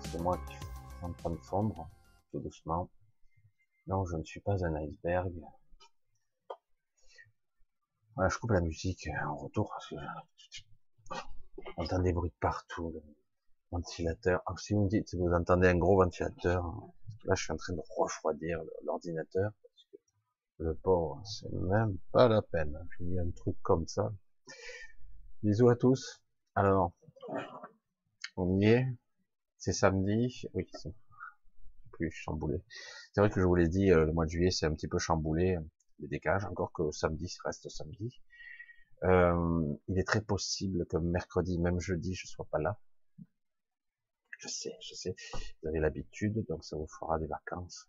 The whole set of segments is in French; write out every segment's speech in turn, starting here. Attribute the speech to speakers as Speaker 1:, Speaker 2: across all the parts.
Speaker 1: c'est moi qui suis en train de fondre, tout doucement. Non, je ne suis pas un iceberg. Voilà, je coupe la musique en retour parce que j'entends des bruits partout, le ventilateur. Alors, si vous me dites, si vous entendez un gros ventilateur, là je suis en train de refroidir l'ordinateur le pauvre, c'est même pas la peine. J'ai mis un truc comme ça. Bisous à tous. Alors, on y est. C'est samedi. Oui, c'est plus chamboulé. C'est vrai que je vous l'ai dit, euh, le mois de juillet, c'est un petit peu chamboulé. Les décages, encore que samedi reste samedi. Euh, il est très possible que mercredi, même jeudi, je sois pas là. Je sais, je sais. Vous avez l'habitude, donc ça vous fera des vacances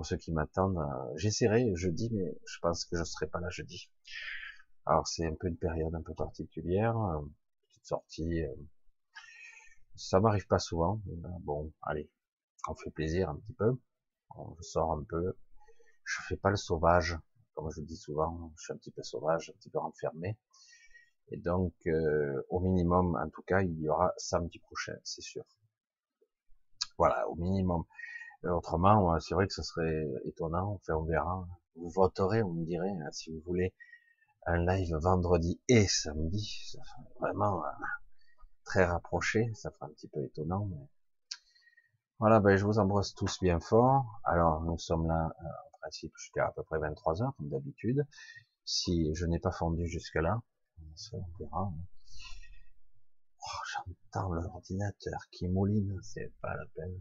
Speaker 1: pour ceux qui m'attendent, euh, j'essaierai jeudi, mais je pense que je serai pas là jeudi. Alors c'est un peu une période un peu particulière, euh, petite sortie. Euh, ça m'arrive pas souvent. bon, allez, on fait plaisir un petit peu. Je sors un peu. Je fais pas le sauvage, comme je dis souvent. Je suis un petit peu sauvage, un petit peu renfermé. Et donc, au minimum, en tout cas, il y aura samedi prochain, c'est sûr. Voilà, au minimum. Euh, autrement, c'est vrai que ce serait étonnant. Enfin, on verra. Vous voterez, on me dirait, hein, si vous voulez un live vendredi et samedi. Ça vraiment euh, très rapproché. Ça fera un petit peu étonnant. Mais... Voilà, ben, je vous embrasse tous bien fort. Alors, nous sommes là, euh, en principe, jusqu'à à peu près 23 heures, comme d'habitude. Si je n'ai pas fondu jusque-là, on verra. Hein. Oh, J'entends l'ordinateur qui mouline, c'est pas la peine.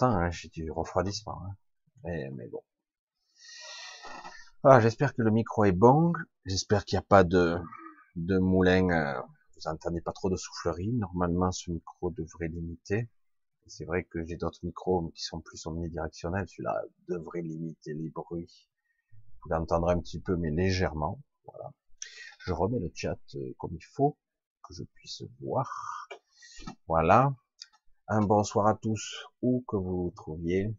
Speaker 1: Hein, j'ai du refroidissement. Hein. Mais, mais, bon. Voilà, j'espère que le micro est bon. J'espère qu'il n'y a pas de, de moulin. Euh, vous entendez pas trop de soufflerie. Normalement, ce micro devrait limiter. C'est vrai que j'ai d'autres micros qui sont plus omnidirectionnels. Celui-là devrait limiter les bruits. Vous l'entendrez un petit peu, mais légèrement. Voilà. Je remets le chat euh, comme il faut, que je puisse voir. Voilà. Un bonsoir à tous, où que vous trouviez.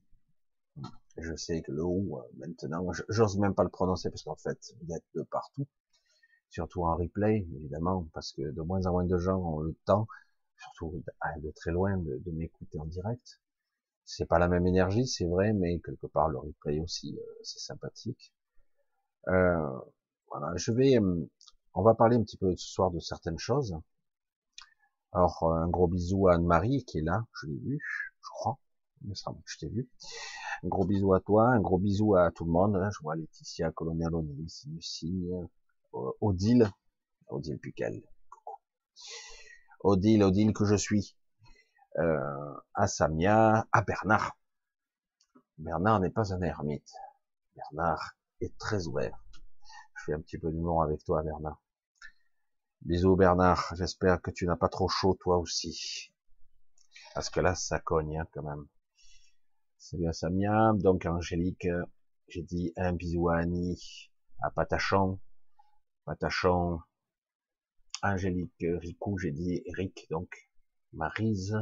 Speaker 1: Je sais que le ou, euh, maintenant, j'ose même pas le prononcer parce qu'en fait, vous êtes de partout. Surtout en replay, évidemment, parce que de moins en moins de gens ont le temps, surtout de très loin, de, m'écouter en direct. C'est pas la même énergie, c'est vrai, mais quelque part, le replay aussi, euh, c'est sympathique. Euh, voilà, je vais, on va parler un petit peu ce soir de certaines choses. Alors, euh, un gros bisou à Anne-Marie qui est là, je l'ai vu, je crois. Il me semble que je t'ai vu. Un gros bisou à toi, un gros bisou à tout le monde. Hein. Je vois Laetitia, Colonel O'Neill, Lucie, euh, Odile, Odile Pucal. Odile, Odile que je suis. Euh, à Samia, à Bernard. Bernard n'est pas un ermite. Bernard est très ouvert. Je fais un petit peu d'humour avec toi, Bernard. Bisous Bernard, j'espère que tu n'as pas trop chaud toi aussi. Parce que là, ça cogne hein, quand même. Salut à Samia, donc Angélique, j'ai dit un bisou à Annie, à Patachon, Patachon, Angélique, Ricou, j'ai dit Eric, donc Marise,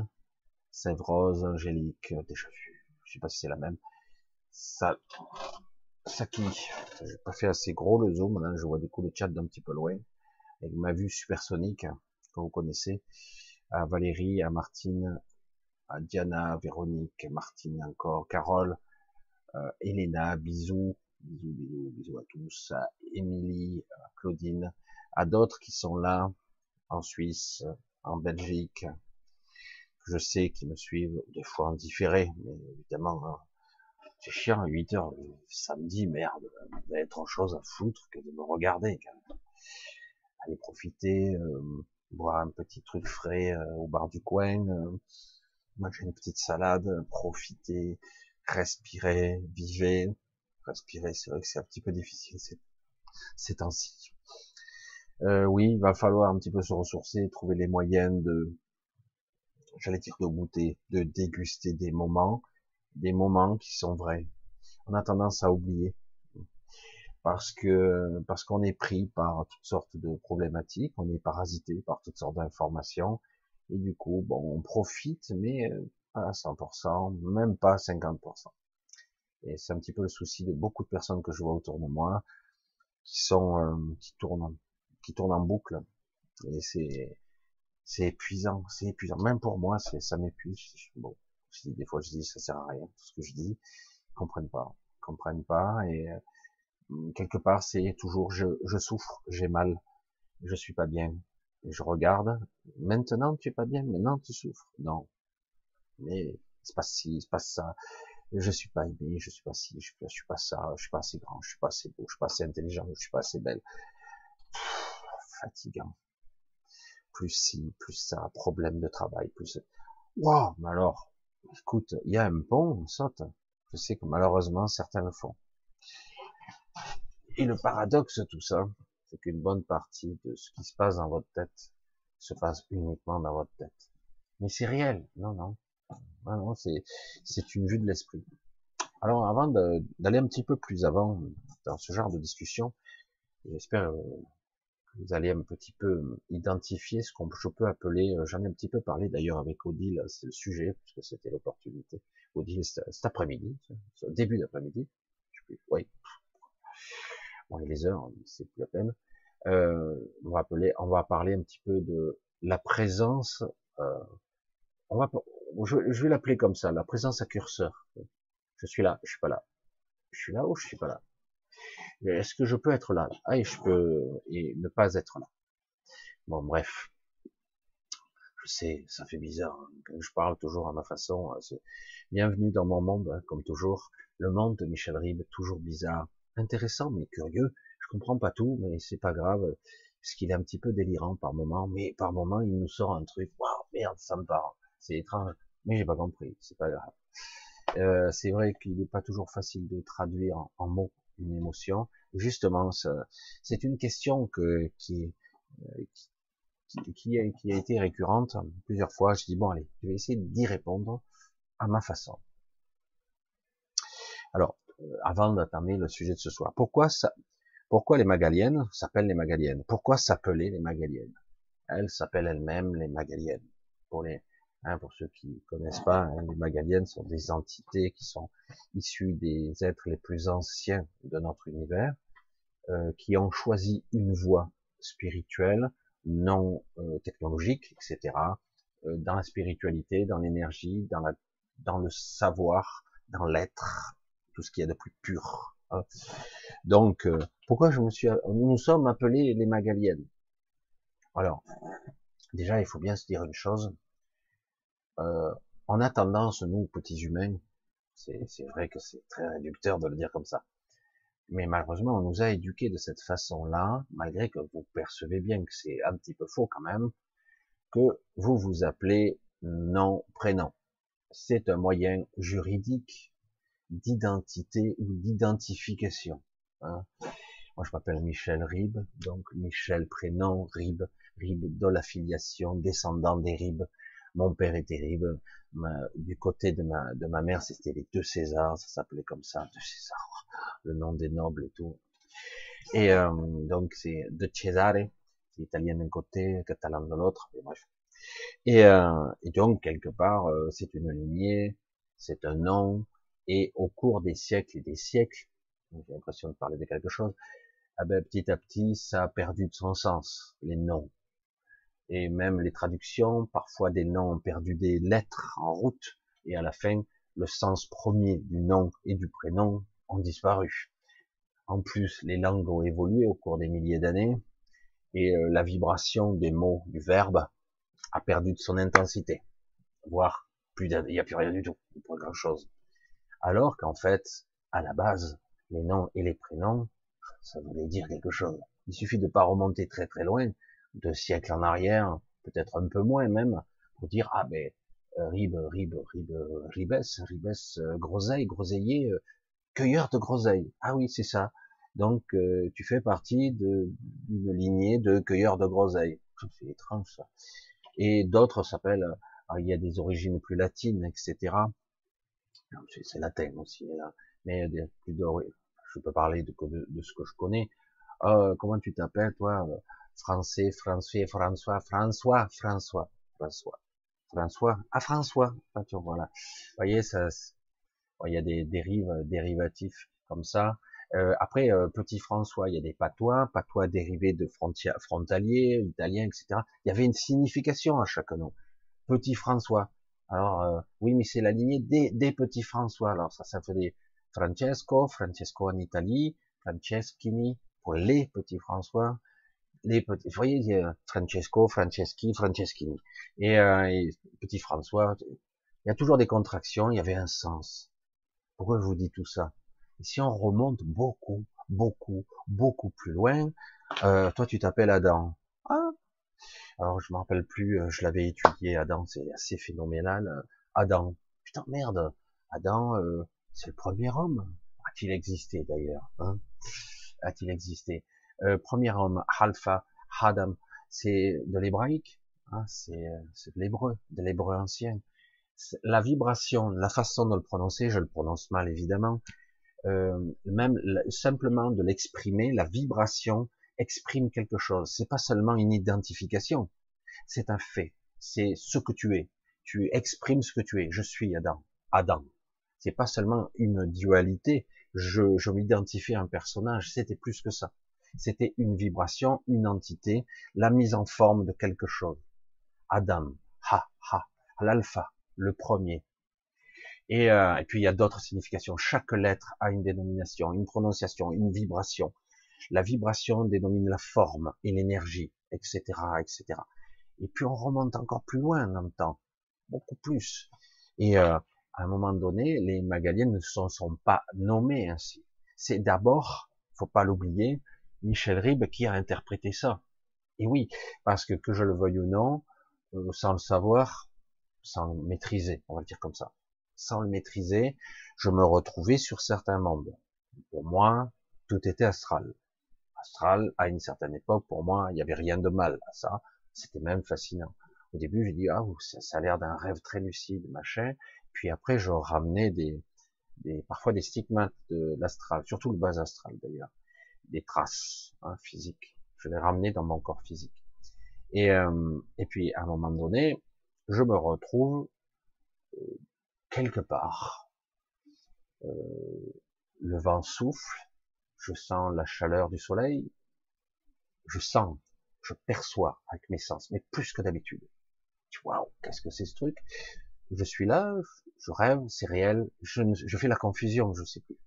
Speaker 1: Sèvres, Angélique, déjà vu, je sais pas si c'est la même, ça, qui, j'ai pas fait assez gros le zoom, là, je vois du coup le chat d'un petit peu loin, avec ma vue supersonique, que vous connaissez, à Valérie, à Martine, à Diana, Véronique, Martine encore, Carole, euh, Elena, bisous, bisous, bisous, bisous à tous, à Émilie, à Claudine, à d'autres qui sont là, en Suisse, en Belgique, que je sais qui me suivent, des fois en différé, mais évidemment, hein, c'est chiant, 8 heures samedi, merde, vous avez trop chose à foutre que de me regarder, quand même aller profiter, euh, boire un petit truc frais euh, au bar du coin, euh, manger une petite salade, profiter, respirer, vivre. Respirer, c'est vrai que c'est un petit peu difficile ces, temps-ci. oui, il va falloir un petit peu se ressourcer, trouver les moyens de, j'allais dire de goûter, de déguster des moments, des moments qui sont vrais. On a tendance à oublier parce que parce qu'on est pris par toutes sortes de problématiques, on est parasité par toutes sortes d'informations, et du coup, bon, on profite, mais euh, pas à 100%, même pas à 50%. Et c'est un petit peu le souci de beaucoup de personnes que je vois autour de moi, qui sont euh, qui tournent qui tournent en boucle et c'est c'est épuisant, c'est épuisant. Même pour moi, c'est ça m'épuise. Bon, des fois je dis ça sert à rien tout ce que je dis, ils comprennent pas, ils comprennent pas et euh, quelque part c'est toujours je, je souffre, j'ai mal, je suis pas bien. Et je regarde, maintenant tu es pas bien, maintenant tu souffres. Non. Mais il se passe ci, il se passe ça je suis pas aimé, je suis pas ci, je suis, pas ça, je suis pas assez grand, je suis pas assez beau, je suis pas assez intelligent, je suis pas assez belle. fatigant. Plus ci, plus ça, problème de travail, plus. Waouh, mais alors, écoute, il y a un pont, on saute. Je sais que malheureusement certains le font. Et le paradoxe de tout ça, c'est qu'une bonne partie de ce qui se passe dans votre tête se passe uniquement dans votre tête. Mais c'est réel, non, non. Ah c'est, une vue de l'esprit. Alors, avant d'aller un petit peu plus avant dans ce genre de discussion, j'espère euh, que vous allez un petit peu identifier ce qu'on je peux appeler, euh, j'en ai un petit peu parlé d'ailleurs avec Odile, c'est le sujet, puisque c'était l'opportunité. Odile, cet après-midi, début d'après-midi, oui. Bon, les heures, c'est plus la peine. Euh, on va appeler, on va parler un petit peu de la présence, euh, on va, je, vais l'appeler comme ça, la présence à curseur. Je suis là, je suis pas là. Je suis là ou je suis pas là. Est-ce que je peux être là, Ah, et je peux et ne pas être là. Bon, bref. Je sais, ça fait bizarre. Hein. je parle toujours à ma façon. Hein, bienvenue dans mon monde, hein, comme toujours. Le monde de Michel Ribes, toujours bizarre, intéressant mais curieux. Je comprends pas tout, mais c'est pas grave, parce qu'il est un petit peu délirant par moment. Mais par moment, il nous sort un truc. Waouh, merde, ça me parle. C'est étrange mais j'ai pas compris, c'est pas grave. Euh, c'est vrai qu'il n'est pas toujours facile de traduire en, mots une émotion. Justement, c'est une question que, qui, euh, qui, a, été récurrente plusieurs fois. Je dis bon allez, je vais essayer d'y répondre à ma façon. Alors, euh, avant d'attamer le sujet de ce soir, pourquoi ça, pourquoi les Magaliennes s'appellent les Magaliennes? Pourquoi s'appeler les Magaliennes? Elles s'appellent elles-mêmes les Magaliennes. Pour les, Hein, pour ceux qui connaissent pas, hein, les Magaliennes sont des entités qui sont issues des êtres les plus anciens de notre univers, euh, qui ont choisi une voie spirituelle, non euh, technologique, etc. Euh, dans la spiritualité, dans l'énergie, dans, dans le savoir, dans l'être, tout ce qu'il y a de plus pur. Hein. Donc, euh, pourquoi je me suis, nous nous sommes appelés les Magaliennes. Alors, déjà, il faut bien se dire une chose, euh, on a tendance, nous, petits humains, c'est vrai que c'est très réducteur de le dire comme ça, mais malheureusement, on nous a éduqués de cette façon-là, malgré que vous percevez bien que c'est un petit peu faux quand même, que vous vous appelez nom, prénom. C'est un moyen juridique d'identité ou d'identification. Hein. Moi, je m'appelle Michel Rib, donc Michel prénom, Rib, Rib de l'affiliation, descendant des Ribes, mon père est terrible. du côté de ma, de ma mère, c'était les deux Césars, ça s'appelait comme ça, deux Césars, le nom des nobles et tout. Et euh, donc c'est de Cesare, c'est italien d'un côté, catalan de l'autre, et bref. Et, euh, et, donc quelque part, euh, c'est une lignée, c'est un nom, et au cours des siècles et des siècles, j'ai l'impression de parler de quelque chose, ah ben, petit à petit, ça a perdu de son sens, les noms et même les traductions, parfois des noms ont perdu des lettres en route, et à la fin, le sens premier du nom et du prénom ont disparu. En plus, les langues ont évolué au cours des milliers d'années, et euh, la vibration des mots, du verbe, a perdu de son intensité, voire plus il n'y a plus rien du tout, pas grand chose. Alors qu'en fait, à la base, les noms et les prénoms, ça voulait dire quelque chose. Il suffit de pas remonter très très loin deux siècles en arrière, peut-être un peu moins même, pour dire ah ben euh, rib, rib, rib, ribes, ribes, euh, groseille, groseillier, euh, cueilleur de groseilles. Ah oui, c'est ça. Donc tu fais partie d'une lignée de cueilleurs de groseilles. C'est étrange ça. Et d'autres s'appellent, il y a des origines plus latines, etc. C'est latin aussi, là. mais plus je peux parler de, ce que je connais. comment tu t'appelles toi français, français, François, François, François, François, François, ah François, voilà. Vous voyez, ça, il y a des dérives, dérivatifs comme ça. Euh, après, euh, petit François, il y a des patois, patois dérivés de frontaliers, italiens, etc. Il y avait une signification à chaque nom. Petit François. Alors, euh, oui, mais c'est la lignée des, des petits François. Alors, ça, ça fait des Francesco, Francesco en Italie, Franceschini pour les petits François, les petits, vous voyez, Francesco, Franceschi, Franceschini. Et, et petit François, il y a toujours des contractions, il y avait un sens. Pourquoi je vous dis tout ça? Et si on remonte beaucoup, beaucoup, beaucoup plus loin, euh, toi tu t'appelles Adam. Ah Alors je me rappelle plus, euh, je l'avais étudié, Adam, c'est assez phénoménal. Adam, putain merde, Adam, euh, c'est le premier homme. A-t-il existé d'ailleurs hein A-t-il existé euh, Premier homme, Alpha, Adam, c'est de l'hébraïque, hein, c'est de l'hébreu, de l'hébreu ancien la vibration, la façon de le prononcer, je le prononce mal évidemment, euh, même simplement de l'exprimer, la vibration exprime quelque chose. C'est pas seulement une identification, c'est un fait. C'est ce que tu es. Tu exprimes ce que tu es. Je suis Adam. Adam. C'est pas seulement une dualité. Je, je m'identifie à un personnage. C'était plus que ça. C'était une vibration, une entité, la mise en forme de quelque chose. Adam. Ha, ha. L'alpha le premier. Et, euh, et puis il y a d'autres significations. Chaque lettre a une dénomination, une prononciation, une vibration. La vibration dénomine la forme et l'énergie, etc., etc. Et puis on remonte encore plus loin dans le temps, beaucoup plus. Et euh, à un moment donné, les Magaliennes ne sont, sont pas nommés ainsi. C'est d'abord, faut pas l'oublier, Michel Ribes qui a interprété ça. Et oui, parce que que je le veuille ou non, euh, sans le savoir, sans le maîtriser, on va le dire comme ça. Sans le maîtriser, je me retrouvais sur certains mondes. Pour moi, tout était astral. Astral, à une certaine époque, pour moi, il n'y avait rien de mal à ça. C'était même fascinant. Au début, j'ai dit, ah, ça, ça a l'air d'un rêve très lucide, machin. Puis après, je ramenais des, des parfois des stigmates de l'astral, surtout le bas astral d'ailleurs, des traces hein, physiques. Je les ramenais dans mon corps physique. Et, euh, et puis à un moment donné, je me retrouve euh, quelque part. Euh, le vent souffle, je sens la chaleur du soleil, je sens, je perçois avec mes sens, mais plus que d'habitude. Waouh, qu'est-ce que c'est ce truc? Je suis là, je rêve, c'est réel, je, je, fais la confusion, je sais plus.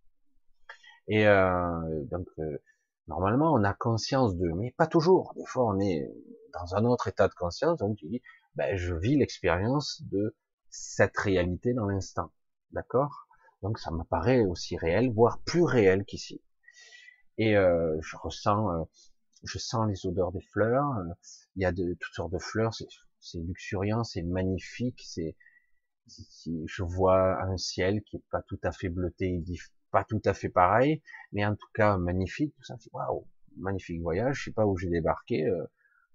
Speaker 1: Et euh, donc, euh, normalement, on a conscience de, mais pas toujours. Des fois, on est dans un autre état de conscience, donc tu dis, ben, je vis l'expérience de cette réalité dans l'instant. D'accord? Donc ça m'apparaît aussi réel, voire plus réel qu'ici. Et euh, je ressens, euh, je sens les odeurs des fleurs. Il y a de toutes sortes de fleurs. C'est luxuriant, c'est magnifique. C'est, je vois un ciel qui est pas tout à fait bleuté, pas tout à fait pareil, mais en tout cas magnifique. Tout ça, waouh, magnifique voyage. Je sais pas où j'ai débarqué. Euh,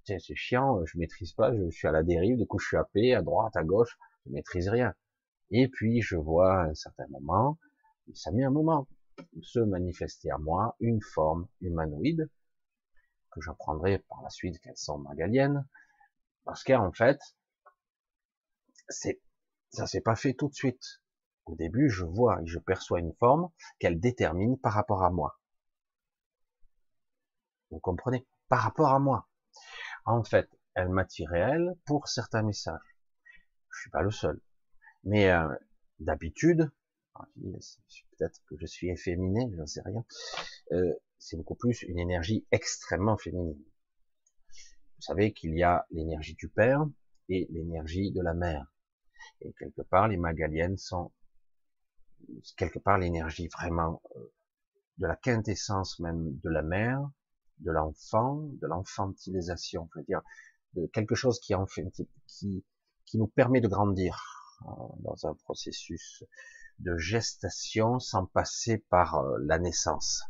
Speaker 1: c'est chiant, euh, je maîtrise pas, je suis à la dérive, du coup je suis happé, à droite, à gauche, je maîtrise rien. Et puis je vois à un certain moment, ça met un moment, se manifester à moi une forme humanoïde, que j'apprendrai par la suite qu'elles sont magaliennes, parce qu'en fait, c'est, ça s'est pas fait tout de suite. Au début, je vois et je perçois une forme qu'elle détermine par rapport à moi. Vous comprenez? Par rapport à moi. En fait, elle m'attirait elle pour certains messages. Je suis pas le seul. Mais euh, d'habitude, peut-être que je suis efféminé, j'en sais rien, euh, c'est beaucoup plus une énergie extrêmement féminine. Vous savez qu'il y a l'énergie du père et l'énergie de la mère. Et quelque part, les magaliennes sont quelque part l'énergie vraiment euh, de la quintessence même de la mère, de l'enfant, de l'enfantilisation, je veux dire, de quelque chose qui, en fait, qui, qui nous permet de grandir euh, dans un processus de gestation sans passer par euh, la naissance.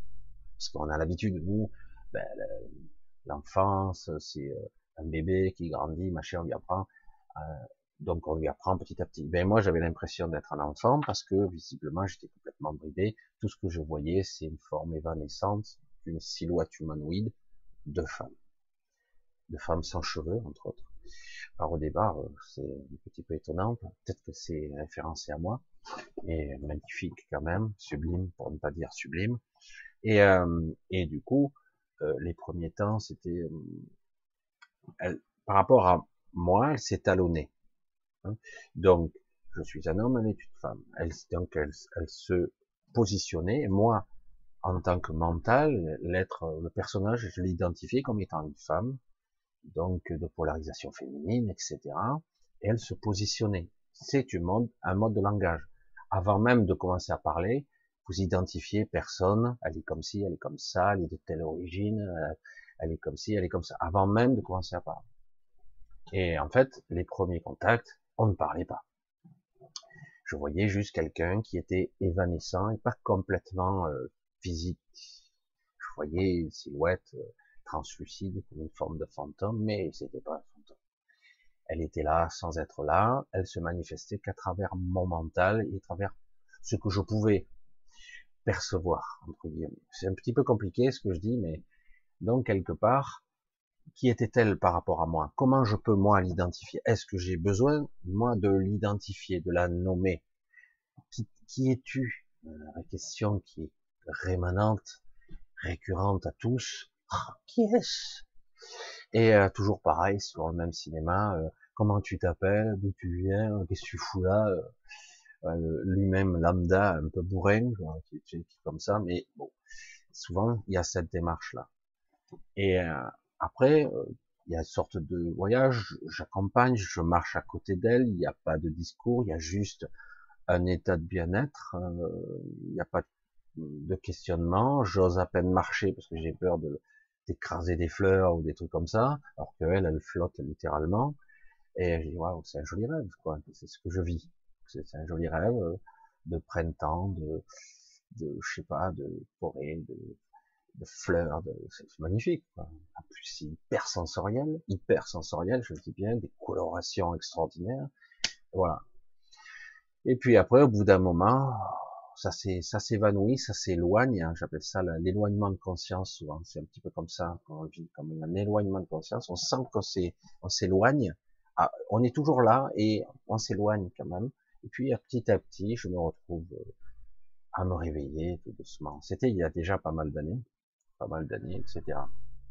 Speaker 1: Parce qu'on a l'habitude, nous, ben, l'enfance, c'est euh, un bébé qui grandit, machin, on lui apprend. Donc on lui apprend petit à petit. Ben moi j'avais l'impression d'être un enfant parce que visiblement j'étais complètement bridé. Tout ce que je voyais c'est une forme évanescente une silhouette humanoïde de femmes. De femmes sans cheveux, entre autres. Alors au départ, euh, c'est un petit peu étonnant, peut-être que c'est référencé à moi, mais magnifique quand même, sublime pour ne pas dire sublime. Et, euh, et du coup, euh, les premiers temps, c'était par rapport à moi, elle s'est talonnée. Hein. donc, je suis un homme, elle est une femme. Elle, donc, elle, elle se positionnait. Moi, en tant que mental, l'être, le personnage, je l'identifiais comme étant une femme, donc de polarisation féminine, etc. Et elle se positionnait. C'est un mode, un mode de langage. Avant même de commencer à parler, vous identifiez personne, elle est comme ci, elle est comme ça, elle est de telle origine, euh, elle est comme ci, elle est comme ça, avant même de commencer à parler. Et en fait, les premiers contacts, on ne parlait pas. Je voyais juste quelqu'un qui était évanescent et pas complètement euh, physique. Je voyais une silhouette euh, translucide comme une forme de fantôme, mais c'était pas un fantôme. Elle était là sans être là, elle se manifestait qu'à travers mon mental et à travers ce que je pouvais percevoir. C'est un petit peu compliqué ce que je dis, mais donc quelque part, qui était-elle par rapport à moi? Comment je peux moi l'identifier? Est-ce que j'ai besoin moi de l'identifier, de la nommer? Qui, qui es-tu? Euh, La question qui est rémanente, récurrente à tous. Ah, qui est-ce? Et euh, toujours pareil sur le même cinéma. Euh, comment tu t'appelles? D'où tu viens? Qu'est-ce que tu fous là? Lui-même lambda, un peu bourrin, qui, qui, comme ça. Mais bon, souvent il y a cette démarche là. Et après, euh, il y a une sorte de voyage, j'accompagne, je marche à côté d'elle, il n'y a pas de discours, il y a juste un état de bien-être, euh, il n'y a pas de questionnement, j'ose à peine marcher parce que j'ai peur d'écraser des fleurs ou des trucs comme ça, alors qu'elle, elle flotte littéralement, et je dis waouh, c'est un joli rêve, quoi, c'est ce que je vis, c'est un joli rêve euh, de printemps, de, de je sais pas, de forêt, de de fleurs, de... c'est magnifique. Quoi. En plus, c'est hyper sensoriel, hyper sensoriel, je le dis bien, des colorations extraordinaires. Voilà. Et puis après, au bout d'un moment, ça s'évanouit, ça s'éloigne. Hein, J'appelle ça l'éloignement de conscience. Souvent, c'est un petit peu comme ça quand on vit comme un éloignement de conscience. On sent qu'on on s'éloigne. Ah, on est toujours là et on s'éloigne quand même. Et puis petit à petit, je me retrouve euh, à me réveiller tout doucement. C'était il y a déjà pas mal d'années pas mal d'années, etc.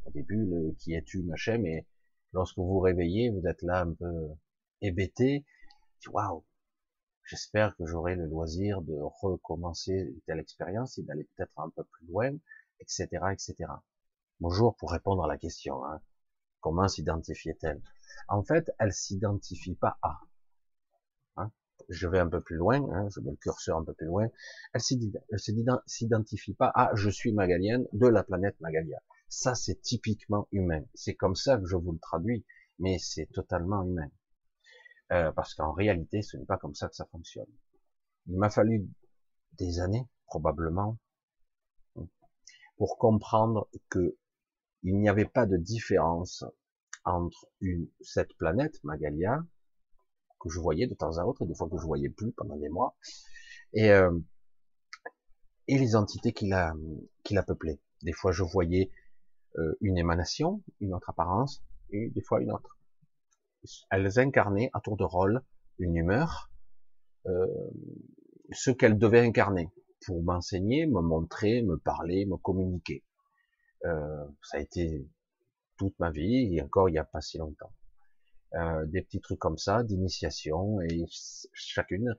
Speaker 1: Au début, le qui es-tu, machin, mais lorsque vous vous réveillez, vous êtes là un peu hébété, waouh, j'espère que j'aurai le loisir de recommencer telle expérience et d'aller peut-être un peu plus loin, etc., etc. Bonjour pour répondre à la question. Hein. Comment s'identifiait-elle? En fait, elle s'identifie pas à je vais un peu plus loin, hein, je mets le curseur un peu plus loin, elle s'identifie pas à je suis magalienne de la planète Magalia. Ça, c'est typiquement humain. C'est comme ça que je vous le traduis, mais c'est totalement humain. Euh, parce qu'en réalité, ce n'est pas comme ça que ça fonctionne. Il m'a fallu des années, probablement, pour comprendre que il n'y avait pas de différence entre une, cette planète Magalia que je voyais de temps à autre, et des fois que je voyais plus pendant des mois, et, euh, et les entités qui la, qui la peuplaient. Des fois, je voyais euh, une émanation, une autre apparence, et des fois une autre. Elles incarnaient à tour de rôle une humeur, euh, ce qu'elles devaient incarner pour m'enseigner, me montrer, me parler, me communiquer. Euh, ça a été toute ma vie et encore il n'y a pas si longtemps. Euh, des petits trucs comme ça, d'initiation, et chacune.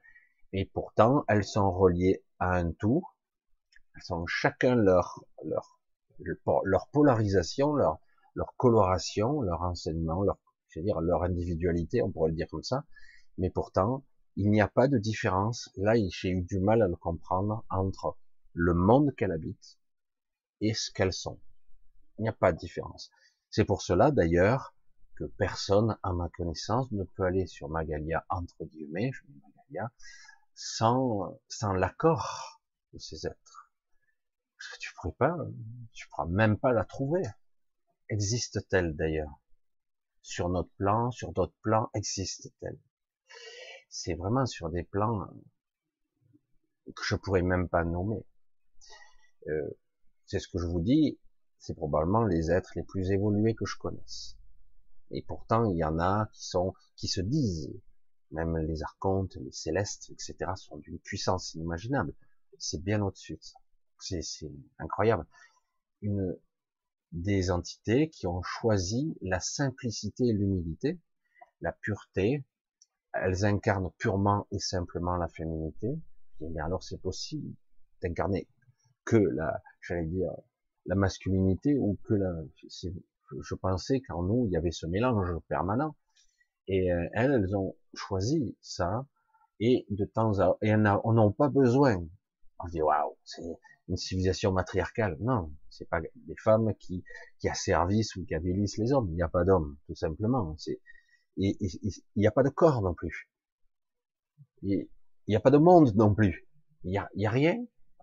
Speaker 1: Et pourtant, elles sont reliées à un tout. Elles sont chacun leur leur leur polarisation, leur leur coloration, leur enseignement, leur je veux dire leur individualité, on pourrait le dire comme ça. Mais pourtant, il n'y a pas de différence. Là, j'ai eu du mal à le comprendre entre le monde qu'elles habitent et ce qu'elles sont. Il n'y a pas de différence. C'est pour cela, d'ailleurs, que personne, à ma connaissance, ne peut aller sur Magalia, entre guillemets, je mets Magalia, sans, sans l'accord de ces êtres. Tu pourrais pas, tu pourras même pas la trouver. Existe-t-elle d'ailleurs? Sur notre plan, sur d'autres plans, existe-t-elle? C'est vraiment sur des plans que je pourrais même pas nommer. Euh, c'est ce que je vous dis, c'est probablement les êtres les plus évolués que je connaisse. Et pourtant, il y en a qui sont, qui se disent, même les archontes, les célestes, etc., sont d'une puissance inimaginable. C'est bien au-dessus de ça. C'est incroyable. Une, des entités qui ont choisi la simplicité et l'humilité, la pureté. Elles incarnent purement et simplement la féminité. Mais alors c'est possible d'incarner que la, j'allais dire, la masculinité ou que la, je pensais qu'en nous il y avait ce mélange permanent. Et euh, elles, elles ont choisi ça et de temps à et on n'a pas besoin. On dit waouh, c'est une civilisation matriarcale. Non, c'est pas des femmes qui qui asservissent ou qui avilissent les hommes. Il n'y a pas d'hommes, tout simplement. C'est et il n'y a pas de corps non plus. Il n'y a pas de monde non plus. Il y a, y a rien.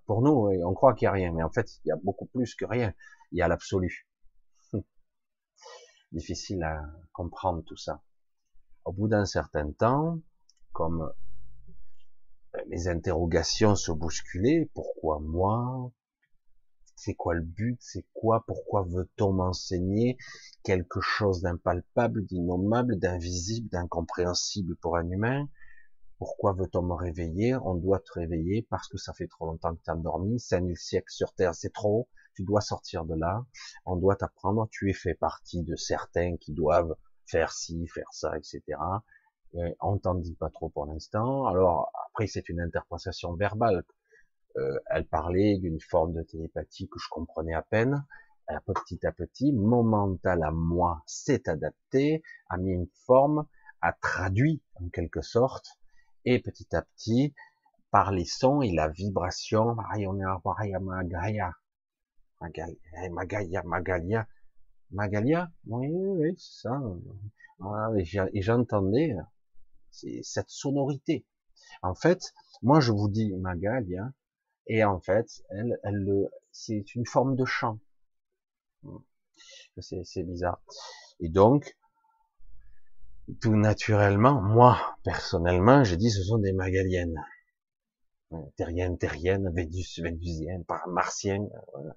Speaker 1: Pour nous, on croit qu'il y a rien, mais en fait, il y a beaucoup plus que rien. Il y a l'absolu. Difficile à comprendre tout ça. Au bout d'un certain temps, comme les interrogations se bousculaient. Pourquoi moi? C'est quoi le but? C'est quoi? Pourquoi veut-on m'enseigner quelque chose d'impalpable, d'innommable, d'invisible, d'incompréhensible pour un humain? Pourquoi veut-on me réveiller? On doit te réveiller parce que ça fait trop longtemps que tu as dormi. 5000 siècles sur Terre, c'est trop. Tu dois sortir de là. On doit t'apprendre. Tu es fait partie de certains qui doivent faire ci, faire ça, etc on t'en dit pas trop pour l'instant. Alors après c'est une interprétation verbale. Euh, elle parlait d'une forme de télépathie que je comprenais à peine. Et petit à petit, mon mental à moi s'est adapté, a mis une forme, a traduit en quelque sorte, et petit à petit, par les sons et la vibration, Magalia, Magalia, Magalia, Magalia, oui, oui, c'est ça. Et j'entendais, c'est cette sonorité. En fait, moi je vous dis Magalia, et en fait, elle, elle, c'est une forme de chant. C'est bizarre. Et donc, tout naturellement, moi, personnellement, je dis ce sont des magaliennes. Terriennes, terriennes, Vénus, vénusiennes, martiennes, voilà.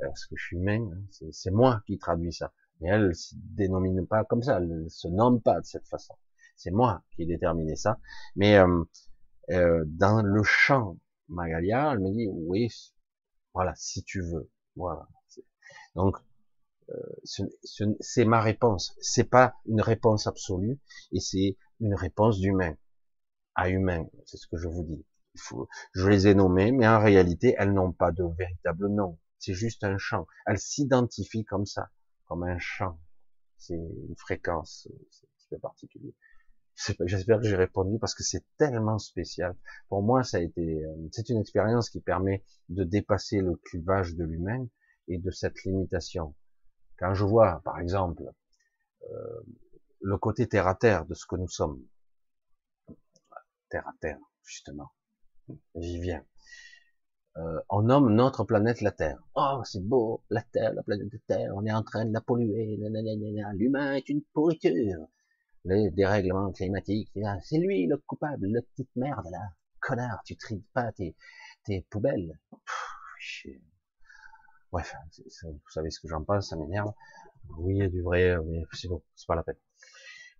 Speaker 1: Parce que je suis humain, hein, c'est moi qui traduis ça. Mais elle ne se dénomine pas comme ça, elle ne se nomme pas de cette façon. C'est moi qui ai déterminé ça. Mais euh, euh, dans le champ Magalia, elle me dit oui, voilà, si tu veux. Voilà. Donc euh, c'est ma réponse. C'est pas une réponse absolue et c'est une réponse d'humain à humain. C'est ce que je vous dis. Je les ai nommées, mais en réalité, elles n'ont pas de véritable nom. C'est juste un chant. Elles s'identifient comme ça, comme un chant. C'est une fréquence, c'est un petit peu particulier. J'espère que j'ai répondu parce que c'est tellement spécial. Pour moi, ça a été, euh, c'est une expérience qui permet de dépasser le clivage de l'humain et de cette limitation. Quand je vois, par exemple, euh, le côté terre à terre de ce que nous sommes, terre à terre, justement, j'y viens. Euh, on nomme notre planète la Terre. Oh, c'est beau, la Terre, la planète de Terre, on est en train de la polluer, l'humain est une pourriture les dérèglements climatiques, c'est lui le coupable, le petite merde là, connard, tu tries pas tes, tes poubelles. Bref, vous savez ce que j'en pense, ça m'énerve. Oui, il du vrai, mais c'est bon, c'est pas la peine.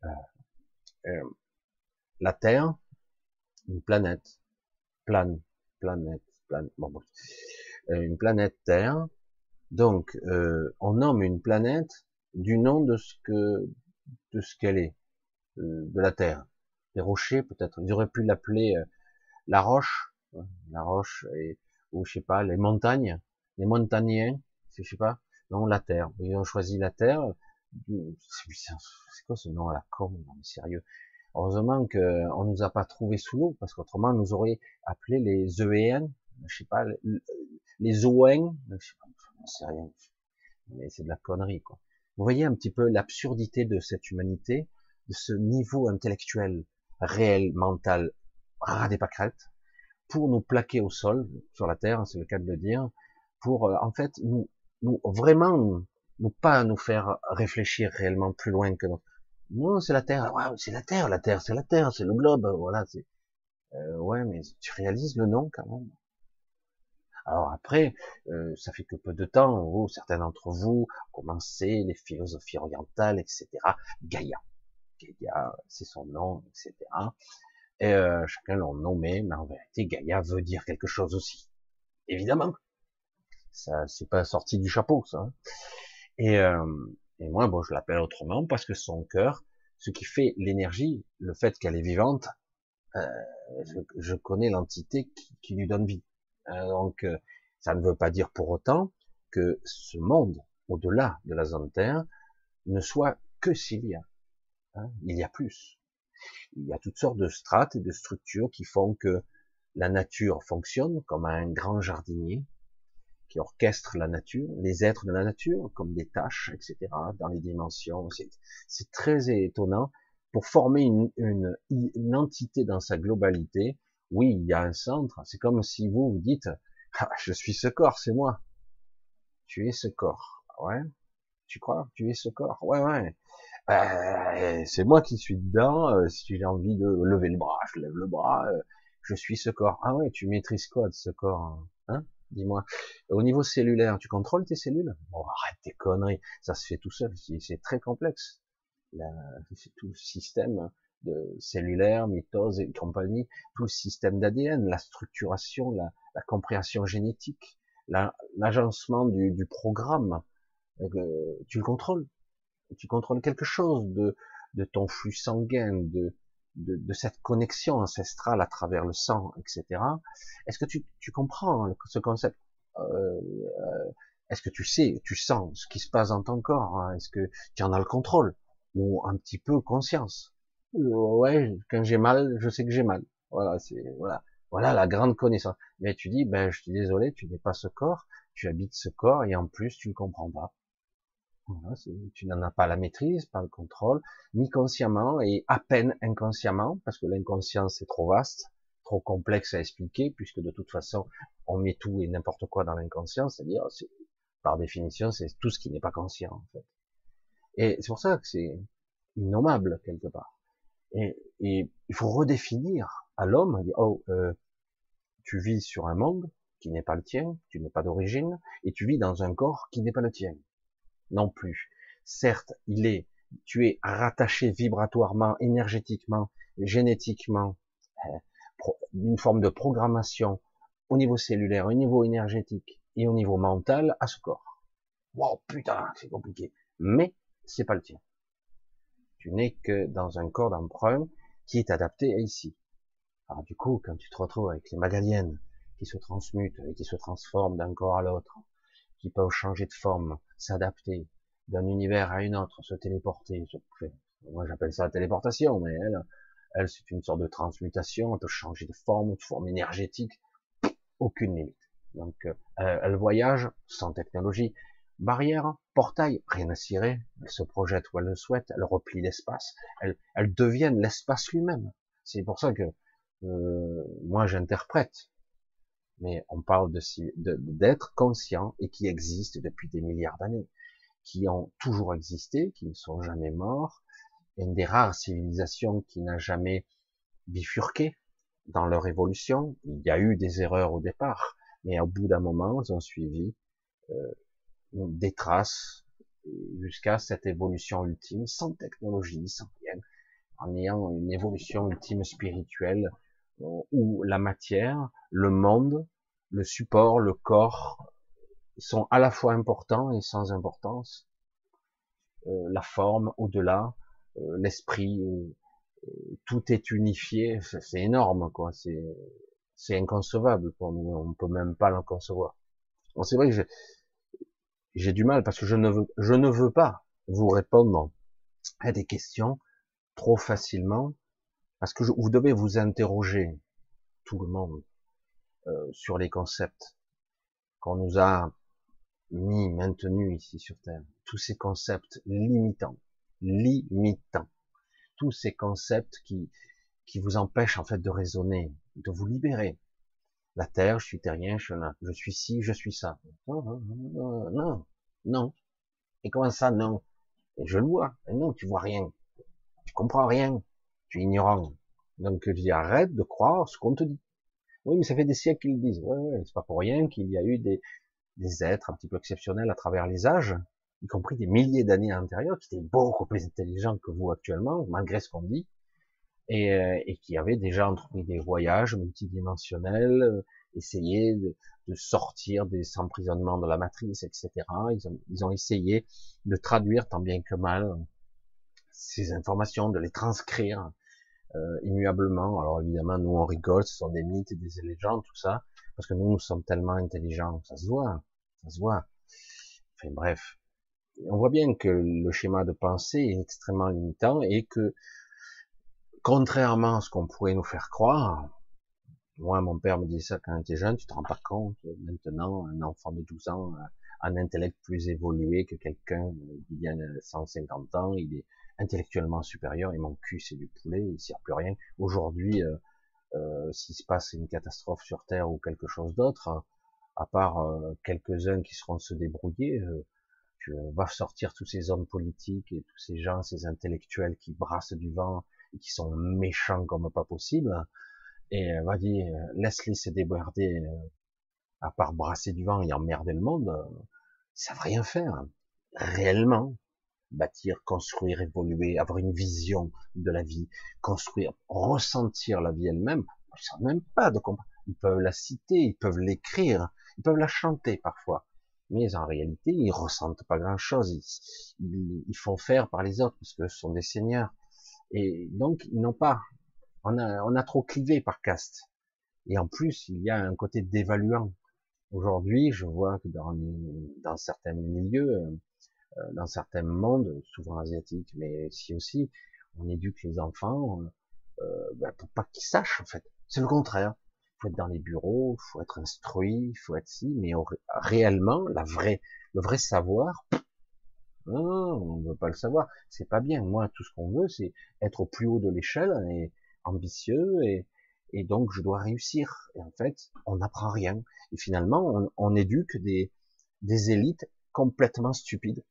Speaker 1: Euh, euh, la Terre, une planète, plane, planète, plane, bon, bon. Euh, une planète Terre. Donc, on nomme une planète du nom de ce que de ce qu'elle est. Euh, de la terre. Les rochers, peut-être. Ils auraient pu l'appeler euh, la roche, la roche, et, ou je sais pas, les montagnes, les montagnens, je sais pas. Non, la terre. Ils ont choisi la terre. C'est quoi ce nom à la con Non, sérieux. Heureusement qu'on on nous a pas trouvé sous l'eau, parce qu'autrement, on nous aurait appelé les Eéens, je sais pas, les Oens, je sais pas, sais rien. Mais c'est de la connerie, quoi. Vous voyez un petit peu l'absurdité de cette humanité, de ce niveau intellectuel, réel, mental, ras des pâquerettes, pour nous plaquer au sol, sur la terre, c'est le cas de le dire, pour euh, en fait nous, nous vraiment nous pas nous faire réfléchir réellement plus loin que notre. Non, c'est la terre. c'est la terre, la terre, c'est la terre, c'est le globe. Voilà. C'est... Euh, ouais, mais tu réalises le nom quand même. Alors après, euh, ça fait que peu de temps où certains d'entre vous commencé les philosophies orientales, etc. Gaïa, Gaïa, c'est son nom, etc. Et euh, chacun l'ont nommé, mais en vérité, Gaïa veut dire quelque chose aussi. Évidemment, Ça, c'est pas sorti du chapeau, ça. Hein. Et, euh, et moi, bon, je l'appelle autrement parce que son cœur, ce qui fait l'énergie, le fait qu'elle est vivante, euh, je, je, connais l'entité qui, qui, lui donne vie. Euh, donc, euh, ça ne veut pas dire pour autant que ce monde, au-delà de la zone Terre, ne soit que s'il y a. Hein, il y a plus. Il y a toutes sortes de strates et de structures qui font que la nature fonctionne comme un grand jardinier qui orchestre la nature, les êtres de la nature, comme des tâches, etc., dans les dimensions. C'est très étonnant. Pour former une, une, une, entité dans sa globalité, oui, il y a un centre. C'est comme si vous vous dites, ah, je suis ce corps, c'est moi. Tu es ce corps. Ouais. Tu crois Tu es ce corps? Ouais, ouais. Euh, c'est moi qui suis dedans. Euh, si j'ai envie de lever le bras, je lève le bras. Euh, je suis ce corps. Ah ouais, tu maîtrises quoi de ce corps Hein? Dis-moi. Au niveau cellulaire, tu contrôles tes cellules? Bon, arrête tes conneries. Ça se fait tout seul. C'est très complexe. C'est tout le système de cellulaire, mitose et compagnie, tout le système d'ADN, la structuration, la, la compréhension génétique, l'agencement du, programme. Tu le contrôles. Tu contrôles quelque chose de, de ton flux sanguin, de, de, de, cette connexion ancestrale à travers le sang, etc. Est-ce que tu, tu, comprends ce concept? Euh, euh, Est-ce que tu sais, tu sens ce qui se passe dans ton corps hein? Est-ce que tu en as le contrôle ou un petit peu conscience? Euh, Ouais, quand j'ai mal, je sais que j'ai mal. Voilà, c'est voilà, voilà la grande connaissance. Mais tu dis, ben je suis désolé, tu n'es pas ce corps, tu habites ce corps et en plus tu ne comprends pas. Tu n'en as pas la maîtrise, pas le contrôle, ni consciemment et à peine inconsciemment, parce que l'inconscience est trop vaste, trop complexe à expliquer, puisque de toute façon, on met tout et n'importe quoi dans l'inconscient, c'est-à-dire, par définition, c'est tout ce qui n'est pas conscient, en fait. Et c'est pour ça que c'est innommable, quelque part. Et, et, il faut redéfinir à l'homme, oh, euh, tu vis sur un monde qui n'est pas le tien, tu n'es pas d'origine, et tu vis dans un corps qui n'est pas le tien non plus. Certes, il est, tu es rattaché vibratoirement, énergétiquement, génétiquement, euh, une forme de programmation au niveau cellulaire, au niveau énergétique et au niveau mental à ce corps. Wow, putain, c'est compliqué. Mais c'est pas le tien. Tu n'es que dans un corps d'emprunt qui est adapté à ici. Alors du coup, quand tu te retrouves avec les magaliennes qui se transmutent et qui se transforment d'un corps à l'autre, qui peuvent changer de forme, s'adapter d'un univers à une autre, se téléporter. Moi, j'appelle ça la téléportation, mais elle, elle, c'est une sorte de transmutation. Elle peut changer de forme, de forme énergétique. Aucune limite. Donc, euh, elle voyage sans technologie. Barrière, portail, rien à cirer. Elle se projette où elle le souhaite. Elle replie l'espace. Elle, elle devient l'espace lui-même. C'est pour ça que euh, moi, j'interprète mais on parle de d'être conscient et qui existe depuis des milliards d'années, qui ont toujours existé, qui ne sont jamais morts, une des rares civilisations qui n'a jamais bifurqué dans leur évolution. Il y a eu des erreurs au départ, mais au bout d'un moment, ils ont suivi euh, des traces jusqu'à cette évolution ultime, sans technologie, sans rien, en ayant une évolution ultime spirituelle où la matière, le monde, le support, le corps sont à la fois importants et sans importance. Euh, la forme au-delà, euh, l'esprit, euh, tout est unifié, c'est énorme, quoi. C'est c'est inconcevable pour nous, on peut même pas l'inconcevoir. Bon, c'est vrai que j'ai du mal parce que je ne veux je ne veux pas vous répondre à des questions trop facilement parce que vous devez vous interroger, tout le monde, euh, sur les concepts qu'on nous a mis, maintenus ici sur Terre. Tous ces concepts limitants, limitants. Tous ces concepts qui, qui vous empêchent en fait de raisonner, de vous libérer. La Terre, je suis terrien, je, je suis ci, je suis ça. Non, non, non, non. Et comment ça, non? Et je le vois. Et non, tu vois rien. Tu comprends rien tu es ignorant. Donc je dis arrête de croire ce qu'on te dit. Oui, mais ça fait des siècles qu'ils disent. Ouais, ouais, c'est pas pour rien qu'il y a eu des, des êtres un petit peu exceptionnels à travers les âges, y compris des milliers d'années à l'intérieur, qui étaient beaucoup plus intelligents que vous actuellement, malgré ce qu'on dit, et, euh, et qui avaient déjà entrepris des voyages multidimensionnels, essayer de, de sortir des emprisonnements de la matrice, etc. Ils ont, ils ont essayé de traduire tant bien que mal ces informations, de les transcrire euh, immuablement. Alors évidemment, nous on rigole, ce sont des mythes et des légendes, tout ça, parce que nous, nous sommes tellement intelligents, ça se voit, ça se voit. Enfin bref, on voit bien que le schéma de pensée est extrêmement limitant et que, contrairement à ce qu'on pourrait nous faire croire, moi, mon père me disait ça quand j'étais jeune, tu te rends pas compte, maintenant, un enfant de 12 ans un intellect plus évolué que quelqu'un d'il y a 150 ans, il est intellectuellement supérieur, et mon cul c'est du poulet, il sert plus rien. Aujourd'hui, euh, euh, s'il se passe une catastrophe sur Terre ou quelque chose d'autre, à part euh, quelques-uns qui seront se débrouiller, euh, tu vas sortir tous ces hommes politiques et tous ces gens, ces intellectuels qui brassent du vent et qui sont méchants comme pas possible, et euh, va dire laisse-les se déborder, à part brasser du vent et emmerder le monde, ils savent rien faire réellement bâtir, construire, évoluer, avoir une vision de la vie, construire, ressentir la vie elle-même. Ils savent même pas de quoi. Ils peuvent la citer, ils peuvent l'écrire, ils peuvent la chanter parfois. Mais en réalité, ils ressentent pas grand chose. Ils, ils, font faire par les autres parce que ce sont des seigneurs. Et donc, ils n'ont pas. On a, on a trop clivé par caste. Et en plus, il y a un côté dévaluant. Aujourd'hui, je vois que dans, dans certains milieux, euh, dans certains mondes, souvent asiatiques, mais ici aussi, on éduque les enfants euh, ben, pour pas qu'ils sachent en fait. C'est le contraire. Faut être dans les bureaux, faut être instruit, faut être si, mais réellement, la vraie, le vrai savoir, non, on ne veut pas le savoir. C'est pas bien. Moi, tout ce qu'on veut, c'est être au plus haut de l'échelle et ambitieux et, et donc je dois réussir. Et en fait, on n'apprend rien. Et finalement, on, on éduque des, des élites complètement stupides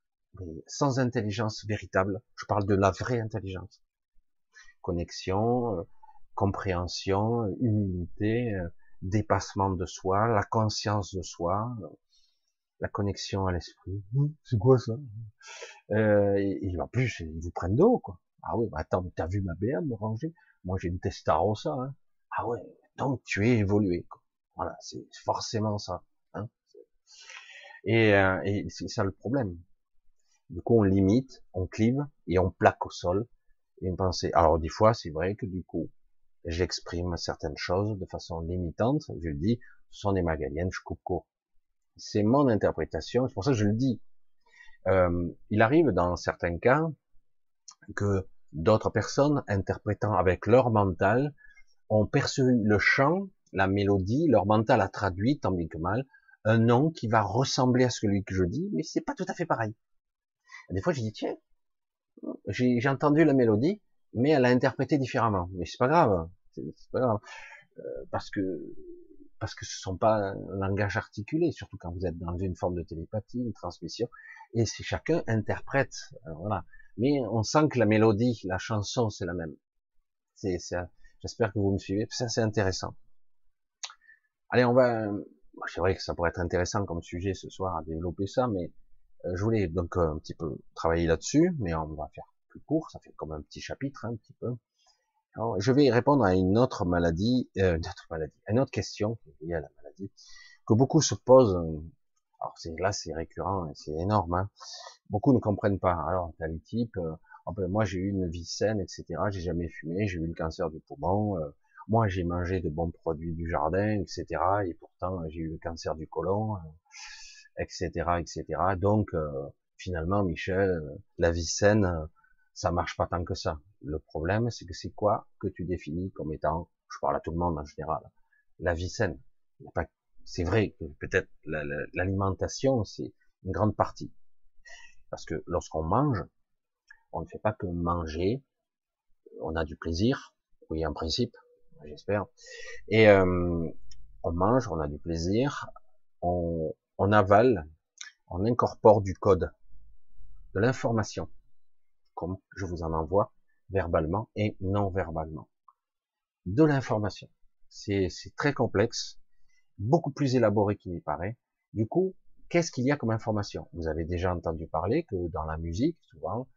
Speaker 1: sans intelligence véritable. Je parle de la vraie intelligence. Connexion, euh, compréhension, humilité, euh, dépassement de soi, la conscience de soi, euh, la connexion à l'esprit. Hum, c'est quoi ça? Euh, et, en plus, ils vous prennent d'eau, quoi. Ah oui, bah attends, t'as vu ma BM ranger Moi, j'ai une Testarossa. Hein. Ah ouais, donc tu es évolué. Quoi. Voilà, c'est forcément ça. Hein et, et c'est ça le problème. Du coup, on limite, on clive et on plaque au sol une pensée. Alors, des fois, c'est vrai que du coup, j'exprime certaines choses de façon limitante. Je dis, ce sont des magaliennes, je coupe. C'est mon interprétation, c'est pour ça que je le dis. Euh, il arrive dans certains cas que d'autres personnes, interprétant avec leur mental, ont perçu le chant, la mélodie, leur mental a traduit, tant bien que mal, un nom qui va ressembler à celui que je dis, mais c'est pas tout à fait pareil. Des fois, je dis, tiens, j'ai entendu la mélodie, mais elle a interprété différemment. Mais c'est pas grave, c'est pas grave, euh, parce que parce que ce sont pas un langage articulé, surtout quand vous êtes dans une forme de télépathie, une transmission, et si chacun interprète, euh, voilà. Mais on sent que la mélodie, la chanson, c'est la même. C'est, j'espère que vous me suivez. Ça, c'est intéressant. Allez, on va. C'est vrai que ça pourrait être intéressant comme sujet ce soir à développer ça, mais je voulais donc euh, un petit peu travailler là-dessus, mais on va faire plus court, ça fait comme un petit chapitre, hein, un petit peu. Alors, je vais répondre à une autre maladie, euh, une autre maladie, une autre question liée à la maladie, que beaucoup se posent. Alors c'est là, c'est récurrent, c'est énorme. Hein. Beaucoup ne comprennent pas. Alors t'as les types, euh, oh ben, moi j'ai eu une vie saine, etc. J'ai jamais fumé, j'ai eu le cancer du poumon. moi j'ai mangé de bons produits du jardin, etc. Et pourtant j'ai eu le cancer du côlon etc., etc. Donc euh, finalement, Michel, euh, la vie saine, euh, ça marche pas tant que ça. Le problème, c'est que c'est quoi que tu définis comme étant, je parle à tout le monde en général, la vie saine. C'est vrai que peut-être l'alimentation, c'est une grande partie. Parce que lorsqu'on mange, on ne fait pas que manger, on a du plaisir, oui en principe, j'espère, et euh, on mange, on a du plaisir, on, on avale, on incorpore du code, de l'information, comme je vous en envoie verbalement et non verbalement. De l'information. C'est très complexe, beaucoup plus élaboré qu'il n'y paraît. Du coup, qu'est-ce qu'il y a comme information? Vous avez déjà entendu parler que dans la musique, souvent,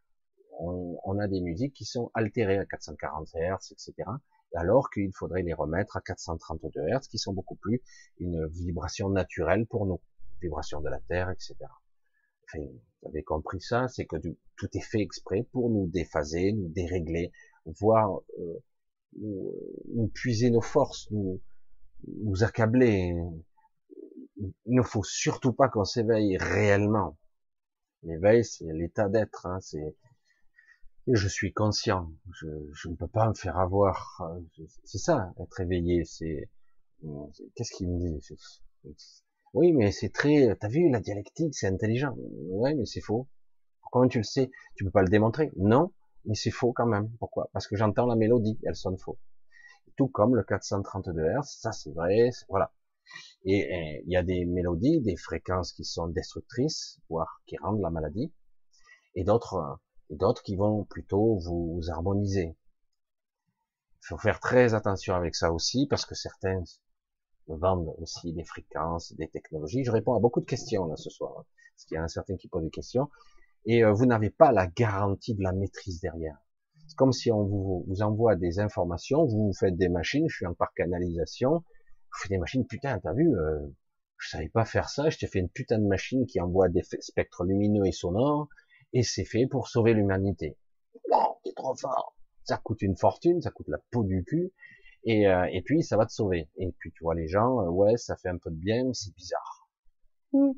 Speaker 1: on, on, a des musiques qui sont altérées à 440 Hz, etc. alors qu'il faudrait les remettre à 432 Hz, qui sont beaucoup plus une vibration naturelle pour nous, vibration de la Terre, etc. Enfin, vous avez compris ça, c'est que tout est fait exprès pour nous déphaser, nous dérégler, voir euh, nous, puiser nos forces, nous, nous accabler. Il ne faut surtout pas qu'on s'éveille réellement. L'éveil, c'est l'état d'être. Hein, c'est je suis conscient. Je, je, ne peux pas me faire avoir. C'est ça, être éveillé. C'est qu'est-ce qu'il me dit? Oui, mais c'est très. T'as vu la dialectique, c'est intelligent. Ouais, mais c'est faux. Comment tu le sais? Tu peux pas le démontrer Non, mais c'est faux quand même. Pourquoi? Parce que j'entends la mélodie, elle sonne faux. Tout comme le 432 Hz, ça c'est vrai, voilà. Et il y a des mélodies, des fréquences qui sont destructrices, voire qui rendent la maladie, et d'autres, d'autres qui vont plutôt vous harmoniser. Il faut faire très attention avec ça aussi, parce que certains vendent aussi des fréquences, des technologies. Je réponds à beaucoup de questions là ce soir, hein, parce qu'il y en a certains qui posent des questions et euh, vous n'avez pas la garantie de la maîtrise derrière. C'est comme si on vous, vous, envoie des informations, vous, faites des machines, je suis en par canalisation, vous faites des machines, putain, t'as vu, euh, je savais pas faire ça, je t'ai fait une putain de machine qui envoie des spectres lumineux et sonores, et c'est fait pour sauver l'humanité. Wow, t'es trop fort. Ça coûte une fortune, ça coûte la peau du cul, et, euh, et puis ça va te sauver. Et puis tu vois les gens, euh, ouais, ça fait un peu de bien, mais c'est bizarre. Hmm.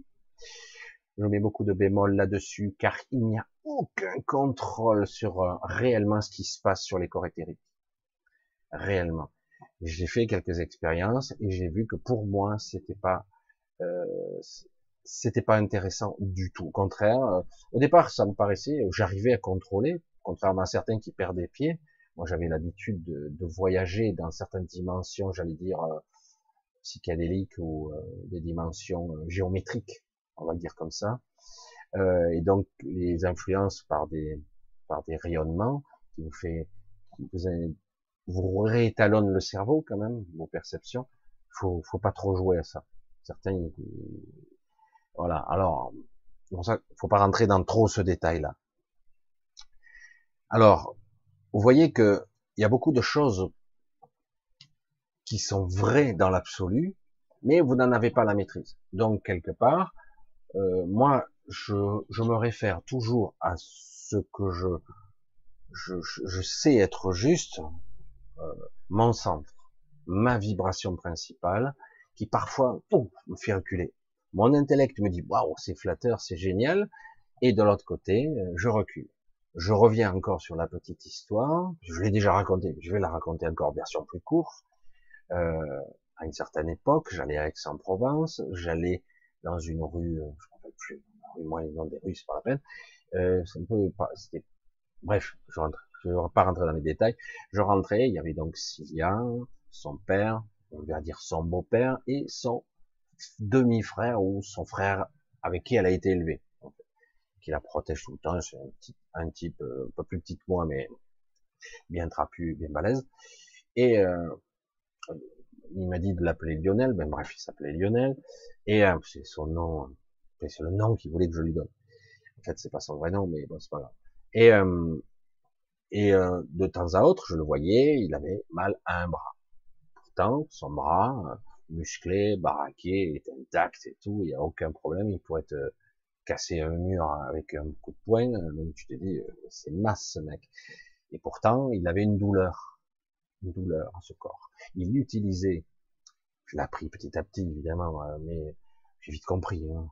Speaker 1: Je mets beaucoup de bémol là-dessus, car il n'y a aucun contrôle sur euh, réellement ce qui se passe sur les corps éthériques. Réellement. J'ai fait quelques expériences et j'ai vu que pour moi, c'était pas, euh, c'était pas intéressant du tout. Au contraire, au départ, ça me paraissait, j'arrivais à contrôler, contrairement à certains qui perdent des pieds. Moi, j'avais l'habitude de, de, voyager dans certaines dimensions, j'allais dire psychédéliques ou des dimensions géométriques on va dire comme ça. Euh, et donc les influences par des par des rayonnements qui vous fait qui vous, vous réétalonnent le cerveau quand même, vos perceptions. Faut faut pas trop jouer à ça. Certains voilà. Alors pour ça, faut pas rentrer dans trop ce détail-là. Alors, vous voyez que il y a beaucoup de choses qui sont vraies dans l'absolu, mais vous n'en avez pas la maîtrise. Donc quelque part, euh, moi, je, me réfère toujours à ce que je sais être juste, euh, mon centre, ma vibration principale, qui parfois me fait reculer. Mon intellect me dit waouh, c'est flatteur, c'est génial, et de l'autre côté, euh, je recule. Je reviens encore sur la petite histoire. Je l'ai déjà racontée, je vais la raconter encore version plus courte. Euh, à une certaine époque, j'allais à Aix-en-Provence, j'allais dans une rue, euh, je ne rappelle plus, moi les noms des rues, c'est pas la peine. Euh, c'est un peu, c'était, bref, je rentre, je vais pas rentrer dans les détails. Je rentrais, il y avait donc Sylvian, son père, on va dire son beau-père et son demi-frère ou son frère avec qui elle a été élevée, qui la protège tout le temps. C'est un, type, un type euh, un peu plus petit que moi, mais bien trapu, bien balèze. Et euh, il m'a dit de l'appeler Lionel, ben bref, il s'appelait Lionel, et euh, c'est son nom, c'est le nom qu'il voulait que je lui donne. En fait, c'est pas son vrai nom, mais bon, c'est pas grave. Et, euh, et euh, de temps à autre, je le voyais, il avait mal à un bras. Pourtant, son bras, musclé, baraqué, est intact et tout, il n'y a aucun problème, il pourrait te casser un mur avec un coup de poing, donc tu te dis, c'est masse mec. Et pourtant, il avait une douleur, une douleur à ce corps. Il utilisait, je l'ai appris petit à petit évidemment, euh, mais j'ai vite compris, hein.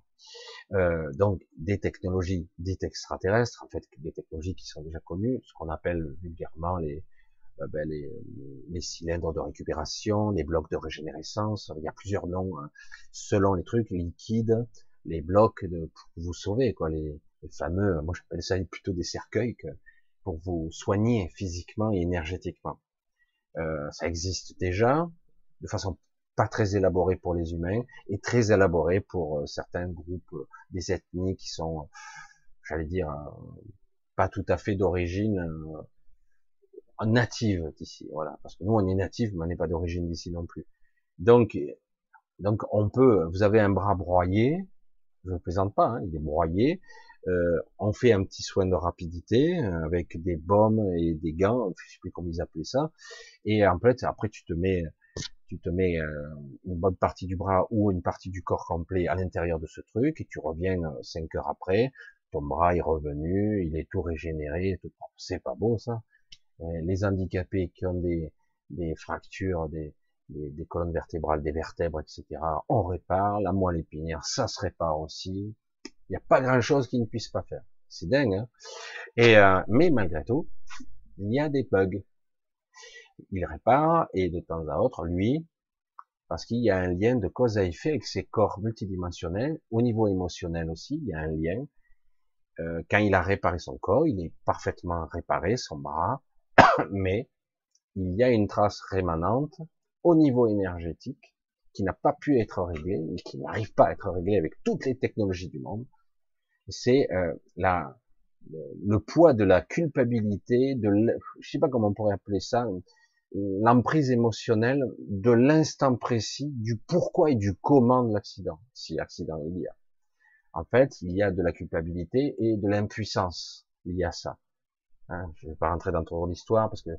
Speaker 1: euh, donc des technologies dites extraterrestres, en fait des technologies qui sont déjà connues, ce qu'on appelle vulgairement les, euh, ben, les, les, cylindres de récupération, les blocs de régénérescence, il y a plusieurs noms hein, selon les trucs, liquides, les blocs de, pour vous sauver, quoi, les, les fameux, moi j'appelle ça plutôt des cercueils que, pour vous soigner physiquement et énergétiquement. Euh, ça existe déjà, de façon pas très élaborée pour les humains et très élaborée pour euh, certains groupes, euh, des ethnies qui sont, j'allais dire, pas tout à fait d'origine native d'ici. Voilà, parce que nous on est natif, mais on n'est pas d'origine d'ici non plus. Donc, donc on peut, vous avez un bras broyé, je ne plaisante pas, hein, il est broyé. Euh, on fait un petit soin de rapidité euh, avec des baumes et des gants, je sais plus comment ils appelaient ça. Et en fait, après tu te mets, tu te mets euh, une bonne partie du bras ou une partie du corps complet à l'intérieur de ce truc et tu reviens cinq heures après, ton bras est revenu, il est tout régénéré, C'est pas beau ça. Les handicapés qui ont des, des fractures, des, des, colonnes vertébrales, des vertèbres, etc. On répare, la moelle épinière, ça se répare aussi. Il n'y a pas grand chose qu'ils ne puissent pas faire. C'est dingue, hein et, euh, mais malgré tout, il y a des bugs. Il répare, et de temps à autre, lui, parce qu'il y a un lien de cause à effet avec ses corps multidimensionnels, au niveau émotionnel aussi, il y a un lien. Euh, quand il a réparé son corps, il est parfaitement réparé, son bras, mais il y a une trace rémanente au niveau énergétique qui n'a pas pu être réglé et qui n'arrive pas à être réglé avec toutes les technologies du monde. C'est euh, la le, poids de la culpabilité, de je sais pas comment on pourrait appeler ça, l'emprise émotionnelle de l'instant précis du pourquoi et du comment de l'accident, si accident il y a. En fait, il y a de la culpabilité et de l'impuissance. Il y a ça. Hein, je vais pas rentrer dans trop l'histoire parce que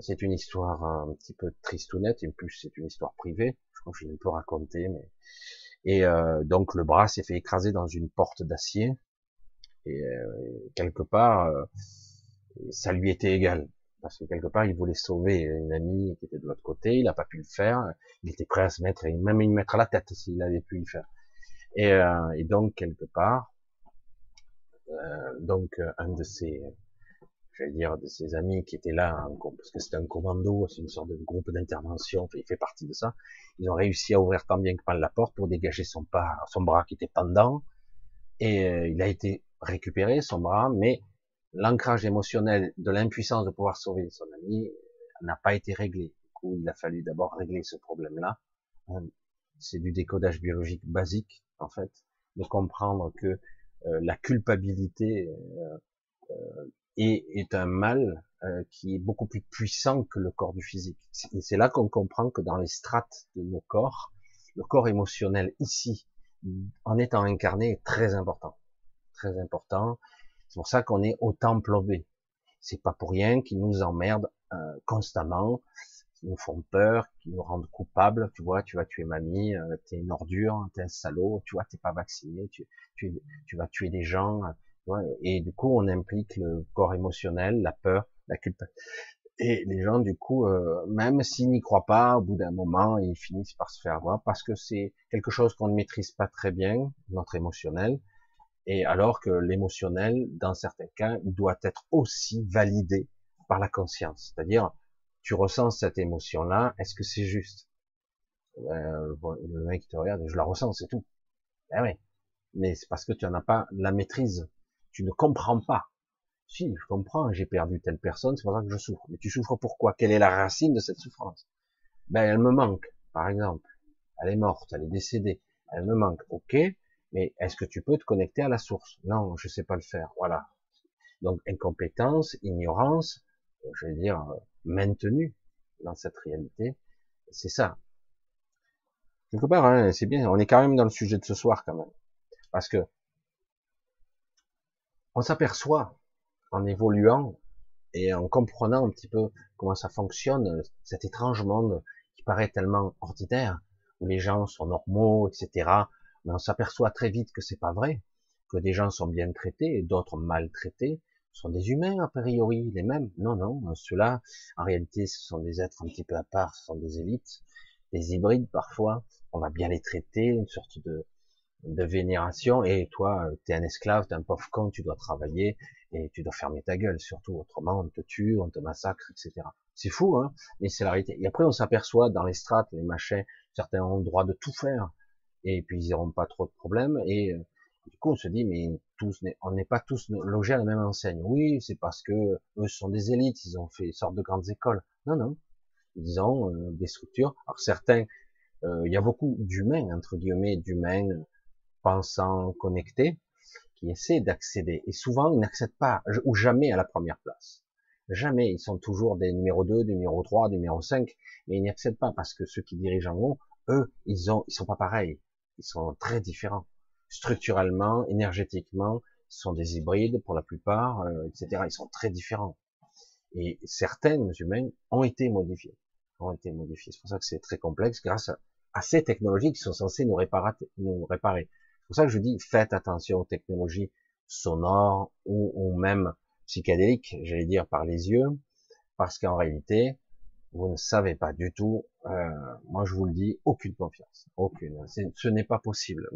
Speaker 1: c'est une histoire un petit peu tristounette, et plus c'est une histoire privée, je crois que je l'ai un peu raconté, mais et euh, donc le bras s'est fait écraser dans une porte d'acier, et euh, quelque part ça lui était égal, parce que quelque part il voulait sauver une amie qui était de l'autre côté, il n'a pas pu le faire, il était prêt à se mettre, et même y mettre à la tête s'il avait pu y faire. Et, et donc quelque part, donc un de ces j'allais dire, de ses amis qui étaient là, parce que c'était un commando, c'est une sorte de groupe d'intervention, il fait partie de ça. Ils ont réussi à ouvrir tant bien que mal la porte pour dégager son, pas, son bras qui était pendant, et euh, il a été récupéré, son bras, mais l'ancrage émotionnel de l'impuissance de pouvoir sauver son ami n'a pas été réglé. Du coup, il a fallu d'abord régler ce problème-là. Hein, c'est du décodage biologique basique, en fait, de comprendre que euh, la culpabilité euh, et est un mal euh, qui est beaucoup plus puissant que le corps du physique. Et c'est là qu'on comprend que dans les strates de nos corps, le corps émotionnel ici, en étant incarné, est très important. Très important. C'est pour ça qu'on est autant plombé. C'est pas pour rien qu'ils nous emmerdent euh, constamment, qui nous font peur, qui nous rendent coupables. Tu vois, tu vas tuer mamie, euh, t'es une ordure, t'es un salaud, tu vois, t'es pas vacciné, tu, tu, tu vas tuer des gens et du coup, on implique le corps émotionnel, la peur, la culpabilité. Et les gens, du coup, euh, même s'ils n'y croient pas, au bout d'un moment, ils finissent par se faire avoir parce que c'est quelque chose qu'on ne maîtrise pas très bien, notre émotionnel. Et alors que l'émotionnel, dans certains cas, doit être aussi validé par la conscience. C'est-à-dire, tu ressens cette émotion-là, est-ce que c'est juste? Euh, Le mec qui te regarde, je la ressens, c'est tout. Ben oui. Mais c'est parce que tu n'en as pas la maîtrise tu ne comprends pas. Si, je comprends, j'ai perdu telle personne, c'est pour ça que je souffre. Mais tu souffres pourquoi? Quelle est la racine de cette souffrance? Ben, elle me manque, par exemple. Elle est morte, elle est décédée. Elle me manque, ok, mais est-ce que tu peux te connecter à la source? Non, je sais pas le faire. Voilà. Donc, incompétence, ignorance, je vais dire, euh, maintenue dans cette réalité, c'est ça. Quelque part, hein, c'est bien, on est quand même dans le sujet de ce soir quand même. Parce que on s'aperçoit en évoluant et en comprenant un petit peu comment ça fonctionne, cet étrange monde qui paraît tellement ordinaire, où les gens sont normaux, etc. Mais on s'aperçoit très vite que c'est pas vrai, que des gens sont bien traités et d'autres mal traités, sont des humains a priori, les mêmes. Non, non, ceux-là, en réalité, ce sont des êtres un petit peu à part, ce sont des élites, des hybrides parfois. On va bien les traiter, une sorte de, de vénération et toi tu es un esclave, t'es un pauvre con, tu dois travailler et tu dois fermer ta gueule surtout autrement on te tue, on te massacre, etc. C'est fou hein, mais c'est la réalité. Et après on s'aperçoit dans les strates, les machins, certains ont le droit de tout faire et puis ils n'auront pas trop de problèmes et euh, du coup on se dit mais tous on n'est pas tous logés à la même enseigne. Oui c'est parce que eux sont des élites, ils ont fait une sorte de grandes écoles. Non non, ils ont euh, des structures. Alors certains, euh, il y a beaucoup d'humains entre guillemets d'humains pensant connectés, qui essaient d'accéder. Et souvent, ils n'accèdent pas, ou jamais à la première place. Jamais. Ils sont toujours des numéros 2, des numéro 3, des numéro 5, mais ils n'y accèdent pas parce que ceux qui dirigent en haut, eux, ils ont, ils sont pas pareils. Ils sont très différents. structurellement, énergétiquement, sont des hybrides pour la plupart, euh, etc. Ils sont très différents. Et certaines humains ont été modifiés, ont été modifiés. C'est pour ça que c'est très complexe grâce à, ces technologies qui sont censées nous réparer. Nous réparer. Pour ça que je dis faites attention aux technologies sonores ou, même psychédéliques, j'allais dire par les yeux, parce qu'en réalité, vous ne savez pas du tout. Euh, moi, je vous le dis, aucune confiance, aucune. Ce n'est pas possible.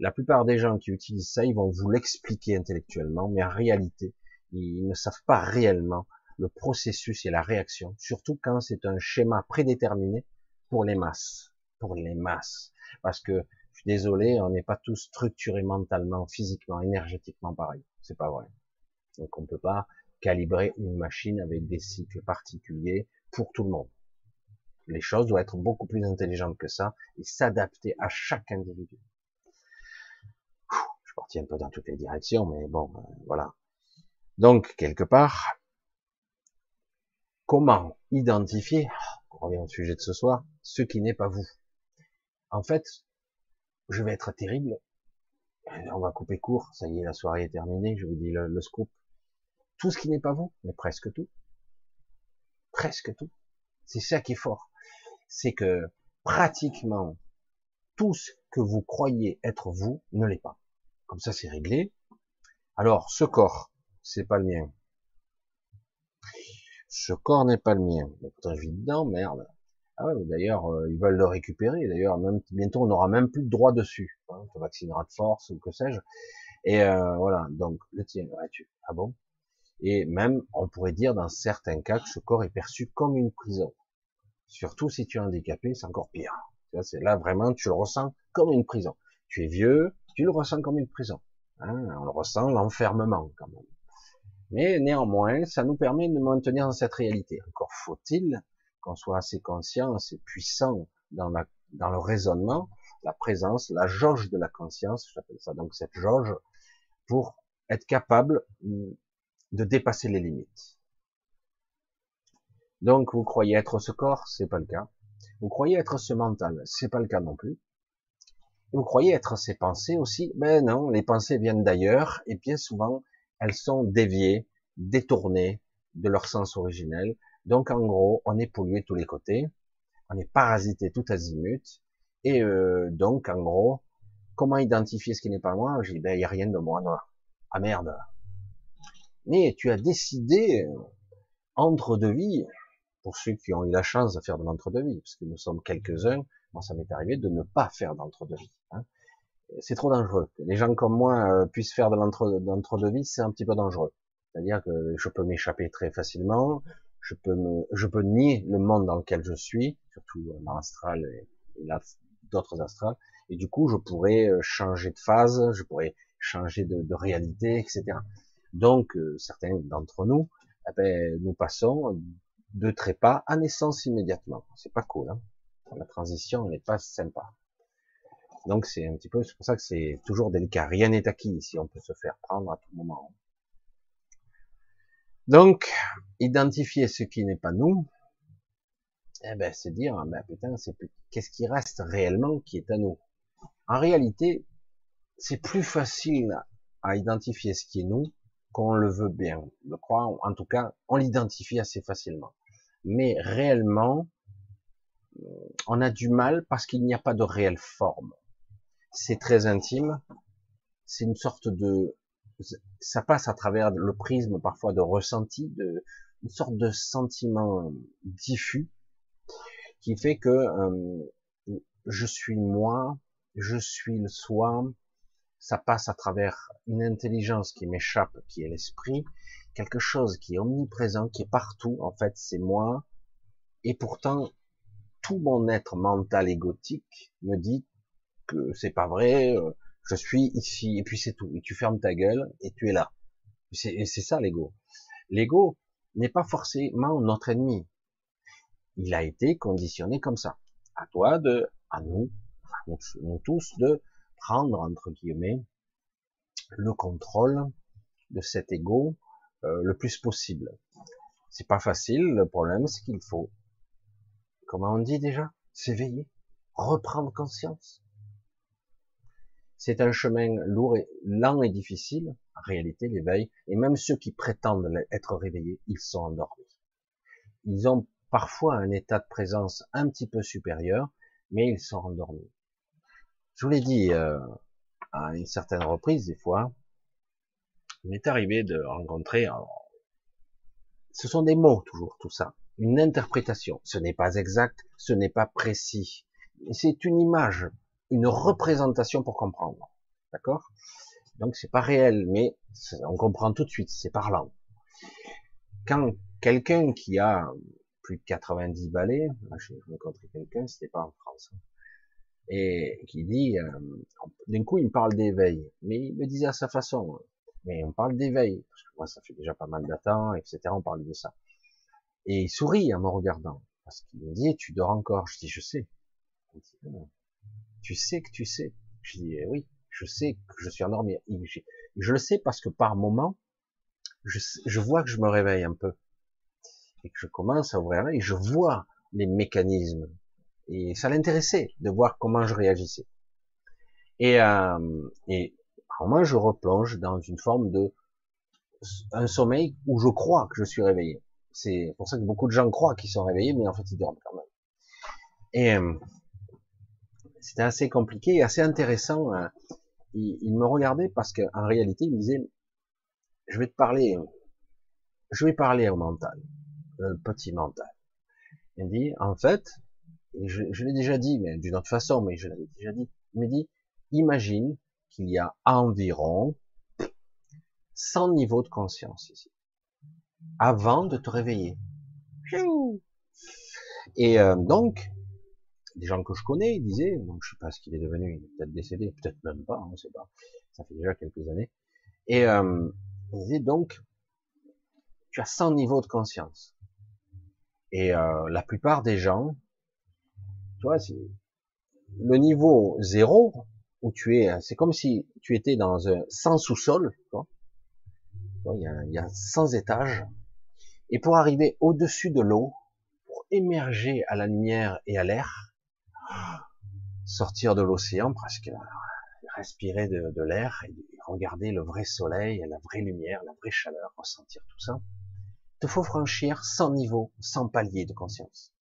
Speaker 1: La plupart des gens qui utilisent ça, ils vont vous l'expliquer intellectuellement, mais en réalité, ils ne savent pas réellement le processus et la réaction, surtout quand c'est un schéma prédéterminé pour les masses, pour les masses. Parce que, suis désolé, on n'est pas tous structurés mentalement, physiquement, énergétiquement pareil. C'est pas vrai. Donc on peut pas calibrer une machine avec des cycles particuliers pour tout le monde. Les choses doivent être beaucoup plus intelligentes que ça et s'adapter à chaque individu. Je partis un peu dans toutes les directions, mais bon, euh, voilà. Donc, quelque part, comment identifier, on revient au sujet de ce soir, ce qui n'est pas vous? En fait, je vais être terrible, on va couper court, ça y est, la soirée est terminée, je vous dis le, scoop. Tout ce qui n'est pas vous, mais presque tout, presque tout. C'est ça qui est fort. C'est que pratiquement tout ce que vous croyez être vous ne l'est pas. Comme ça, c'est réglé. Alors, ce corps, c'est pas le mien. Ce corps n'est pas le mien. Je dedans, merde. Ah ouais, d'ailleurs, euh, ils veulent le récupérer. D'ailleurs, même bientôt, on n'aura même plus de droit dessus. Hein, on te vaccinera de force ou que sais-je. Et euh, voilà. Donc, le tien, ouais, tu. Ah bon? Et même, on pourrait dire dans certains cas que ce corps est perçu comme une prison. Surtout si tu es handicapé, c'est encore pire. C'est là vraiment, tu le ressens comme une prison. Tu es vieux, tu le ressens comme une prison. Hein, on le ressent l'enfermement quand même. Mais néanmoins, ça nous permet de maintenir dans cette réalité. Encore faut-il qu'on soit assez conscient, assez puissant dans, le raisonnement, la présence, la jauge de la conscience, j'appelle ça donc cette jauge, pour être capable de dépasser les limites. Donc, vous croyez être ce corps, c'est pas le cas. Vous croyez être ce mental, c'est pas le cas non plus. vous croyez être ces pensées aussi, ben non, les pensées viennent d'ailleurs, et bien souvent, elles sont déviées, détournées de leur sens originel. Donc, en gros, on est pollué tous les côtés, on est parasité tout azimut, et euh, donc, en gros, comment identifier ce qui n'est pas moi? Dis, ben, il n'y a rien de moi, non. Ah merde, mais tu as décidé, euh, entre deux vies, pour ceux qui ont eu la chance de faire de l'entre-deux-vie, parce que nous sommes quelques-uns, moi ça m'est arrivé de ne pas faire d'entre-deux-vie. Hein. C'est trop dangereux. Que les gens comme moi euh, puissent faire de l'entre-deux-vie, c'est un petit peu dangereux. C'est-à-dire que je peux m'échapper très facilement, je peux me, je peux nier le monde dans lequel je suis, surtout dans l'astral et, et d'autres astrales, et du coup je pourrais euh, changer de phase, je pourrais changer de, réalité, etc. Donc, euh, certains d'entre nous, eh ben, nous passons de trépas à naissance immédiatement. C'est pas cool. Hein la transition n'est pas sympa. Donc, c'est un petit peu, c'est pour ça que c'est toujours délicat. Rien n'est acquis si on peut se faire prendre à tout moment. Donc, identifier ce qui n'est pas nous, eh ben, c'est dire, ben, putain, c'est qu'est-ce qui reste réellement qui est à nous? En réalité, c'est plus facile à identifier ce qui est nous qu'on le veut bien. Je crois, en tout cas, on l'identifie assez facilement. Mais réellement, on a du mal parce qu'il n'y a pas de réelle forme. C'est très intime. C'est une sorte de, ça passe à travers le prisme parfois de ressenti, de, une sorte de sentiment diffus qui fait que euh, je suis moi, je suis le soi, ça passe à travers une intelligence qui m'échappe, qui est l'esprit, quelque chose qui est omniprésent, qui est partout, en fait, c'est moi, et pourtant, tout mon être mental égotique me dit que c'est pas vrai, euh, je suis ici, et puis c'est tout, et tu fermes ta gueule, et tu es là. C'est ça l'ego. L'ego n'est pas forcément notre ennemi. Il a été conditionné comme ça. À toi de, à nous, à nous tous de prendre entre guillemets le contrôle de cet ego euh, le plus possible. C'est pas facile. Le problème, c'est qu'il faut, comment on dit déjà, s'éveiller, reprendre conscience. C'est un chemin lourd et lent et difficile, en réalité, l'éveil, et même ceux qui prétendent être réveillés, ils sont endormis. Ils ont parfois un état de présence un petit peu supérieur, mais ils sont endormis. Je vous l'ai dit euh, à une certaine reprise, des fois, il m'est arrivé de rencontrer, ce sont des mots toujours, tout ça, une interprétation. Ce n'est pas exact, ce n'est pas précis, c'est une image, une représentation pour comprendre. D'accord? Donc c'est pas réel, mais on comprend tout de suite, c'est parlant. Quand quelqu'un qui a plus de 90 balais, j'ai rencontré quelqu'un, c'était pas en France, hein, et qui dit, euh, d'un coup il me parle d'éveil, mais il me disait à sa façon, mais on parle d'éveil, parce que moi ça fait déjà pas mal temps, etc. On parle de ça. Et il sourit en me regardant, parce qu'il me dit, tu dors encore. Je dis, je sais. Tu sais que tu sais. Je dis, eh oui, je sais que je suis endormi. Je le sais parce que par moment, je, vois que je me réveille un peu. Et que je commence à ouvrir et je vois les mécanismes. Et ça l'intéressait de voir comment je réagissais. Et, euh, et je replonge dans une forme de un sommeil où je crois que je suis réveillé. C'est pour ça que beaucoup de gens croient qu'ils sont réveillés, mais en fait ils dorment quand même. Et euh, c'était assez compliqué et assez intéressant. Hein. Il, me regardait parce qu'en réalité, il me disait, je vais te parler, je vais parler au mental, le petit mental. Il me dit, en fait, je, je l'ai déjà dit, mais d'une autre façon, mais je l'avais déjà dit. Il me dit, imagine qu'il y a environ 100 niveaux de conscience ici, avant de te réveiller. Et euh, donc, des gens que je connais disaient, donc je sais pas ce qu'il est devenu, il est peut-être décédé, peut-être même pas, on ne sait pas, ça fait déjà quelques années. Et euh, ils disaient donc, tu as 100 niveaux de conscience. Et euh, la plupart des gens, tu vois, le niveau zéro, où tu es, c'est comme si tu étais dans un sans sous-sol, il y, a, il y a 100 étages, et pour arriver au-dessus de l'eau, pour émerger à la lumière et à l'air, sortir de l'océan presque, respirer de, de l'air et regarder le vrai soleil, la vraie lumière, la vraie chaleur, ressentir tout ça, il te faut franchir 100 niveaux, 100 paliers de conscience.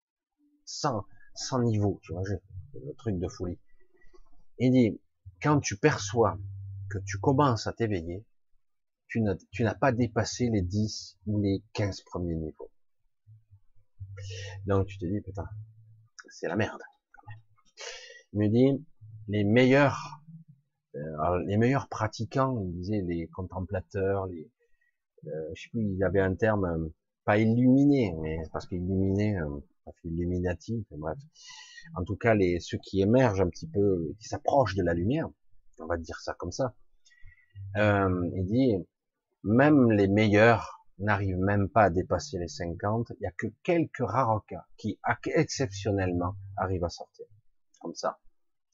Speaker 1: 100, 100 niveaux, tu vois, le truc de folie. Il dit, quand tu perçois que tu commences à t'éveiller, tu n'as pas dépassé les 10 ou les 15 premiers niveaux. Donc tu te dis, putain, c'est la merde. Me dit, les meilleurs, euh, les meilleurs pratiquants, il disait les contemplateurs, les, euh, je sais plus, il avait un terme, euh, pas illuminé, mais parce qu'illuminé, euh, illuminatif, bref, en tout cas les ceux qui émergent un petit peu, qui s'approchent de la lumière, on va dire ça comme ça. Il dit même les meilleurs n'arrivent même pas à dépasser les 50. Il y a que quelques rares qui exceptionnellement arrivent à sortir comme ça,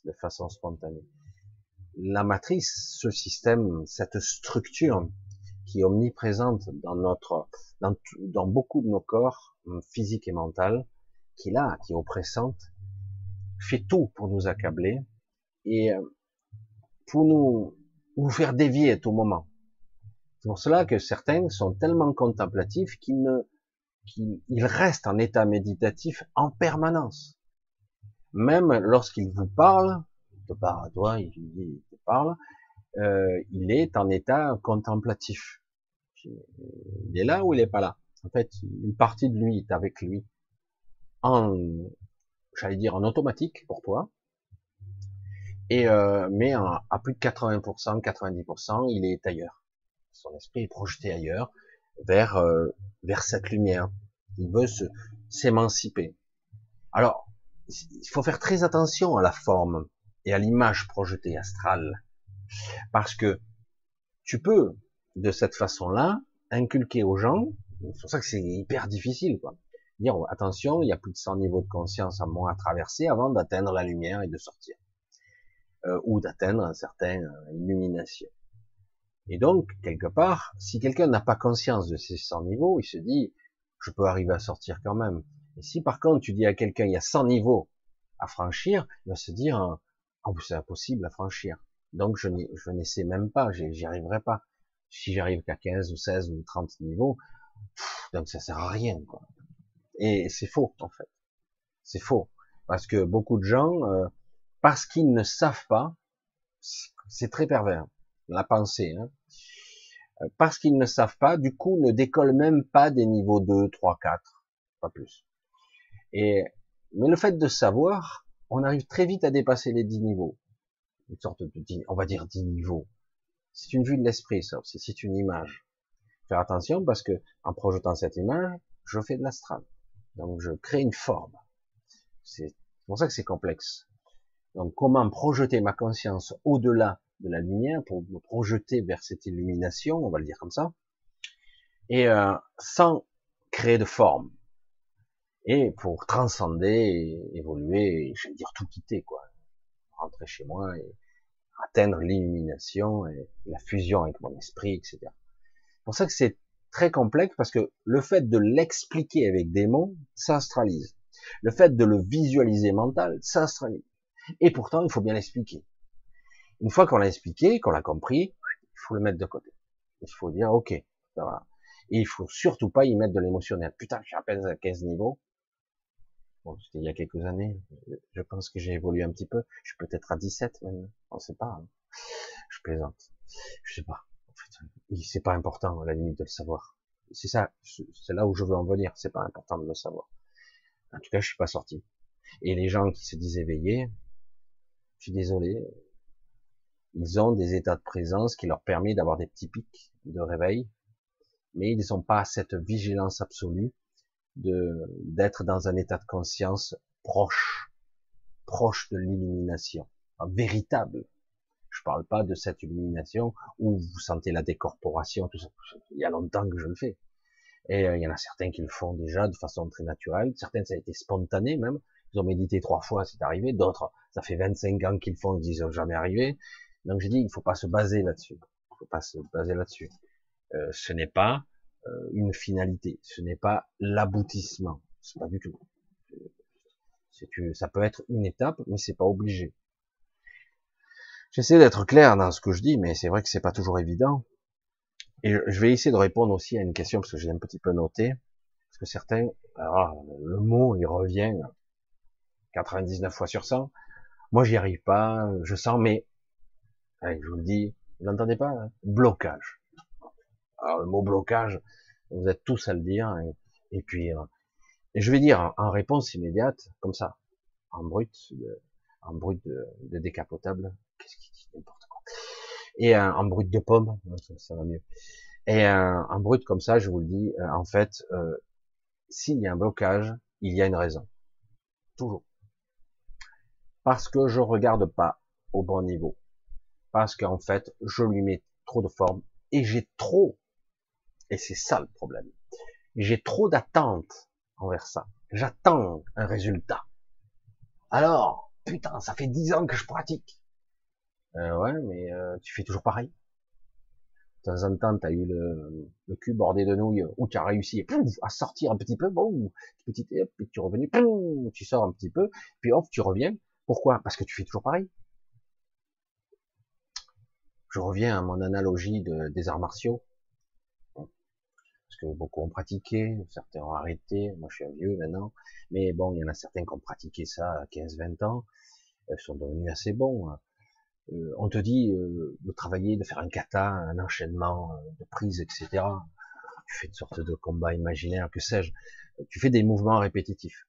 Speaker 1: de façon spontanée. La matrice, ce système, cette structure qui est omniprésente dans notre, dans, dans beaucoup de nos corps, physiques et mental, qui là, qui est oppressante, fait tout pour nous accabler et euh, pour nous, nous faire dévier à tout moment. C'est pour cela que certains sont tellement contemplatifs qu'ils ne, qu'ils restent en état méditatif en permanence. Même lorsqu'il vous parle, il te parle à toi, il, te parle, euh, il est en état contemplatif. Il est là ou il est pas là? En fait, une partie de lui est avec lui en, j'allais dire en automatique pour toi, et euh, mais à, plus de 80%, 90%, il est ailleurs. Son esprit est projeté ailleurs, vers euh, vers cette lumière. Il veut s'émanciper. Alors, il faut faire très attention à la forme et à l'image projetée astrale, parce que tu peux de cette façon-là inculquer aux gens. C'est pour ça que c'est hyper difficile, quoi. Dire attention, il y a plus de 100 niveaux de conscience à moins à traverser avant d'atteindre la lumière et de sortir. Euh, ou d'atteindre un certain euh, illumination. Et donc, quelque part, si quelqu'un n'a pas conscience de ces 100 niveaux, il se dit, je peux arriver à sortir quand même. Et si par contre tu dis à quelqu'un, il y a 100 niveaux à franchir, il va se dire, oh, c'est impossible à franchir. Donc je n'essaie même pas, j'y arriverai pas. Si j'arrive qu'à 15 ou 16 ou 30 niveaux, donc ça sert à rien. Quoi. Et c'est faux en fait. C'est faux. Parce que beaucoup de gens, euh, parce qu'ils ne savent pas, c'est très pervers, la pensée, hein, euh, parce qu'ils ne savent pas, du coup, ne décollent même pas des niveaux 2, 3, 4, pas plus. Et, mais le fait de savoir, on arrive très vite à dépasser les 10 niveaux. Une sorte de, on va dire 10 niveaux. C'est une vue de l'esprit, ça, c'est une image. Faire attention parce que, en projetant cette image, je fais de l'astral. Donc, je crée une forme. C'est pour ça que c'est complexe. Donc, comment projeter ma conscience au-delà de la lumière pour me projeter vers cette illumination, on va le dire comme ça, et euh, sans créer de forme, et pour transcender, évoluer, je vais dire tout quitter, quoi, rentrer chez moi et atteindre l'illumination et la fusion avec mon esprit, etc. C'est pour ça que c'est très complexe parce que le fait de l'expliquer avec des mots, ça astralise. Le fait de le visualiser mental, ça astralise. Et pourtant, il faut bien l'expliquer. Une fois qu'on l'a expliqué, qu'on l'a compris, il faut le mettre de côté. Il faut dire, ok, ça va. Et il faut surtout pas y mettre de l'émotionnel. Putain, je à peine à 15 niveaux. Bon, c'était il y a quelques années. Je pense que j'ai évolué un petit peu. Je suis peut-être à 17 maintenant. On sait pas. Hein. Je plaisante. Je sais pas. En fait, c'est pas important, à la limite, de le savoir. C'est ça, c'est là où je veux en venir. C'est pas important de le savoir. En tout cas, je suis pas sorti. Et les gens qui se disent éveillés, je suis désolé, ils ont des états de présence qui leur permettent d'avoir des petits pics de réveil, mais ils n'ont pas cette vigilance absolue d'être dans un état de conscience proche, proche de l'illumination, véritable. Je parle pas de cette illumination où vous sentez la décorporation, tout ça. Il y a longtemps que je le fais. Et euh, il y en a certains qui le font déjà de façon très naturelle. Certains, ça a été spontané même. Ils ont médité trois fois, c'est arrivé. D'autres, ça fait 25 ans qu'ils le font, ils sont jamais arrivé. Donc je dis, il faut pas se baser là-dessus. Il faut pas se baser là-dessus. Euh, ce n'est pas une finalité. Ce n'est pas l'aboutissement. C'est pas du tout. Ça peut être une étape, mais c'est pas obligé. J'essaie d'être clair dans ce que je dis, mais c'est vrai que c'est pas toujours évident. Et je vais essayer de répondre aussi à une question parce que j'ai un petit peu noté, parce que certains, alors, le mot il revient 99 fois sur 100. Moi j'y arrive pas, je sens, mais je vous le dis, vous n'entendez pas hein Blocage. Alors le mot blocage, vous êtes tous à le dire, et, puis euh, et je vais dire en réponse immédiate, comme ça, en brut, en brut de, de décapotable, qu'est-ce qu'il dit n'importe quoi et en brut de pomme, ça, va mieux. Et en brut comme ça, je vous le dis, euh, en fait, euh, s'il y a un blocage, il y a une raison. Toujours. Parce que je regarde pas au bon niveau. Parce qu'en fait, je lui mets trop de forme et j'ai trop, et c'est ça le problème, j'ai trop d'attentes envers ça. J'attends un résultat. Alors, putain, ça fait dix ans que je pratique. Euh, ouais, mais euh, tu fais toujours pareil. De temps en temps, tu as eu le, cul bordé de nouilles, ou tu as réussi à sortir un petit peu, bon, petit, hop, puis tu es revenu, tu sors un petit peu, puis hop, tu reviens. Pourquoi? Parce que tu fais toujours pareil. Je reviens à mon analogie de, des arts martiaux. Parce que beaucoup ont pratiqué, certains ont arrêté, moi je suis un vieux maintenant, mais bon, il y en a certains qui ont pratiqué ça à 15-20 ans, ils sont devenus assez bons. Hein. Euh, on te dit euh, de travailler, de faire un kata, un enchaînement euh, de prises, etc. Tu fais une sorte de combat imaginaire, que sais-je. Tu fais des mouvements répétitifs.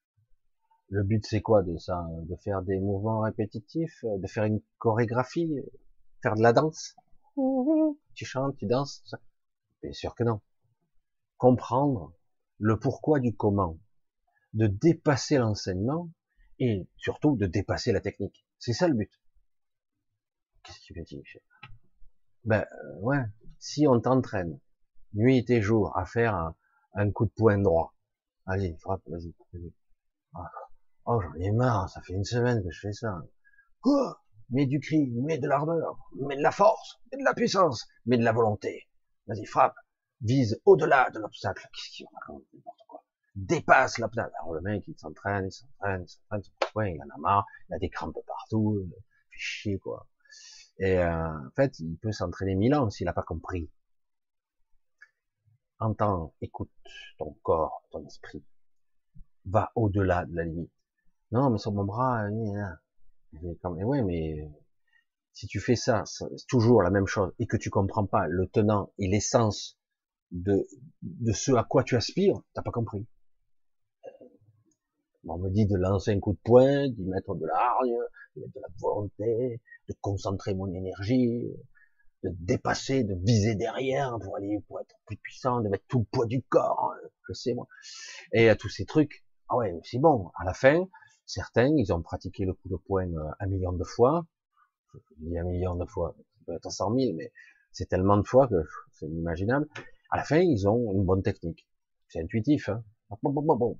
Speaker 1: Le but, c'est quoi de ça De faire des mouvements répétitifs, de faire une chorégraphie, faire de la danse? Tu chantes, tu danses ça? Bien sûr que non. Comprendre le pourquoi du comment, de dépasser l'enseignement et surtout de dépasser la technique. C'est ça le but. Qu'est-ce qu'il me dit, Michel? Ben, euh, ouais. Si on t'entraîne, nuit et jour, à faire un, coup de poing droit, allez, frappe, vas-y, vas-y. Ah. Oh, j'en ai marre, ça fait une semaine que je fais ça. Quoi? Mets du cri, mets de l'ardeur, mets de la force, mets de la puissance, mets de la volonté. Vas-y, frappe. Vise au-delà de l'obstacle. Qu'est-ce qu'il raconte N'importe quoi? Dépasse l'obstacle. Alors le mec, il s'entraîne, il s'entraîne, il s'entraîne, il en a marre, il a des crampes partout, il fait chier, quoi. Et euh, en fait, il peut s'entraîner mille ans s'il n'a pas compris. Entends, écoute ton corps, ton esprit. Va au-delà de la limite. Non, mais sur mon bras, comme, mais ouais, mais si tu fais ça, c'est toujours la même chose, et que tu comprends pas le tenant et l'essence de, de ce à quoi tu aspires, t'as pas compris. On me dit de lancer un coup de poing, d'y mettre de l'argne, de mettre de la volonté, de concentrer mon énergie, de dépasser, de viser derrière pour aller, pour être plus puissant, de mettre tout le poids du corps, je sais moi. Et à tous ces trucs, ah ouais, c'est bon. À la fin, certains, ils ont pratiqué le coup de poing euh, un million de fois. Je dis un million de fois, ça peut être cent mille, mais c'est tellement de fois que c'est inimaginable. À la fin, ils ont une bonne technique. C'est intuitif, hein.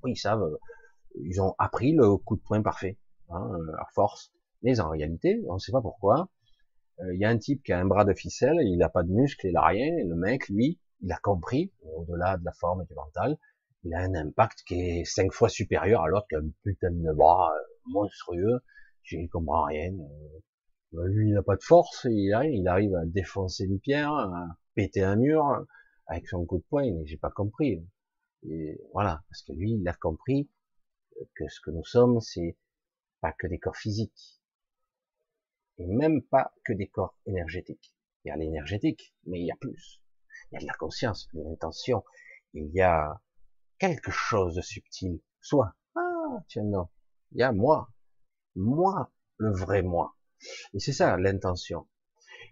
Speaker 1: Ils savent euh, ils ont appris le coup de poing parfait, hein, à force. Mais en réalité, on ne sait pas pourquoi. Euh, il y a un type qui a un bras de ficelle, il n'a pas de muscle, il n'a rien, et le mec, lui, il a compris, au-delà de la forme et du mental, il a un impact qui est cinq fois supérieur à l'autre qui a un putain de bras euh, monstrueux, il comprend rien. Euh, lui, il n'a pas de force, il arrive, il arrive à défoncer une pierre, à péter un mur avec son coup de poing, mais j'ai pas compris. Et voilà, parce que lui, il a compris que ce que nous sommes, c'est pas que des corps physiques, et même pas que des corps énergétiques. Il y a l'énergétique, mais il y a plus. Il y a de la conscience, de l'intention, il y a quelque chose de subtil. Soit, ah, tiens, non, il y a moi, moi, le vrai moi. Et c'est ça, l'intention.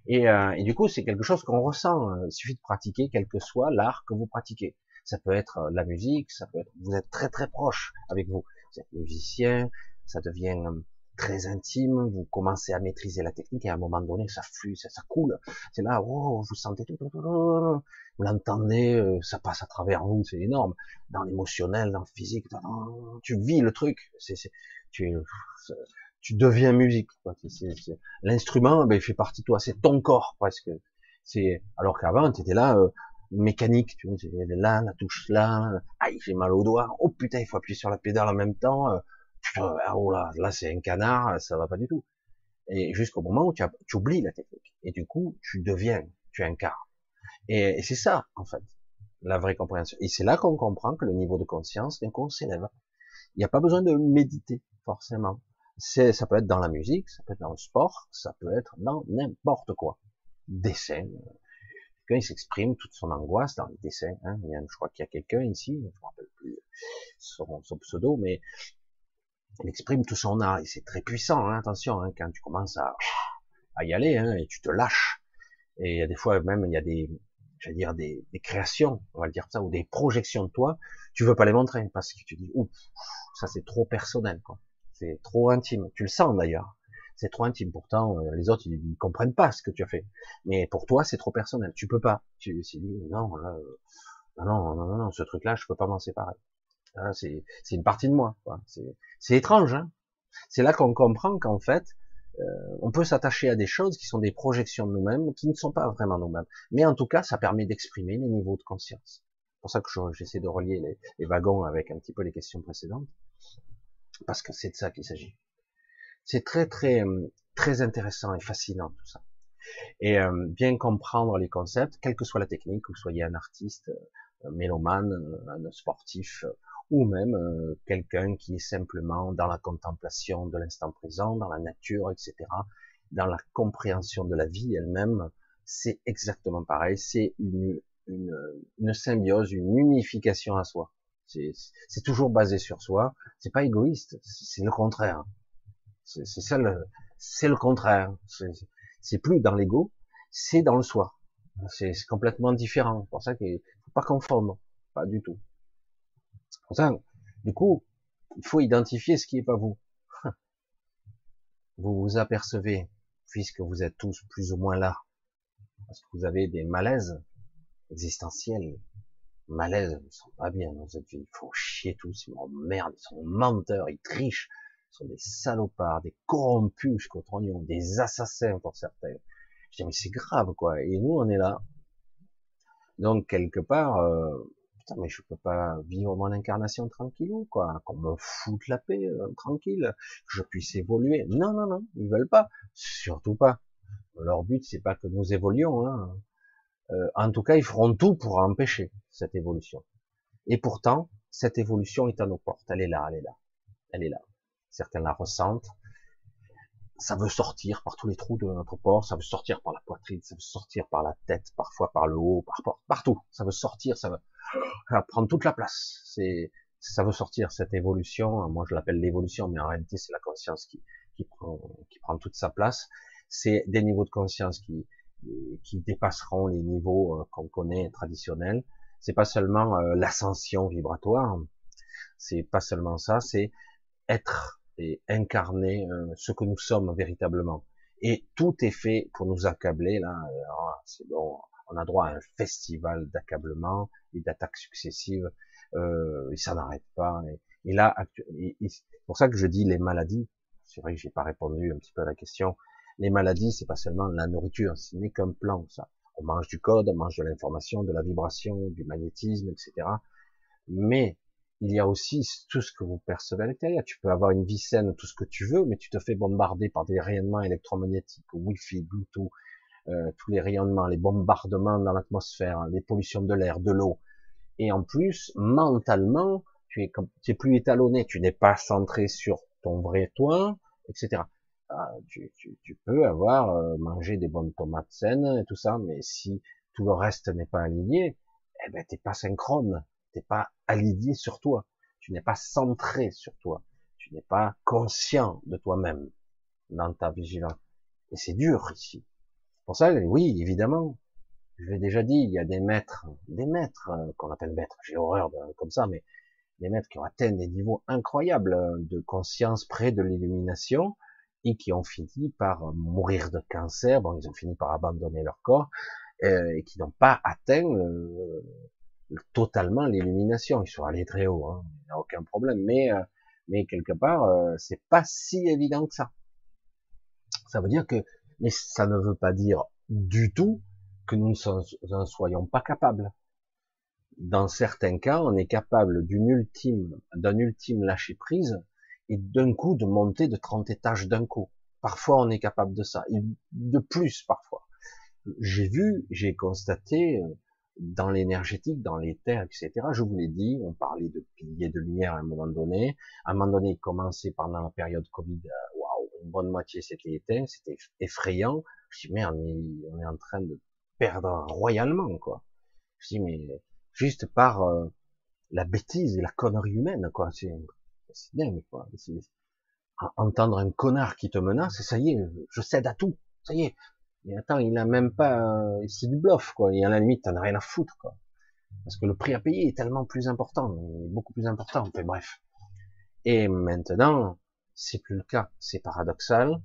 Speaker 1: Et, euh, et, du coup, c'est quelque chose qu'on ressent. Il suffit de pratiquer, quel que soit l'art que vous pratiquez. Ça peut être euh, la musique, ça peut être, vous êtes très très proche avec vous vous êtes musicien, ça devient euh, très intime, vous commencez à maîtriser la technique et à un moment donné, ça flue, ça, coule. C'est là, oh, vous sentez tout, vous l'entendez, euh, ça passe à travers vous, c'est énorme. Dans l'émotionnel, dans le physique, tu vis le truc. C'est, tu, tu deviens musique. L'instrument, ben, il fait partie de toi, c'est ton corps presque. C'est alors qu'avant, tu étais là, euh, mécanique, tu vois, là, la touche là, aïe, j'ai mal au doigt, oh putain, il faut appuyer sur la pédale en même temps, euh, ah, oh là, là c'est un canard, ça va pas du tout. Et jusqu'au moment où tu, oublies la technique, et du coup, tu deviens, tu incarnes. Et, et c'est ça, en fait, la vraie compréhension. Et c'est là qu'on comprend que le niveau de conscience, d'un coup, s'élève. Il n'y a pas besoin de méditer, forcément. C'est, ça peut être dans la musique, ça peut être dans le sport, ça peut être dans n'importe quoi. Dessin, il s'exprime toute son angoisse dans les dessins. Hein. je crois qu'il y a quelqu'un ici, je ne me rappelle plus son, pseudo, mais il exprime tout son art et c'est très puissant. Hein, attention, hein, quand tu commences à, y aller hein, et tu te lâches. Et il y a des fois même il y a des, j'allais dire des, créations, on va dire ça, ou des projections de toi. Tu veux pas les montrer parce que tu dis ouf, ça c'est trop personnel, quoi. C'est trop intime. Tu le sens d'ailleurs c'est trop intime. Pourtant, euh, les autres, ils, comprennent pas ce que tu as fait. Mais pour toi, c'est trop personnel. Tu peux pas. Tu dis, non, là, euh, non, non, non, non, ce truc-là, je peux pas m'en séparer. C'est une partie de moi. C'est étrange. Hein c'est là qu'on comprend qu'en fait, euh, on peut s'attacher à des choses qui sont des projections de nous-mêmes, qui ne sont pas vraiment nous-mêmes. Mais en tout cas, ça permet d'exprimer les niveaux de conscience. C'est pour ça que j'essaie de relier les, les, wagons avec un petit peu les questions précédentes, parce que c'est de ça qu'il s'agit. C'est très très euh, très intéressant et fascinant tout ça. Et euh, bien comprendre les concepts, quelle que soit la technique, que vous soyez un artiste, un mélomane, un sportif, ou même euh, quelqu'un qui est simplement dans la contemplation de l'instant présent, dans la nature, etc., dans la compréhension de la vie elle-même, c'est exactement pareil. C'est une, une, une, symbiose, une unification à soi. C'est toujours basé sur soi. C'est pas égoïste, c'est le contraire. C'est ça le, c'est le contraire. C'est plus dans l'ego, c'est dans le soi. C'est complètement différent. C'est pour ça qu'il faut pas confondre, pas du tout. Pour ça, du coup, il faut identifier ce qui est pas vous. Vous vous apercevez, puisque vous êtes tous plus ou moins là, parce que vous avez des malaises existentiels, malaises, ils sont pas bien, vous êtes, il faut chier tous, ils m'emmerdent, ils sont menteurs, ils trichent, sont des salopards, des corrompus jusqu'au trognon, des assassins pour certains. Je dis, mais c'est grave, quoi. Et nous, on est là. Donc, quelque part, euh, putain, mais je peux pas vivre mon incarnation tranquillou, quoi. Qu'on me foute la paix, euh, tranquille. Que je puisse évoluer. Non, non, non. Ils veulent pas. Surtout pas. Leur but, c'est pas que nous évoluions. Hein. Euh, en tout cas, ils feront tout pour empêcher cette évolution. Et pourtant, cette évolution est à nos portes. Elle est là, elle est là, elle est là. Certains la ressentent. Ça veut sortir par tous les trous de notre corps, ça veut sortir par la poitrine, ça veut sortir par la tête, parfois par le haut, par, partout. Ça veut sortir, ça veut, ça prendre toute la place. C'est, ça veut sortir cette évolution. Moi, je l'appelle l'évolution, mais en réalité, c'est la conscience qui, qui prend, qui prend toute sa place. C'est des niveaux de conscience qui, qui dépasseront les niveaux euh, qu'on connaît traditionnels. C'est pas seulement euh, l'ascension vibratoire, c'est pas seulement ça, c'est être et incarner euh, ce que nous sommes véritablement. Et tout est fait pour nous accabler là. C'est bon, on a droit à un festival d'accablement et d'attaques successives. Euh, et ça n'arrête pas. Et, là, c'est pour ça que je dis les maladies. C'est vrai que j'ai pas répondu un petit peu à la question. Les maladies, c'est pas seulement la nourriture, ce n'est qu'un plan, ça. On mange du code, on mange de l'information, de la vibration, du magnétisme, etc. Mais il y a aussi tout ce que vous percevez à l'intérieur. Tu peux avoir une vie saine, tout ce que tu veux, mais tu te fais bombarder par des rayonnements électromagnétiques, Wi-Fi, Bluetooth, euh, tous les rayonnements, les bombardements dans l'atmosphère, les pollutions de l'air, de l'eau. Et en plus, mentalement, tu es, tu es plus étalonné, tu n'es pas centré sur ton vrai toi, etc. Ah, tu, peux avoir euh, mangé des bonnes tomates saines et tout ça, mais si tout le reste n'est pas aligné, eh ben t'es pas synchrone, t'es pas aligné sur toi, tu n'es pas centré sur toi, tu n'es pas conscient de toi-même dans ta vigilance. Et c'est dur ici. Pour ça, oui, évidemment, je l'ai déjà dit, il y a des maîtres, des maîtres euh, qu'on appelle maîtres, j'ai horreur de, comme ça, mais des maîtres qui ont atteint des niveaux incroyables de conscience près de l'illumination, et qui ont fini par mourir de cancer. Bon, ils ont fini par abandonner leur corps euh, et qui n'ont pas atteint euh, totalement l'illumination. Ils sont allés très haut, hein, il n'y a aucun problème. Mais euh, mais quelque part, c'est pas si évident que ça. Ça veut dire que, mais ça ne veut pas dire du tout que nous ne soyons pas capables. Dans certains cas, on est capable d'une ultime, d'un ultime lâcher prise et d'un coup de monter de 30 étages d'un coup. Parfois on est capable de ça, et de plus parfois. J'ai vu, j'ai constaté euh, dans l'énergétique, dans les terres, etc. Je vous l'ai dit, on parlait de piliers de lumière à un moment donné. À un moment donné, il commençait pendant la période Covid, euh, waouh, une bonne moitié s'était éteint, c'était effrayant. Je dis merde, on est en train de perdre royalement, quoi. Je dis mais juste par euh, la bêtise et la connerie humaine, quoi. C'est dingue, quoi. Entendre un connard qui te menace, ça y est, je cède à tout. Ça y est. Mais attends, il a même pas, c'est du bluff, quoi. Et à la limite, t'en as rien à foutre, quoi. Parce que le prix à payer est tellement plus important, beaucoup plus important. Enfin, bref. Et maintenant, c'est plus le cas. C'est paradoxal.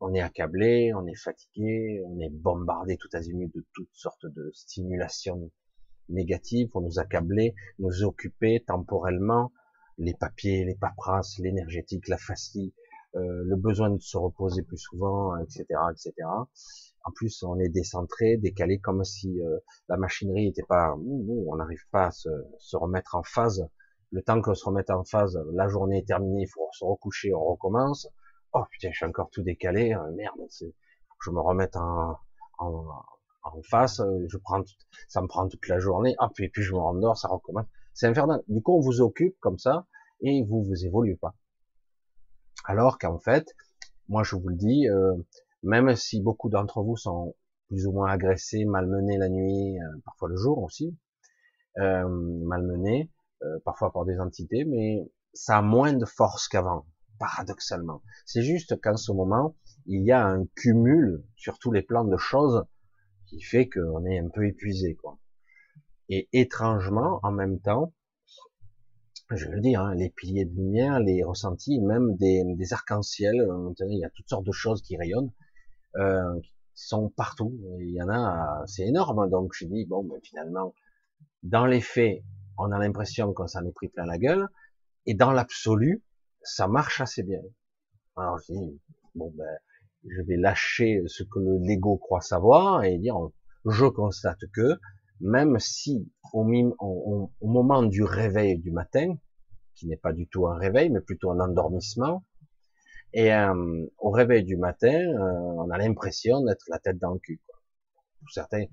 Speaker 1: On est accablé, on est fatigué, on est bombardé tout azimut de toutes sortes de stimulations négatives pour nous accabler, nous occuper temporellement, les papiers, les paperasses, l'énergétique, la fatigue, euh, le besoin de se reposer plus souvent, etc., etc. En plus, on est décentré, décalé, comme si euh, la machinerie n'était pas, on n'arrive pas à se, remettre en phase. Le temps qu'on se remette en phase, la journée est terminée, il faut se recoucher, on recommence. Oh putain, je suis encore tout décalé, euh, merde, je me remette en, en, en face, je prends, ça me prend toute la journée. Ah puis, puis je me rendors, ça recommence. C'est infernal. Du coup, on vous occupe comme ça et vous vous évoluez pas. Alors qu'en fait, moi je vous le dis, euh, même si beaucoup d'entre vous sont plus ou moins agressés, malmenés la nuit, euh, parfois le jour aussi, euh, malmenés, parfois par des entités, mais ça a moins de force qu'avant, paradoxalement. C'est juste qu'en ce moment, il y a un cumul sur tous les plans de choses qui fait qu'on est un peu épuisé, quoi. Et étrangement, en même temps, je veux dire, hein, les piliers de lumière, les ressentis, même des, des arcs-en-ciel, euh, il y a toutes sortes de choses qui rayonnent, euh, qui sont partout. Il y en a, c'est énorme. Donc je dis bon, ben, finalement, dans les faits, on a l'impression qu'on s'en est pris plein la gueule, et dans l'absolu, ça marche assez bien. Alors je dis bon ben, je vais lâcher ce que l'ego croit savoir et dire je constate que même si au, au, moment du réveil du matin, qui n'est pas du tout un réveil, mais plutôt un endormissement, Et euh, au réveil du matin, euh, on a l'impression d'être la tête dans le cul. Quoi. Pour certains,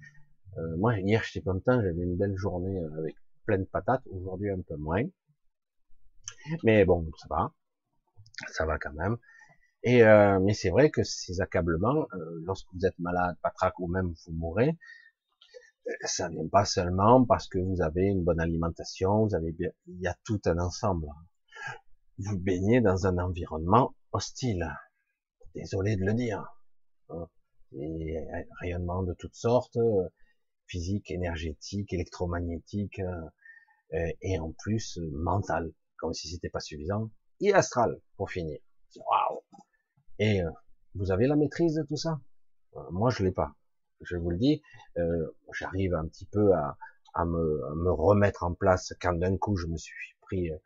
Speaker 1: euh, moi hier j'étais content, j'avais une belle journée avec plein de patates. Aujourd'hui un peu moins, mais bon, ça va, ça va quand même. Et mais c'est vrai que ces accablements, lorsque vous êtes malade, patraque ou même vous mourrez, ça vient pas seulement parce que vous avez une bonne alimentation, vous avez bien, il y a tout un ensemble. Vous baignez dans un environnement hostile. Désolé de le dire. Des rayonnements de toutes sortes, physique, énergétique, électromagnétique, euh, et en plus mental, comme si c'était pas suffisant, et astral pour finir. Waouh Et euh, vous avez la maîtrise de tout ça? Euh, Moi, je l'ai pas je vous le dis, euh, j'arrive un petit peu à, me, me, remettre en place quand d'un coup je me suis pris euh,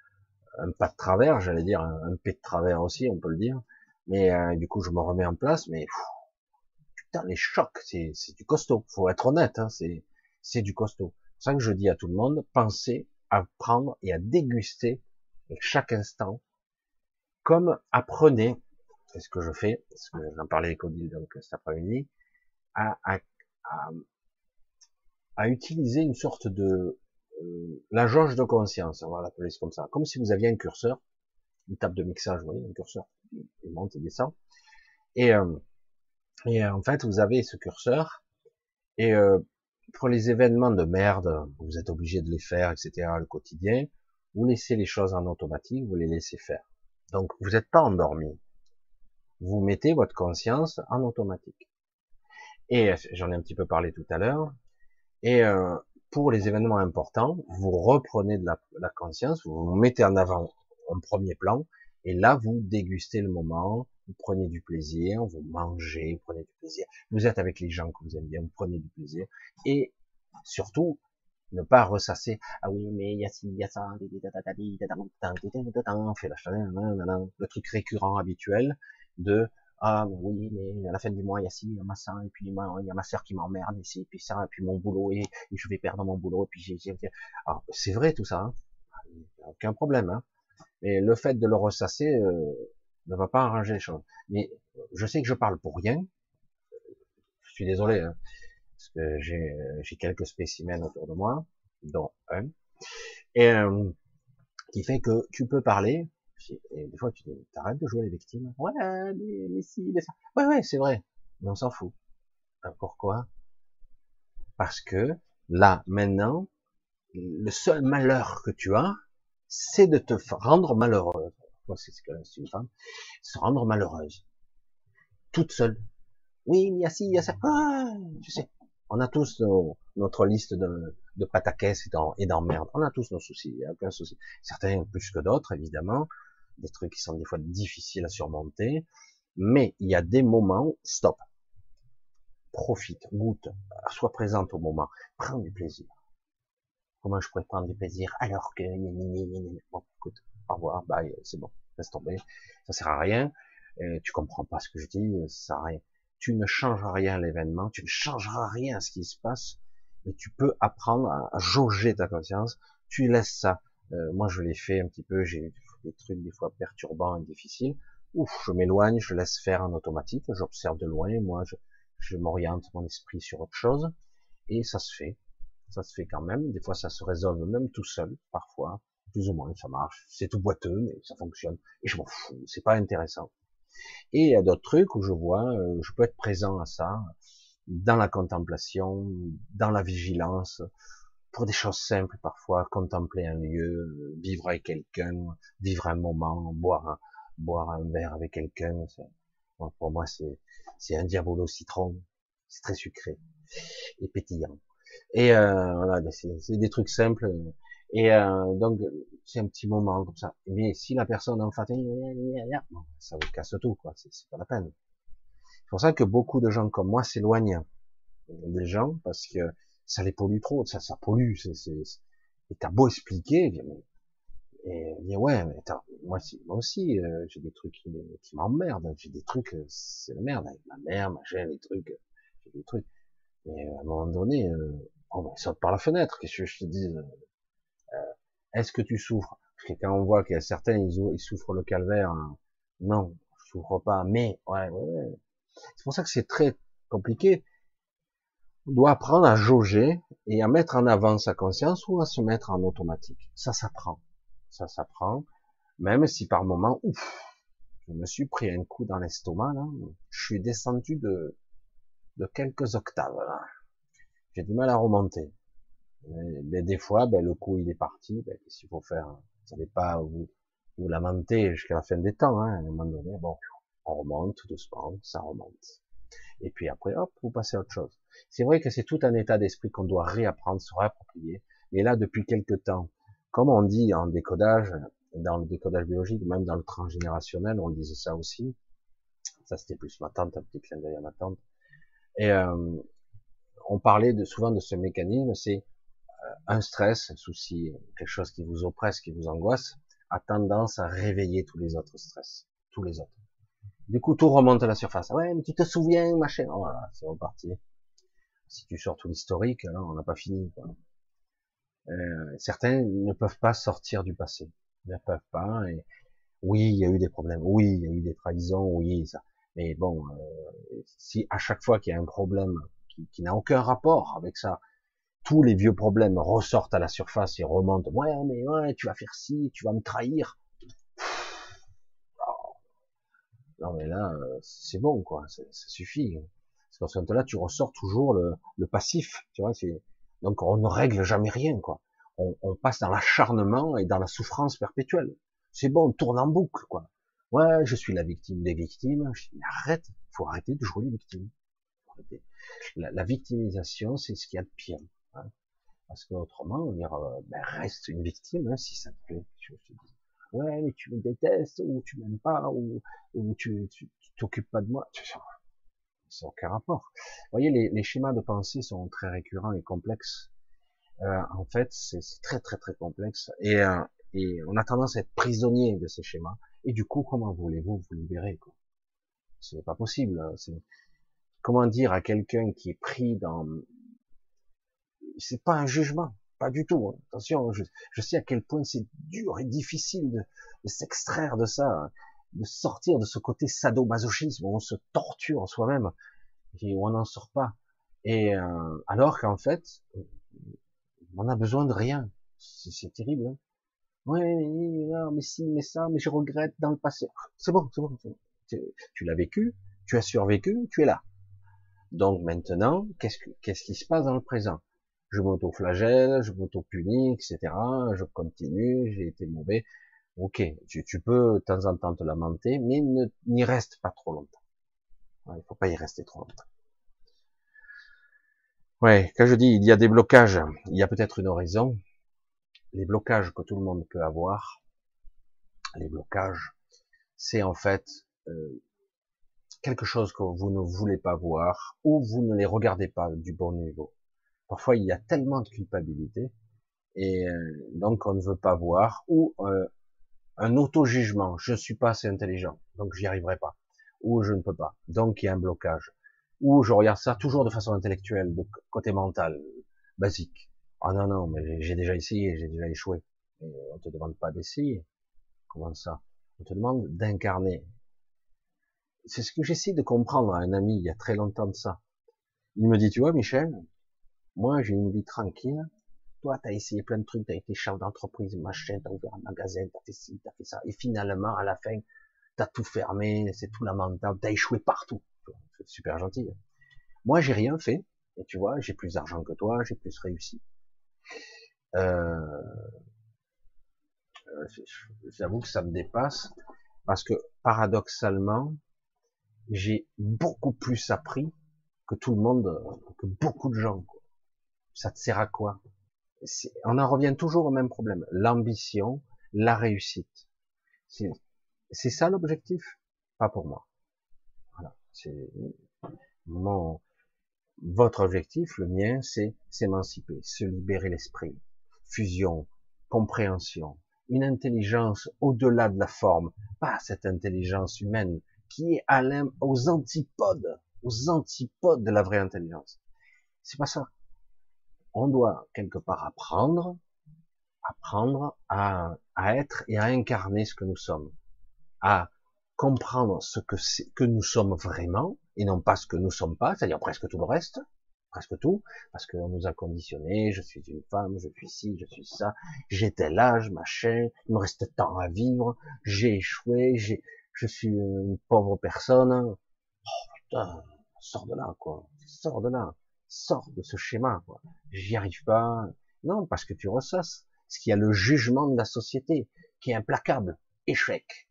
Speaker 1: un pas de travers, j'allais dire un, un de travers aussi, on peut le dire, mais euh, du coup je me remets en place, mais putain les chocs, c'est du costaud, faut être honnête, hein, c'est c'est du costaud. C'est ça que je dis à tout le monde, pensez à prendre et à déguster chaque instant, comme apprenez, c'est ce que je fais, parce que j'en parlais avec Odile donc cet après-midi, à, utiliser une sorte de euh, la jauge de conscience, on va l'appeler comme ça, comme si vous aviez un curseur, une table de mixage, vous voyez, un curseur, il monte et descend, et, euh, et euh, en fait vous avez ce curseur, et euh, pour les événements de merde, vous êtes obligé de les faire, etc., le quotidien, vous laissez les choses en automatique, vous les laissez faire. Donc vous n'êtes pas endormi. Vous mettez votre conscience en automatique. Et euh, j'en ai un petit peu parlé tout à l'heure. Et euh, pour les événements importants, vous reprenez de la, la, conscience, vous vous mettez en avant en premier plan, et là vous dégustez le moment, vous prenez du plaisir, vous mangez, vous prenez du plaisir, vous êtes avec les gens que vous aimez bien, vous prenez du plaisir, et surtout ne pas ressasser ah oui mais il y a ci il y a ça on fait la le truc récurrent habituel de ah oui, mais à la fin du mois, il y a ci, il y a ça, et puis il y a ma soeur qui m'emmerde, et et puis ça, et puis mon boulot, et, je vais perdre mon boulot, et puis j'ai... Alors, c'est vrai tout ça, hein. aucun problème, hein. mais le fait de le ressasser euh, ne va pas arranger les choses. Mais je sais que je parle pour rien, je suis désolé, hein, parce que j'ai quelques spécimens autour de moi, dont un, et euh, qui fait que tu peux parler, et des fois, tu dis, t'arrêtes de jouer les victimes. Ouais, mais, mais si, mais ça. Ouais, ouais, c'est vrai. Mais on s'en fout. Pourquoi? Parce que, là, maintenant, le seul malheur que tu as, c'est de te rendre malheureuse. Moi, c'est ce que c'est une femme. Se rendre malheureuse. Toute seule. Oui, il y a ci, il y a ça. Ah, tu sais. On a tous notre liste de, de pataquès et d'emmerdes. On a tous nos soucis, il a aucun souci. Certains plus que d'autres, évidemment des trucs qui sont des fois difficiles à surmonter, mais il y a des moments, stop, profite, goûte, sois présente au moment, prends du plaisir. Comment je pourrais prendre du plaisir alors que bon, écoute, au revoir, bye, c'est bon, laisse tomber, ça sert à rien, euh, tu comprends pas ce que je dis, ça sert à rien. Tu ne changeras rien à l'événement, tu ne changeras rien à ce qui se passe, mais tu peux apprendre à, jauger ta conscience, tu laisses ça. Euh, moi, je l'ai fait un petit peu, j'ai des trucs des fois perturbants et difficiles, ouf, je m'éloigne, je laisse faire en automatique, j'observe de loin, moi je, je m'oriente mon esprit sur autre chose, et ça se fait, ça se fait quand même, des fois ça se résolve même tout seul, parfois, plus ou moins ça marche, c'est tout boiteux, mais ça fonctionne, et je m'en fous, c'est pas intéressant. Et il y a d'autres trucs où je vois, euh, je peux être présent à ça, dans la contemplation, dans la vigilance, pour des choses simples parfois, contempler un lieu, vivre avec quelqu'un, vivre un moment, boire un, boire un verre avec quelqu'un. pour moi, c'est c'est un diabolo citron, c'est très sucré et pétillant. Et euh, voilà, c'est des trucs simples. Et euh, donc c'est un petit moment comme ça. Mais si la personne en fait, ça vous casse tout, quoi. C'est pas la peine. C'est pour ça que beaucoup de gens comme moi s'éloignent des gens parce que ça les pollue trop, ça, ça pollue, c'est, c'est, et t'as beau expliquer, et dire ouais, mais attends, moi, moi aussi, euh, j'ai des trucs qui, qui m'emmerdent, j'ai des trucs, euh, c'est la merde, avec ma mère, machin, les trucs, j'ai des trucs, mais euh, à un moment donné, euh, on va saute par la fenêtre, qu'est-ce que je te dis, est-ce que tu souffres? Parce que quand on voit qu'il y a certains, ils, souffrent le calvaire, hein, non, souffre pas, mais ouais, ouais, ouais. C'est pour ça que c'est très compliqué. On doit apprendre à jauger et à mettre en avant sa conscience ou à se mettre en automatique. Ça s'apprend. Ça s'apprend. Même si par moment, ouf, je me suis pris un coup dans l'estomac, là. Je suis descendu de, de quelques octaves, J'ai du mal à remonter. Mais, des fois, ben, le coup, il est parti. Ben, qu'est-ce faut faire? Vous n'allez pas vous, vous lamenter jusqu'à la fin des temps, hein. À un moment donné, bon, on remonte doucement, ça remonte. Et puis après, hop, vous passez à autre chose. C'est vrai que c'est tout un état d'esprit qu'on doit réapprendre, se réapproprier. Et là, depuis quelque temps, comme on dit en décodage, dans le décodage biologique, même dans le transgénérationnel, on disait ça aussi. Ça, c'était plus ma tante, un petit clin d'œil à ma tante. Et euh, on parlait de, souvent de ce mécanisme, c'est euh, un stress, un souci, quelque chose qui vous oppresse, qui vous angoisse, a tendance à réveiller tous les autres stress, tous les autres. Du coup, tout remonte à la surface. Ouais, mais tu te souviens, machin. Oh, voilà, c'est reparti. Si tu sors tout l'historique, hein, on n'a pas fini. Euh, certains ne peuvent pas sortir du passé. Ne peuvent pas. Et oui, il y a eu des problèmes. Oui, il y a eu des trahisons. Oui, ça. Mais bon, euh, si à chaque fois qu'il y a un problème qui, qui n'a aucun rapport avec ça, tous les vieux problèmes ressortent à la surface et remontent. Ouais, mais ouais, tu vas faire ci, tu vas me trahir. Non mais là, euh, c'est bon quoi, ça suffit. Parce que là, tu ressors toujours le, le passif, tu vois. Donc on ne règle jamais rien quoi. On, on passe dans l'acharnement et dans la souffrance perpétuelle. C'est bon, on tourne en boucle quoi. Ouais, je suis la victime des victimes. Je dis, arrête, faut arrêter de jouer les victimes. La, la victimisation, c'est ce qu'il y a de pire. Hein. Parce que autrement, on dire, euh, ben, reste une victime hein, si ça te plaît. Ouais, mais tu me détestes, ou tu m'aimes pas, ou, ou tu t'occupes pas de moi. C'est aucun rapport. Vous voyez, les, les, schémas de pensée sont très récurrents et complexes. Euh, en fait, c'est très très très complexe et, euh, et on a tendance à être prisonnier de ces schémas. Et du coup, comment voulez-vous vous libérer quoi? C'est pas possible. Hein, comment dire à quelqu'un qui est pris dans c'est pas un jugement. Pas du tout. Hein. Attention, je, je, sais à quel point c'est dur et difficile de, de s'extraire de ça, hein, de sortir de ce côté sadomasochisme où on se torture soi-même et où on n'en sort pas. Et euh, alors qu'en fait, on a besoin de rien. C'est terrible. Hein. Ouais, mais, mais si, mais ça, mais je regrette dans le passé. C'est bon, c'est bon. Tu, tu l'as vécu, tu as survécu, tu es là. Donc maintenant, qu'est-ce, qu'est-ce qui se passe dans le présent? Je m'auto-flagelle, je m'auto-punis, etc. Je continue, j'ai été mauvais. Ok, tu, tu, peux de temps en temps te lamenter, mais n'y reste pas trop longtemps. Il faut pas y rester trop longtemps. Ouais, quand je dis il y a des blocages, il y a peut-être une raison. Les blocages que tout le monde peut avoir, les blocages, c'est en fait euh, quelque chose que vous ne voulez pas voir ou vous ne les regardez pas du bon niveau. Parfois, il y a tellement de culpabilité et euh, donc on ne veut pas voir ou euh, un auto-jugement. Je suis pas assez intelligent, donc j'y arriverai pas. Ou je ne peux pas, donc il y a un blocage. Ou je regarde ça toujours de façon intellectuelle, de côté mental, basique. Ah non non, mais j'ai déjà essayé, j'ai déjà échoué. Et on te demande pas d'essayer. Comment ça? On te demande d'incarner. C'est ce que j'essaie de comprendre à un ami il y a très longtemps de ça. Il me dit, tu vois, Michel, moi, j'ai une vie tranquille. Toi, t'as essayé plein de trucs, t'as été chef d'entreprise, machin, t'as ouvert un magasin, t'as fait ci, t'as fait ça. Et finalement, à la fin, t'as tout fermé, c'est tout lamentable, t'as échoué partout. C'est super gentil. Moi, j'ai rien fait. Et tu vois, j'ai plus d'argent que toi, j'ai plus réussi. Euh j'avoue que ça me dépasse parce que paradoxalement, j'ai beaucoup plus appris que tout le monde, que beaucoup de gens. Quoi ça te sert à quoi? On en revient toujours au même problème. L'ambition, la réussite. C'est ça l'objectif? Pas pour moi. Voilà. C'est mon votre objectif, le mien, c'est s'émanciper, se libérer l'esprit, fusion, compréhension, une intelligence au-delà de la forme, pas cette intelligence humaine qui est à aux antipodes, aux antipodes de la vraie intelligence. C'est pas ça on doit quelque part apprendre, apprendre à, être et à incarner ce que nous sommes, à comprendre ce que c'est que nous sommes vraiment et non pas ce que nous sommes pas, c'est-à-dire presque tout le reste, presque tout, parce qu'on nous a conditionné, je suis une femme, je suis ci, je suis ça, j'ai tel âge, machin, il me reste tant à vivre, j'ai échoué, j'ai, je suis une pauvre personne. Oh putain, sors de là, quoi, sors de là, sors de ce schéma. J'y arrive pas. Non, parce que tu ressasses. Ce qu'il y a le jugement de la société, qui est implacable. Échec.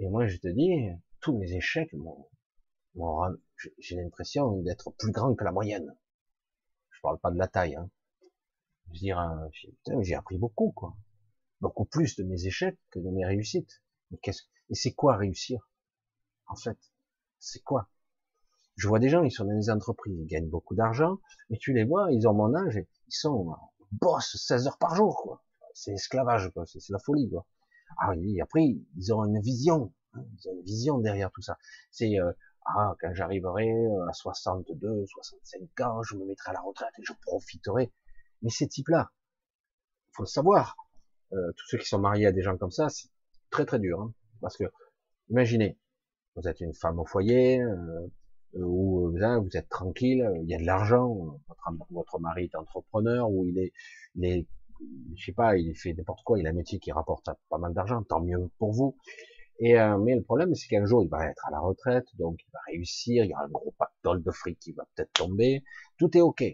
Speaker 1: Et moi, je te dis, tous mes échecs, j'ai l'impression d'être plus grand que la moyenne. Je parle pas de la taille. Hein. Je veux dire, euh, j'ai appris beaucoup, quoi. Beaucoup plus de mes échecs que de mes réussites. Qu'est-ce, et c'est quoi réussir? En fait, c'est quoi? Je vois des gens, ils sont dans des entreprises, ils gagnent beaucoup d'argent, mais tu les vois, ils ont mon âge, ils sont boss 16 heures par jour, quoi. C'est esclavage, quoi. C'est la folie, quoi. Ah oui, après, ils ont une vision, hein, ils ont une vision derrière tout ça. C'est euh, ah, quand j'arriverai euh, à 62, 65 ans, je me mettrai à la retraite et je profiterai. Mais ces types-là, faut le savoir, euh, tous ceux qui sont mariés à des gens comme ça, c'est très très dur, hein, parce que imaginez, vous êtes une femme au foyer, euh, où euh, vous êtes tranquille, il y a de l'argent, votre, mari est entrepreneur, ou il est, il est, je sais pas, il fait n'importe quoi, il a un métier qui rapporte pas mal d'argent, tant mieux pour vous. Et euh, mais le problème, c'est qu'un jour, il va être à la retraite, donc il va réussir, il y a un gros pactole de fric qui va peut-être tomber, tout est ok,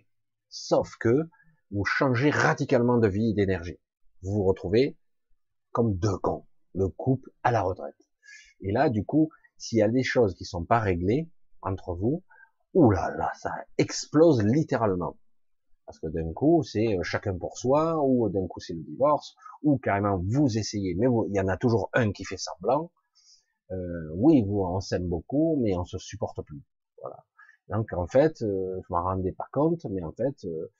Speaker 1: sauf que vous changez radicalement de vie et d'énergie. Vous vous retrouvez comme deux cons, le couple à la retraite. Et là, du coup, s'il y a des choses qui sont pas réglées, entre vous, ouh là là, ça explose littéralement. Parce que d'un coup, c'est euh, chacun pour soi, ou d'un coup c'est le divorce, ou carrément vous essayez, mais il y en a toujours un qui fait semblant. Euh, oui, vous on s'aime beaucoup, mais on se supporte plus. Voilà. Donc en fait, euh, je m'en rendais pas compte, mais en fait, euh,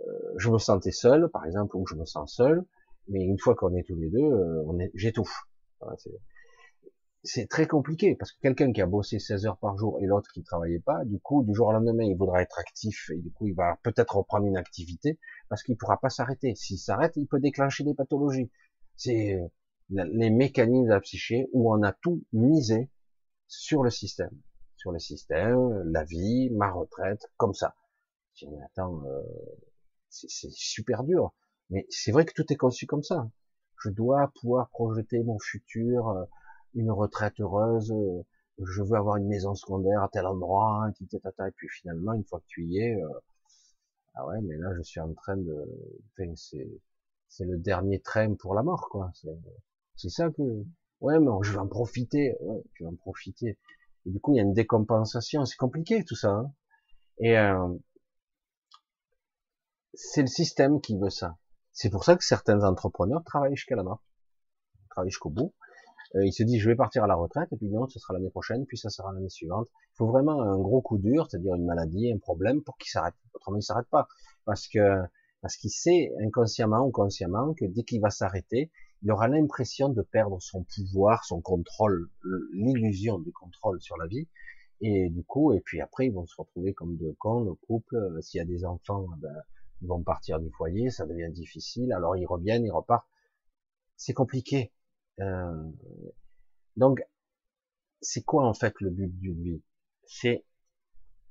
Speaker 1: euh je me sentais seul, par exemple, ou je me sens seul, mais une fois qu'on est tous les deux, on est, j'étouffe. Voilà, c'est très compliqué parce que quelqu'un qui a bossé 16 heures par jour et l'autre qui ne travaillait pas, du coup, du jour au lendemain, il voudra être actif et du coup, il va peut-être reprendre une activité parce qu'il pourra pas s'arrêter. S'il s'arrête, il peut déclencher des pathologies. C'est euh, les mécanismes de la psyché où on a tout misé sur le système, sur le système, la vie, ma retraite, comme ça. Attends, euh, c'est super dur. Mais c'est vrai que tout est conçu comme ça. Je dois pouvoir projeter mon futur. Euh, une retraite heureuse, euh, je veux avoir une maison secondaire à tel endroit, et puis finalement, une fois que tu y es, euh, ah ouais, mais là, je suis en train de, enfin, c'est, c'est le dernier train pour la mort, quoi. C'est ça que, ouais, mais je vais en profiter, ouais, je vais en profiter. Et du coup, il y a une décompensation, c'est compliqué tout ça. Hein. et euh, c'est le système qui veut ça. C'est pour ça que certains entrepreneurs travaillent jusqu'à la mort, travaillent jusqu'au bout, euh, il se dit je vais partir à la retraite et puis non, ce sera l'année prochaine, puis ça sera l'année suivante. Il faut vraiment un gros coup dur, c'est-à-dire une maladie, un problème pour qu'il s'arrête. Autrement, il s'arrête pas parce que parce qu'il sait inconsciemment ou consciemment que dès qu'il va s'arrêter, il aura l'impression de perdre son pouvoir, son contrôle, l'illusion du contrôle sur la vie. Et du coup, et puis après, ils vont se retrouver comme deux cons, le couple. Euh, s'il y a des enfants, ben, ils vont partir du foyer, ça devient difficile. Alors ils reviennent, ils repartent. C'est compliqué. Euh, donc, c'est quoi en fait le but d'une vie? C'est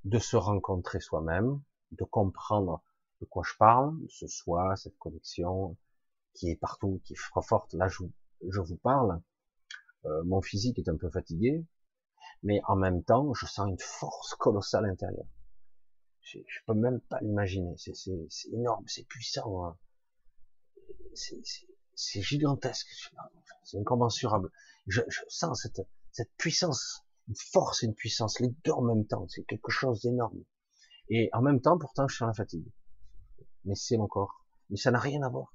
Speaker 1: de se rencontrer soi-même, de comprendre de quoi je parle, ce soi, cette connexion qui est partout, qui est forte. Là, je, je vous parle. Euh, mon physique est un peu fatigué, mais en même temps, je sens une force colossale intérieure. Je, je peux même pas l'imaginer. C'est énorme, c'est puissant. Hein. C'est c'est gigantesque, c'est incommensurable. Je, je sens cette, cette puissance, une force et une puissance, les deux en même temps, c'est quelque chose d'énorme. Et en même temps, pourtant, je sens la fatigue. Mais c'est mon corps. Mais ça n'a rien à voir.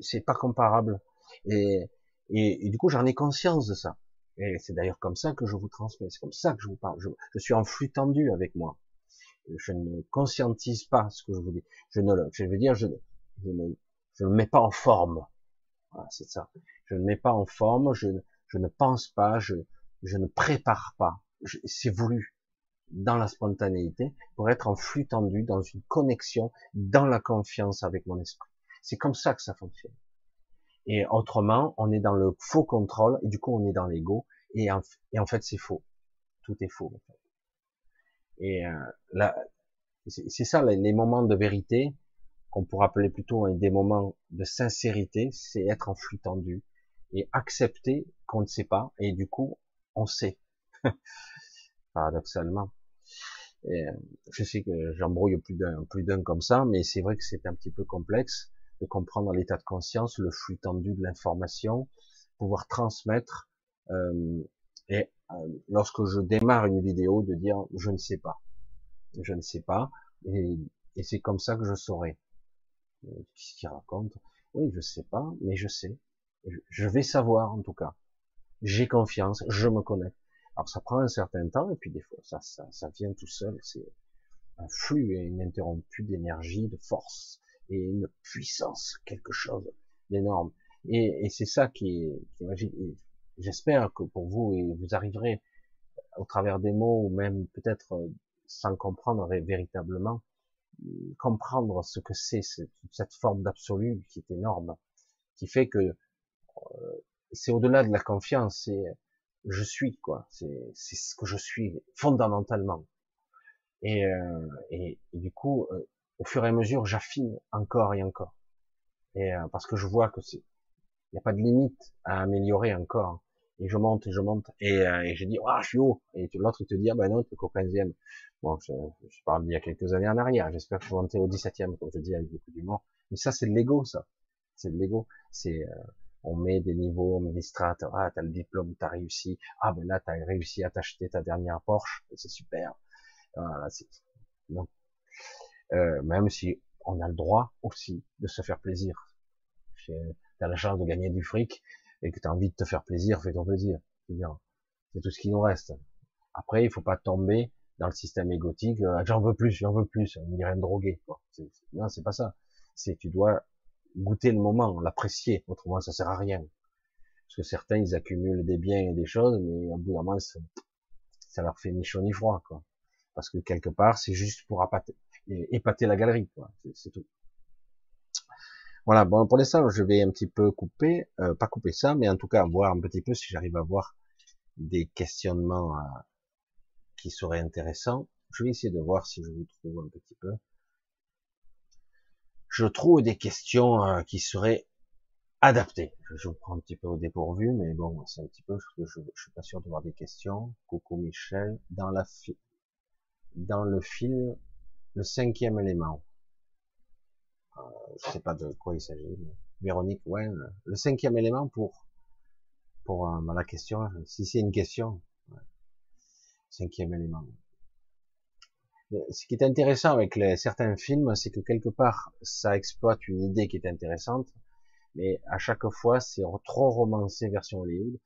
Speaker 1: C'est pas comparable. Et, et, du coup, j'en ai conscience de ça. Et c'est d'ailleurs comme ça que je vous transmets. C'est comme ça que je vous parle. Je, je, suis en flux tendu avec moi. Je ne conscientise pas ce que je vous dis. Je ne, je veux dire, je, je ne je ne mets pas en forme. Voilà, c'est ça. Je ne mets pas en forme, je, ne pense pas, je, ne prépare pas. C'est voulu dans la spontanéité pour être en flux tendu, dans une connexion, dans la confiance avec mon esprit. C'est comme ça que ça fonctionne. Et autrement, on est dans le faux contrôle et du coup on est dans l'ego Et en, et en fait, c'est faux. Tout est faux. En fait. Et euh, là, c'est ça les moments de vérité qu'on pourrait appeler plutôt des moments de sincérité, c'est être en flux tendu et accepter qu'on ne sait pas et du coup on sait. Paradoxalement. Euh, je sais que j'embrouille plus d'un comme ça, mais c'est vrai que c'est un petit peu complexe de comprendre l'état de conscience, le flux tendu de l'information, pouvoir transmettre euh, et euh, lorsque je démarre une vidéo de dire je ne sais pas, je ne sais pas et c'est comme ça que je saurai. Euh, Qu'est-ce qu'il raconte? Oui, je sais pas, mais je sais. Je vais savoir en tout cas. J'ai confiance, je me connais. Alors ça prend un certain temps et puis des fois ça, ça, ça vient tout seul. C'est un flux ininterrompu d'énergie, de force et une puissance, quelque chose d'énorme. Et, et c'est ça qui est. J'espère que pour vous, et vous arriverez au travers des mots ou même peut-être euh, sans comprendre véritablement, comprendre ce que c'est cette forme d'absolu qui est énorme, qui fait que euh, c'est au-delà de la confiance, c'est je suis quoi, c'est ce que je suis fondamentalement. Et, euh, et, du coup, euh, au fur et à mesure, j'affine encore et encore. Et euh, parce que je vois que c'est, il n'y a pas de limite à améliorer encore. Et je monte et je monte et, euh, et je dis, ah, je suis haut. Et l'autre il te dit, ah ben non, tu es qu'au 15e. Bon, je, je, parle d'il y a quelques années en arrière. J'espère que je vais monter au 17e, comme je dis avec beaucoup d'humour. Mais ça, c'est de l'ego, ça. C'est de l'ego. C'est euh, on met des niveaux, on met ah, t'as le diplôme, t'as réussi, ah, ben là, t'as réussi à t'acheter ta dernière Porsche, c'est super. C'est, non. Euh, même si on a le droit aussi de se faire plaisir. T'as la chance de gagner du fric et que t'as envie de te faire plaisir, fais ton plaisir. C'est tout ce qui nous reste. Après, il faut pas tomber dans le système égotique, euh, j'en veux plus, j'en veux plus, on dirait un drogué. Quoi. non, c'est pas ça. C'est tu dois goûter le moment, l'apprécier, autrement ça sert à rien. Parce que certains, ils accumulent des biens et des choses, mais au bout d'un moment, ça, leur fait ni chaud ni froid, quoi. Parce que quelque part, c'est juste pour appâter, épater la galerie. C'est tout. Voilà, bon, pour l'instant, je vais un petit peu couper, euh, pas couper ça, mais en tout cas, voir un petit peu si j'arrive à voir des questionnements euh, qui seraient intéressants. Je vais essayer de voir si je vous trouve un petit peu je trouve des questions euh, qui seraient adaptées. Je vous prends un petit peu au dépourvu, mais bon, c'est un petit peu je, je, je, suis pas sûr de voir des questions. Coucou Michel, dans la dans le film Le cinquième élément. Euh, je sais pas de quoi il s'agit, mais Véronique, ouais, le cinquième élément pour pour euh, la question, si c'est une question, ouais. cinquième élément ce qui est intéressant avec les, certains films, c'est que quelque part, ça exploite une idée qui est intéressante, mais à chaque fois, c'est trop romancé version Hollywood.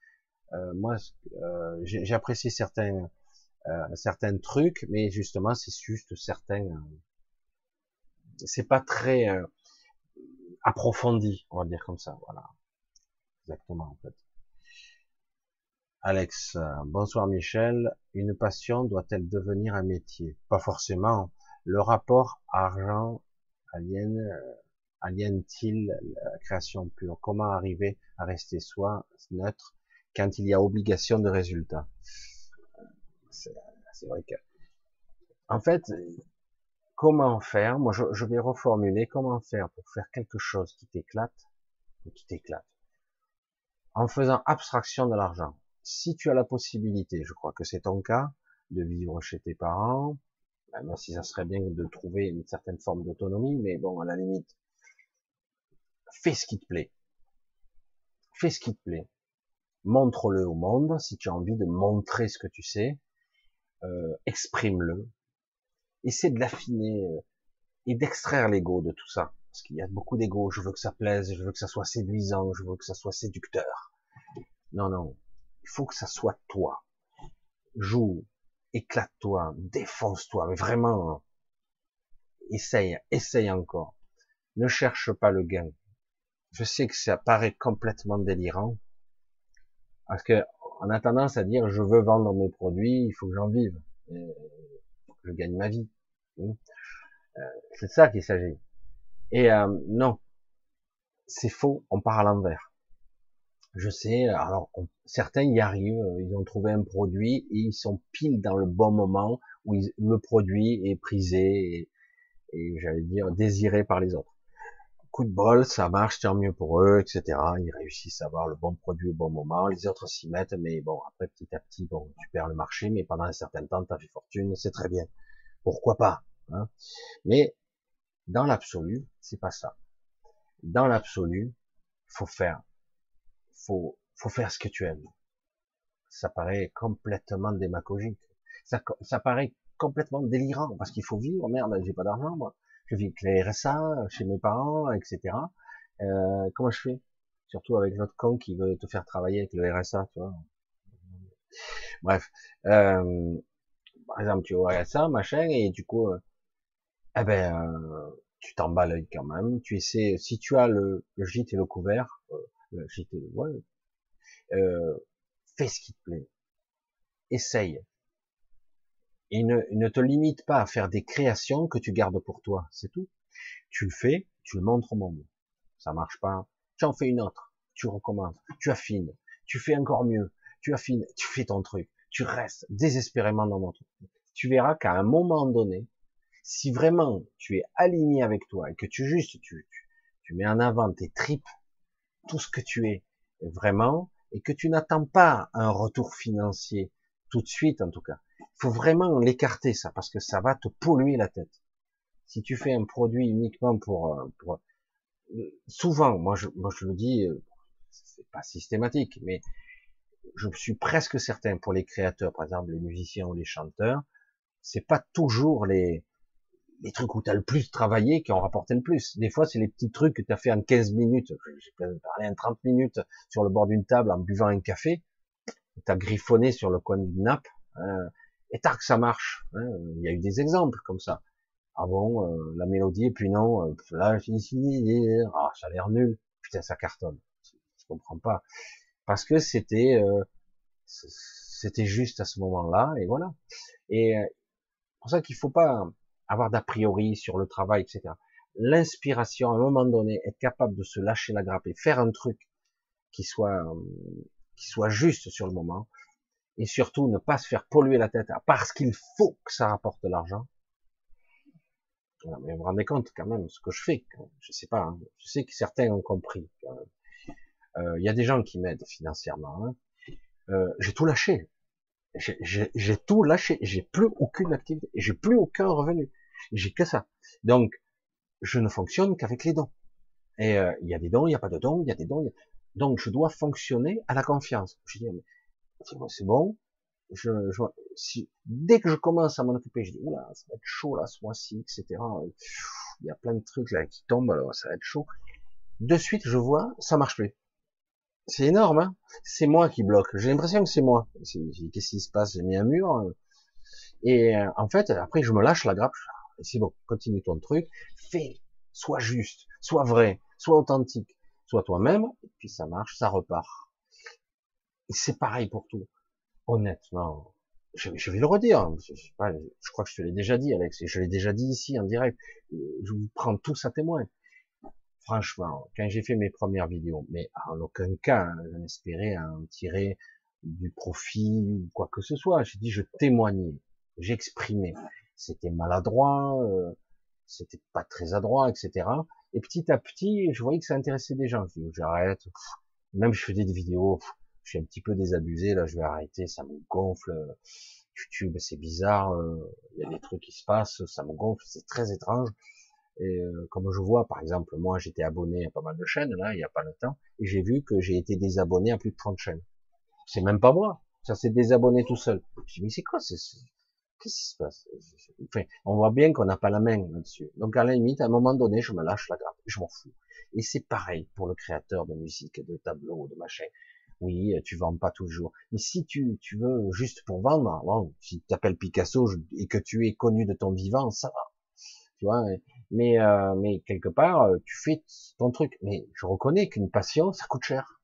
Speaker 1: Euh, moi, euh, j'ai apprécié certains euh, certains trucs, mais justement, c'est juste certains. C'est pas très euh, approfondi, on va dire comme ça. Voilà, exactement en fait. Alex, euh, bonsoir Michel. Une passion doit-elle devenir un métier? Pas forcément. Le rapport argent aliène, euh, la création pure? Comment arriver à rester soi neutre quand il y a obligation de résultat? C'est vrai que, en fait, comment faire Moi, je, vais reformuler. Comment faire pour faire quelque chose qui t'éclate, qui t'éclate, en faisant abstraction de l'argent si tu as la possibilité, je crois que c'est ton cas, de vivre chez tes parents, même si ça serait bien de trouver une certaine forme d'autonomie, mais bon, à la limite, fais ce qui te plaît. Fais ce qui te plaît. Montre-le au monde, si tu as envie de montrer ce que tu sais, euh, exprime-le. Essaie de l'affiner euh, et d'extraire l'ego de tout ça. Parce qu'il y a beaucoup d'ego, je veux que ça plaise, je veux que ça soit séduisant, je veux que ça soit séducteur. Non, non, il faut que ça soit toi. Joue, éclate-toi, défonce-toi, mais vraiment, essaye, essaye encore. Ne cherche pas le gain. Je sais que ça paraît complètement délirant, parce que on a tendance à dire je veux vendre mes produits, il faut que j'en vive, je gagne ma vie. Hein. Euh, c'est ça qu'il s'agit. Et euh, non, c'est faux, on part à l'envers. Je sais, alors certains y arrivent, ils ont trouvé un produit et ils sont pile dans le bon moment où le produit est prisé et, j'allais dire désiré par les autres. Coup de bol, ça marche, tant mieux pour eux, etc. Ils réussissent à avoir le bon produit au bon moment, les autres s'y mettent, mais bon, après petit à petit, bon, tu perds le marché, mais pendant un certain temps, tu as fait fortune, c'est très bien. Pourquoi pas hein Mais dans l'absolu, c'est pas ça. Dans l'absolu, faut faire, faut, faut faire ce que tu aimes. Ça paraît complètement démagogique. Ça, ça paraît complètement délirant parce qu'il faut vivre. Merde, j'ai pas d'argent moi. Je vis avec les RSA chez mes parents, etc. Euh, comment je fais? Surtout avec l'autre con qui veut te faire travailler avec le RSA, tu vois. Bref, euh, par exemple, tu au RSA, machin, et du coup, euh, eh ben, euh, tu t'emballes quand même. Tu essaies, si tu as le, le gîte et le couvert, euh, le gîte, ouais, euh, fais ce qui te plaît. Essaye. Et ne, ne te limite pas à faire des créations que tu gardes pour toi, c'est tout. Tu le fais, tu le montres au monde. Ça marche pas, tu en fais une autre, tu recommences, tu affines, tu fais encore mieux, tu affines, tu fais ton truc, tu restes désespérément dans ton truc. Tu verras qu'à un moment donné, si vraiment tu es aligné avec toi et que tu juste tu, tu, mets en avant tes tripes, tout ce que tu es vraiment, et que tu n'attends pas un retour financier tout de suite en tout cas. Faut vraiment l'écarter ça parce que ça va te polluer la tête. Si tu fais un produit uniquement pour, euh, pour souvent, moi je, moi je le dis, euh, c'est pas systématique, mais je suis presque certain pour les créateurs, par exemple les musiciens ou les chanteurs, c'est pas toujours les les trucs où tu as le plus travaillé qui ont rapporté le plus. Des fois, c'est les petits trucs que tu as fait en 15 minutes. J'ai parlé en 30 minutes sur le bord d'une table en buvant un café. Tu as griffonné sur le coin d'une nappe. Euh, et tac, ça marche. Hein. Il y a eu des exemples comme ça. Ah bon, euh, la mélodie, et puis non, euh, là, ici, ah, ça a l'air nul. Putain, ça cartonne. Je comprends pas. Parce que c'était, euh, c'était juste à ce moment-là, et voilà. Et euh, pour ça qu'il faut pas, avoir d'a priori sur le travail, etc. L'inspiration, à un moment donné, être capable de se lâcher la grappe et faire un truc qui soit, euh, qui soit juste sur le moment, et surtout ne pas se faire polluer la tête parce qu'il faut que ça rapporte de l'argent. Mais vous vous rendez compte quand même ce que je fais. Je sais pas. Hein. Je sais que certains ont compris. Euh, il y a des gens qui m'aident financièrement. Hein. Euh, j'ai tout lâché. J'ai tout lâché. J'ai plus aucune activité. J'ai plus aucun revenu. J'ai que ça. Donc, je ne fonctionne qu'avec les dons. Et euh, il y a des dons, il n'y a pas de dons, il y a des dons. Donc, je dois fonctionner à la confiance. Je dis, c'est bon. Je, je, si, dès que je commence à m'en occuper, je dis, oula, ça va être chaud là, ce mois-ci, etc. Il y a plein de trucs là qui tombent, alors ça va être chaud. De suite, je vois, ça marche plus. C'est énorme, hein c'est moi qui bloque. J'ai l'impression que c'est moi. Qu'est-ce qui se passe? J'ai mis un mur. Et euh, en fait, après, je me lâche la grappe c'est bon, continue ton truc, fais, sois juste, sois vrai, sois authentique, sois toi-même, et puis ça marche, ça repart. C'est pareil pour tout. Honnêtement, je, vais le redire, je, je, crois que je te l'ai déjà dit, Alex, je l'ai déjà dit ici en direct, je vous prends tous à témoin. Franchement, quand j'ai fait mes premières vidéos, mais en aucun cas, hein, je n'espérais en tirer du profit ou quoi que ce soit. J'ai dit, je témoignais, j'exprimais c'était maladroit, euh, c'était pas très adroit, etc. Et petit à petit, je voyais que ça intéressait des gens. Je j'arrête. Même je faisais des vidéos, je suis un petit peu désabusé, là, je vais arrêter, ça me gonfle. YouTube, c'est bizarre, euh, il y a des trucs qui se passent, ça me gonfle, c'est très étrange. Et euh, comme je vois, par exemple, moi, j'étais abonné à pas mal de chaînes, là, il y a pas longtemps, et j'ai vu que j'ai été désabonné à plus de 30 chaînes. C'est même pas moi, ça s'est désabonné tout seul. Je dis, mais c'est quoi, Qu'est-ce qui se passe? Enfin, On voit bien qu'on n'a pas la main là-dessus. Donc à la limite, à un moment donné, je me lâche la grappe, je m'en fous. Et c'est pareil pour le créateur de musique, de tableaux, de machin. Oui, tu vends pas toujours. Mais si tu, tu veux juste pour vendre, bon, si tu t'appelles Picasso et que tu es connu de ton vivant, ça va. Tu vois, mais, euh, mais quelque part, euh, tu fais ton truc. Mais je reconnais qu'une passion, ça coûte cher.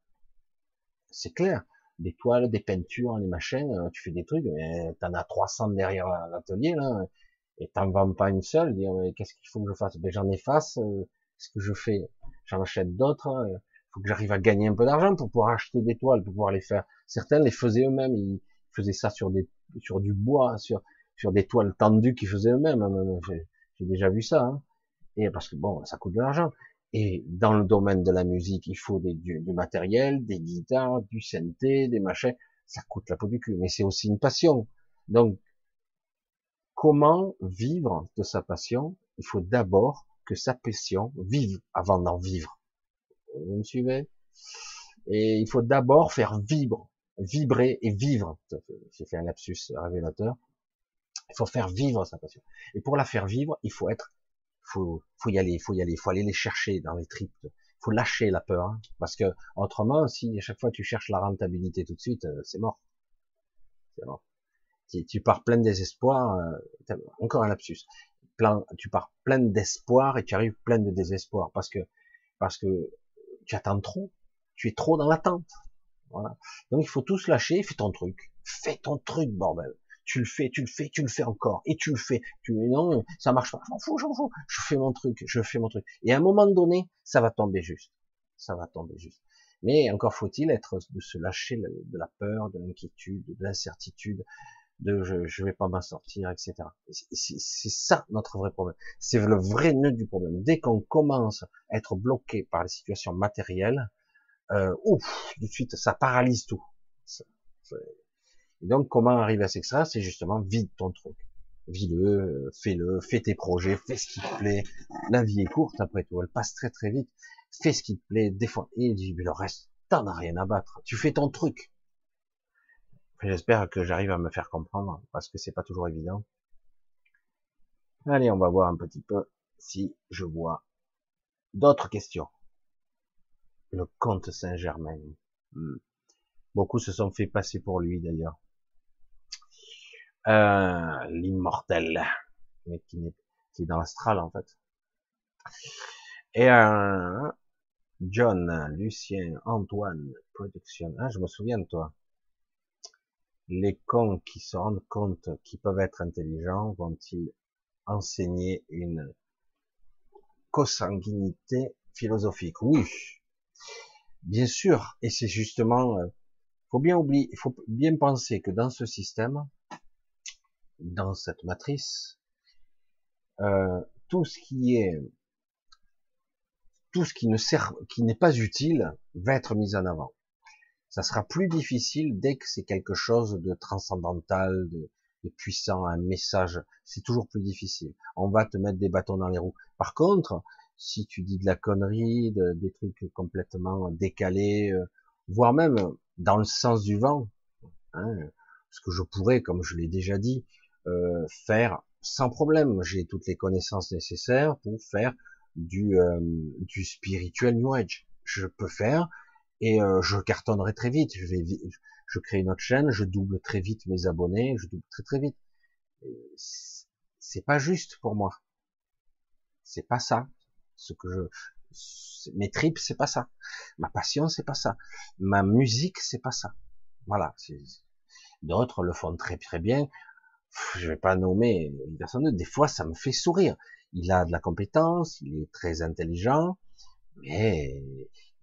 Speaker 1: C'est clair des toiles, des peintures, les machines, euh, tu fais des trucs, mais t'en as 300 derrière l'atelier, là, et t'en vends pas une seule, dire, qu'est-ce qu'il faut que je fasse? Ben, j'en efface, euh, ce que je fais, j'en achète d'autres, euh, faut que j'arrive à gagner un peu d'argent pour pouvoir acheter des toiles, pour pouvoir les faire. Certains les faisaient eux-mêmes, ils faisaient ça sur des, sur du bois, sur, sur des toiles tendues qu'ils faisaient eux-mêmes. Hein, j'ai déjà vu ça. Hein. Et parce que bon, ça coûte de l'argent. Et dans le domaine de la musique, il faut du, du, matériel, des guitares, du synthé, des machins. Ça coûte la peau du cul, mais c'est aussi une passion. Donc, comment vivre de sa passion? Il faut d'abord que sa passion vive avant d'en vivre. Vous me suivez? Et il faut d'abord faire vibrer, vibrer et vivre. J'ai fait un lapsus révélateur. Il faut faire vivre sa passion. Et pour la faire vivre, il faut être faut, faut y aller, il faut y aller, il faut aller les chercher dans les tripes, faut lâcher la peur, hein. parce que autrement, si à chaque fois tu cherches la rentabilité tout de suite, euh, c'est mort, c'est mort. Tu, tu, pars plein de désespoir, euh, encore un lapsus, plein, tu pars plein d'espoir et tu arrives plein de désespoir, parce que parce que tu attends trop, tu es trop dans l'attente, voilà. Donc il faut tous lâcher, fais ton truc, fais ton truc, bordel tu le fais, tu le fais, tu le fais encore, et tu le fais. Tu non, ça marche pas, j'en fous, j'en fous. Je fais mon truc, je fais mon truc. Et à un moment donné, ça va tomber juste. Ça va tomber juste. Mais encore faut-il être de se lâcher de la peur, de l'inquiétude, de l'incertitude, de je, je vais pas m'en sortir, etc. C'est ça notre vrai problème. C'est le vrai nœud du problème. Dès qu'on commence à être bloqué par les situations matérielles, euh, ouf, de suite, ça paralyse tout. Et donc, comment arriver à s'extraire C'est justement vide ton truc. Vis-le, fais-le, fais tes projets, fais ce qui te plaît. La vie est courte après tout, elle passe très très vite. Fais ce qui te plaît, des fois. Et le reste, t'en as rien à battre. Tu fais ton truc. J'espère que j'arrive à me faire comprendre, parce que c'est pas toujours évident. Allez, on va voir un petit peu si je vois d'autres questions. Le comte Saint-Germain. Hmm. Beaucoup se sont fait passer pour lui d'ailleurs. Euh, l'immortel, mais qui, est, dans l'astral en fait. Et euh, John, Lucien, Antoine, Production. Ah, je me souviens de toi. Les cons qui se rendent compte qu'ils peuvent être intelligents vont-ils enseigner une consanguinité philosophique? Oui, bien sûr. Et c'est justement, euh, faut bien oublier, il faut bien penser que dans ce système, dans cette matrice, euh, tout ce qui est tout ce qui ne sert, qui n'est pas utile, va être mis en avant. Ça sera plus difficile dès que c'est quelque chose de transcendantal, de, puissant, un message. C'est toujours plus difficile. On va te mettre des bâtons dans les roues. Par contre, si tu dis de la connerie, des trucs complètement décalés, euh, voire même dans le sens du vent, hein, ce que je pourrais, comme je l'ai déjà dit, euh, faire sans problème. J'ai toutes les connaissances nécessaires pour faire du, euh, du spirituel New Age. Je peux faire et euh, je cartonnerai très vite. Je vais, je crée une autre chaîne, je double très vite mes abonnés, je double très très vite. C'est pas juste pour moi. C'est pas ça. Ce que je, mes tripes, c'est pas ça. Ma passion, c'est pas ça. Ma musique, c'est pas ça. Voilà. D'autres le font très très bien je vais pas nommer une personne, des fois ça me fait sourire. Il a de la compétence, il est très intelligent, mais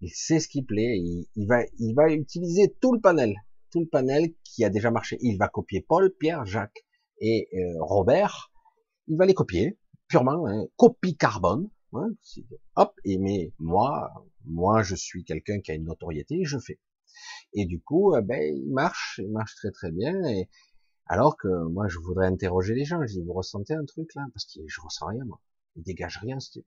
Speaker 1: il sait ce qui plaît, il, va, il va utiliser tout le panel, tout le panel qui a déjà marché. Il va copier Paul, Pierre, Jacques et euh, Robert. Il va les copier purement, hein, copie carbone. Hein, hop, et mais moi, moi je suis quelqu'un qui a une notoriété, je fais. Et du coup, euh, ben il marche, il marche très très bien. Et, alors que moi, je voudrais interroger les gens. Je dis, vous ressentez un truc là? Parce que je ressens rien, moi. Il dégage rien, ce type.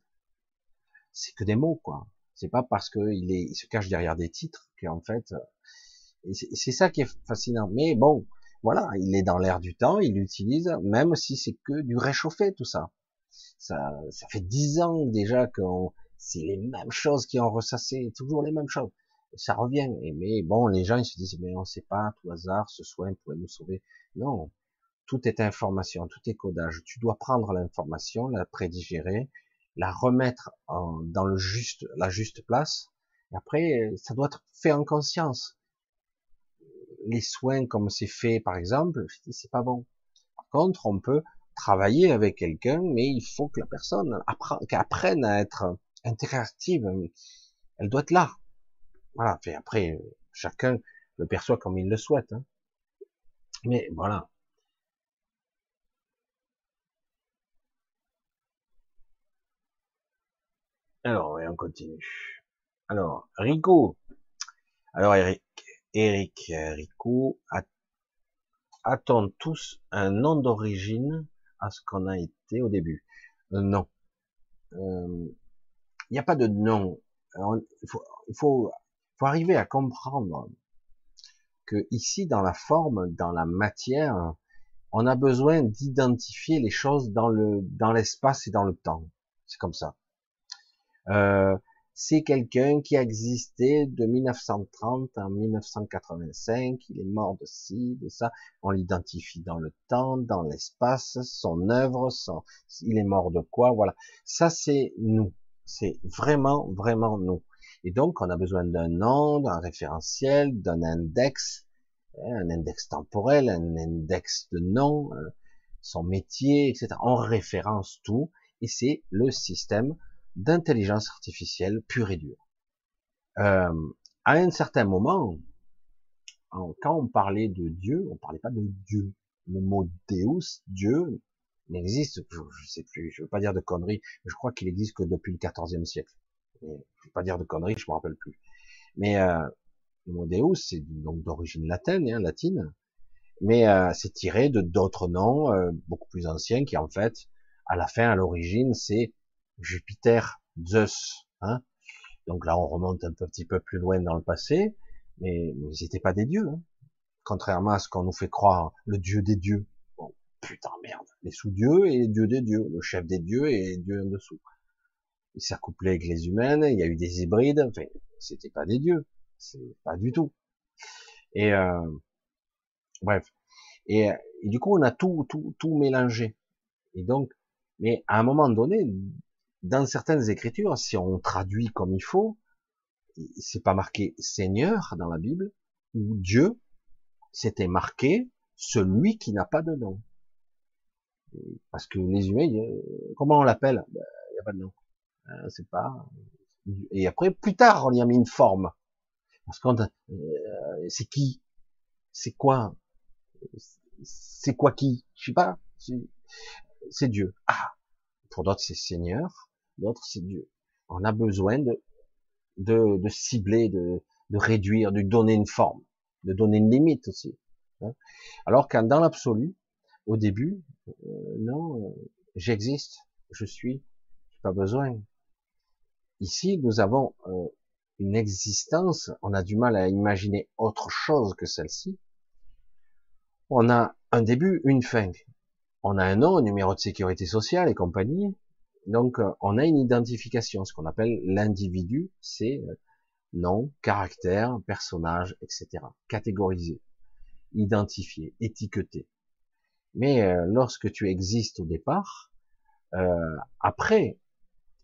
Speaker 1: C'est que des mots, quoi. C'est pas parce qu'il est, il se cache derrière des titres qu'en fait, euh, c'est ça qui est fascinant. Mais bon, voilà, il est dans l'air du temps, il l'utilise, même si c'est que du réchauffé, tout ça. Ça, ça fait dix ans déjà que c'est les mêmes choses qui ont ressassé, toujours les mêmes choses ça revient. mais bon, les gens ils se disent mais on sait pas, tout hasard, ce soin pourrait nous sauver. Non, tout est information, tout est codage. Tu dois prendre l'information, la prédigérer, la remettre dans le juste, la juste place. Après, ça doit être fait en conscience. Les soins comme c'est fait, par exemple, c'est pas bon. Par contre, on peut travailler avec quelqu'un, mais il faut que la personne apprenne à être interactive. Elle doit être là Voilà. Après, chacun le perçoit comme il le souhaite. Hein. Mais voilà. Alors, on continue. Alors, Rico. Alors, Eric, Eric, Rico, a-t-on tous un nom d'origine à ce qu'on a été au début euh, Non. Euh, il n'y a pas de nom. Il faut, il faut, faut arriver à comprendre que ici, dans la forme, dans la matière, on a besoin d'identifier les choses dans le dans l'espace et dans le temps. C'est comme ça. Euh, c'est quelqu'un qui a existé de 1930 à 1985, il est mort de ci, de ça, on l'identifie dans le temps, dans l'espace, son œuvre, son, il est mort de quoi, voilà. Ça c'est nous, c'est vraiment, vraiment nous. Et donc on a besoin d'un nom, d'un référentiel, d'un index, hein, un index temporel, un index de nom, euh, son métier, etc. On référence tout, et c'est le système d'intelligence artificielle pure et dure. Euh, à un certain moment, quand on parlait de Dieu, on parlait pas de Dieu. Le mot Deus, Dieu, n'existe, je, je sais plus, je veux pas dire de conneries, je crois qu'il existe que depuis le XIVe siècle. je veux pas dire de conneries, je me rappelle plus. Mais euh, le mot Deus, c'est donc d'origine latine, hein, latine, mais euh, c'est tiré de d'autres noms euh, beaucoup plus anciens qui en fait, à la fin, à l'origine, c'est Jupiter, Zeus. Hein Donc là, on remonte un petit peu plus loin dans le passé, mais, ils n'étaient pas des dieux. Hein Contrairement à ce qu'on nous fait croire, le dieu des dieux. Bon, putain merde, les sous-dieux et les dieux des dieux, le chef des dieux et les dieux en dessous. Il s'accouplait avec les humaines, il y a eu des hybrides, enfin, c'était pas des dieux, c'est pas du tout. Et euh, bref. Et, et, du coup, on a tout, tout, tout mélangé. Et donc, mais à un moment donné, dans certaines écritures, si on traduit comme il faut, c'est pas marqué Seigneur dans la Bible, ou Dieu, c'était marqué celui qui n'a pas de nom. Parce que les humains, comment on l'appelle? Il ben, n'y a pas de nom. Hein, c'est pas. Et après, plus tard, on y a mis une forme. Parce qu'on, euh, c'est qui? C'est quoi? C'est quoi qui? Je sais pas. C'est Dieu. Ah, pour d'autres, c'est Seigneur. L'autre, c'est Dieu. On a besoin de, cibler, de, de, réduire, de donner une forme, de donner une limite aussi. Hein. Alors qu'en dans l'absolu, au début, euh, non, euh, j'existe, je suis, j'ai pas besoin. Ici, nous avons euh, une existence, on a du mal à imaginer autre chose que celle-ci. On a un début, une fin. On a un nom, un numéro de sécurité sociale et compagnie. Donc, euh, on a une identification, ce qu'on appelle l'individu, c'est euh, nom, caractère, personnage, etc. Catégorisé, identifié, étiqueté. Mais euh, lorsque tu existes au départ, après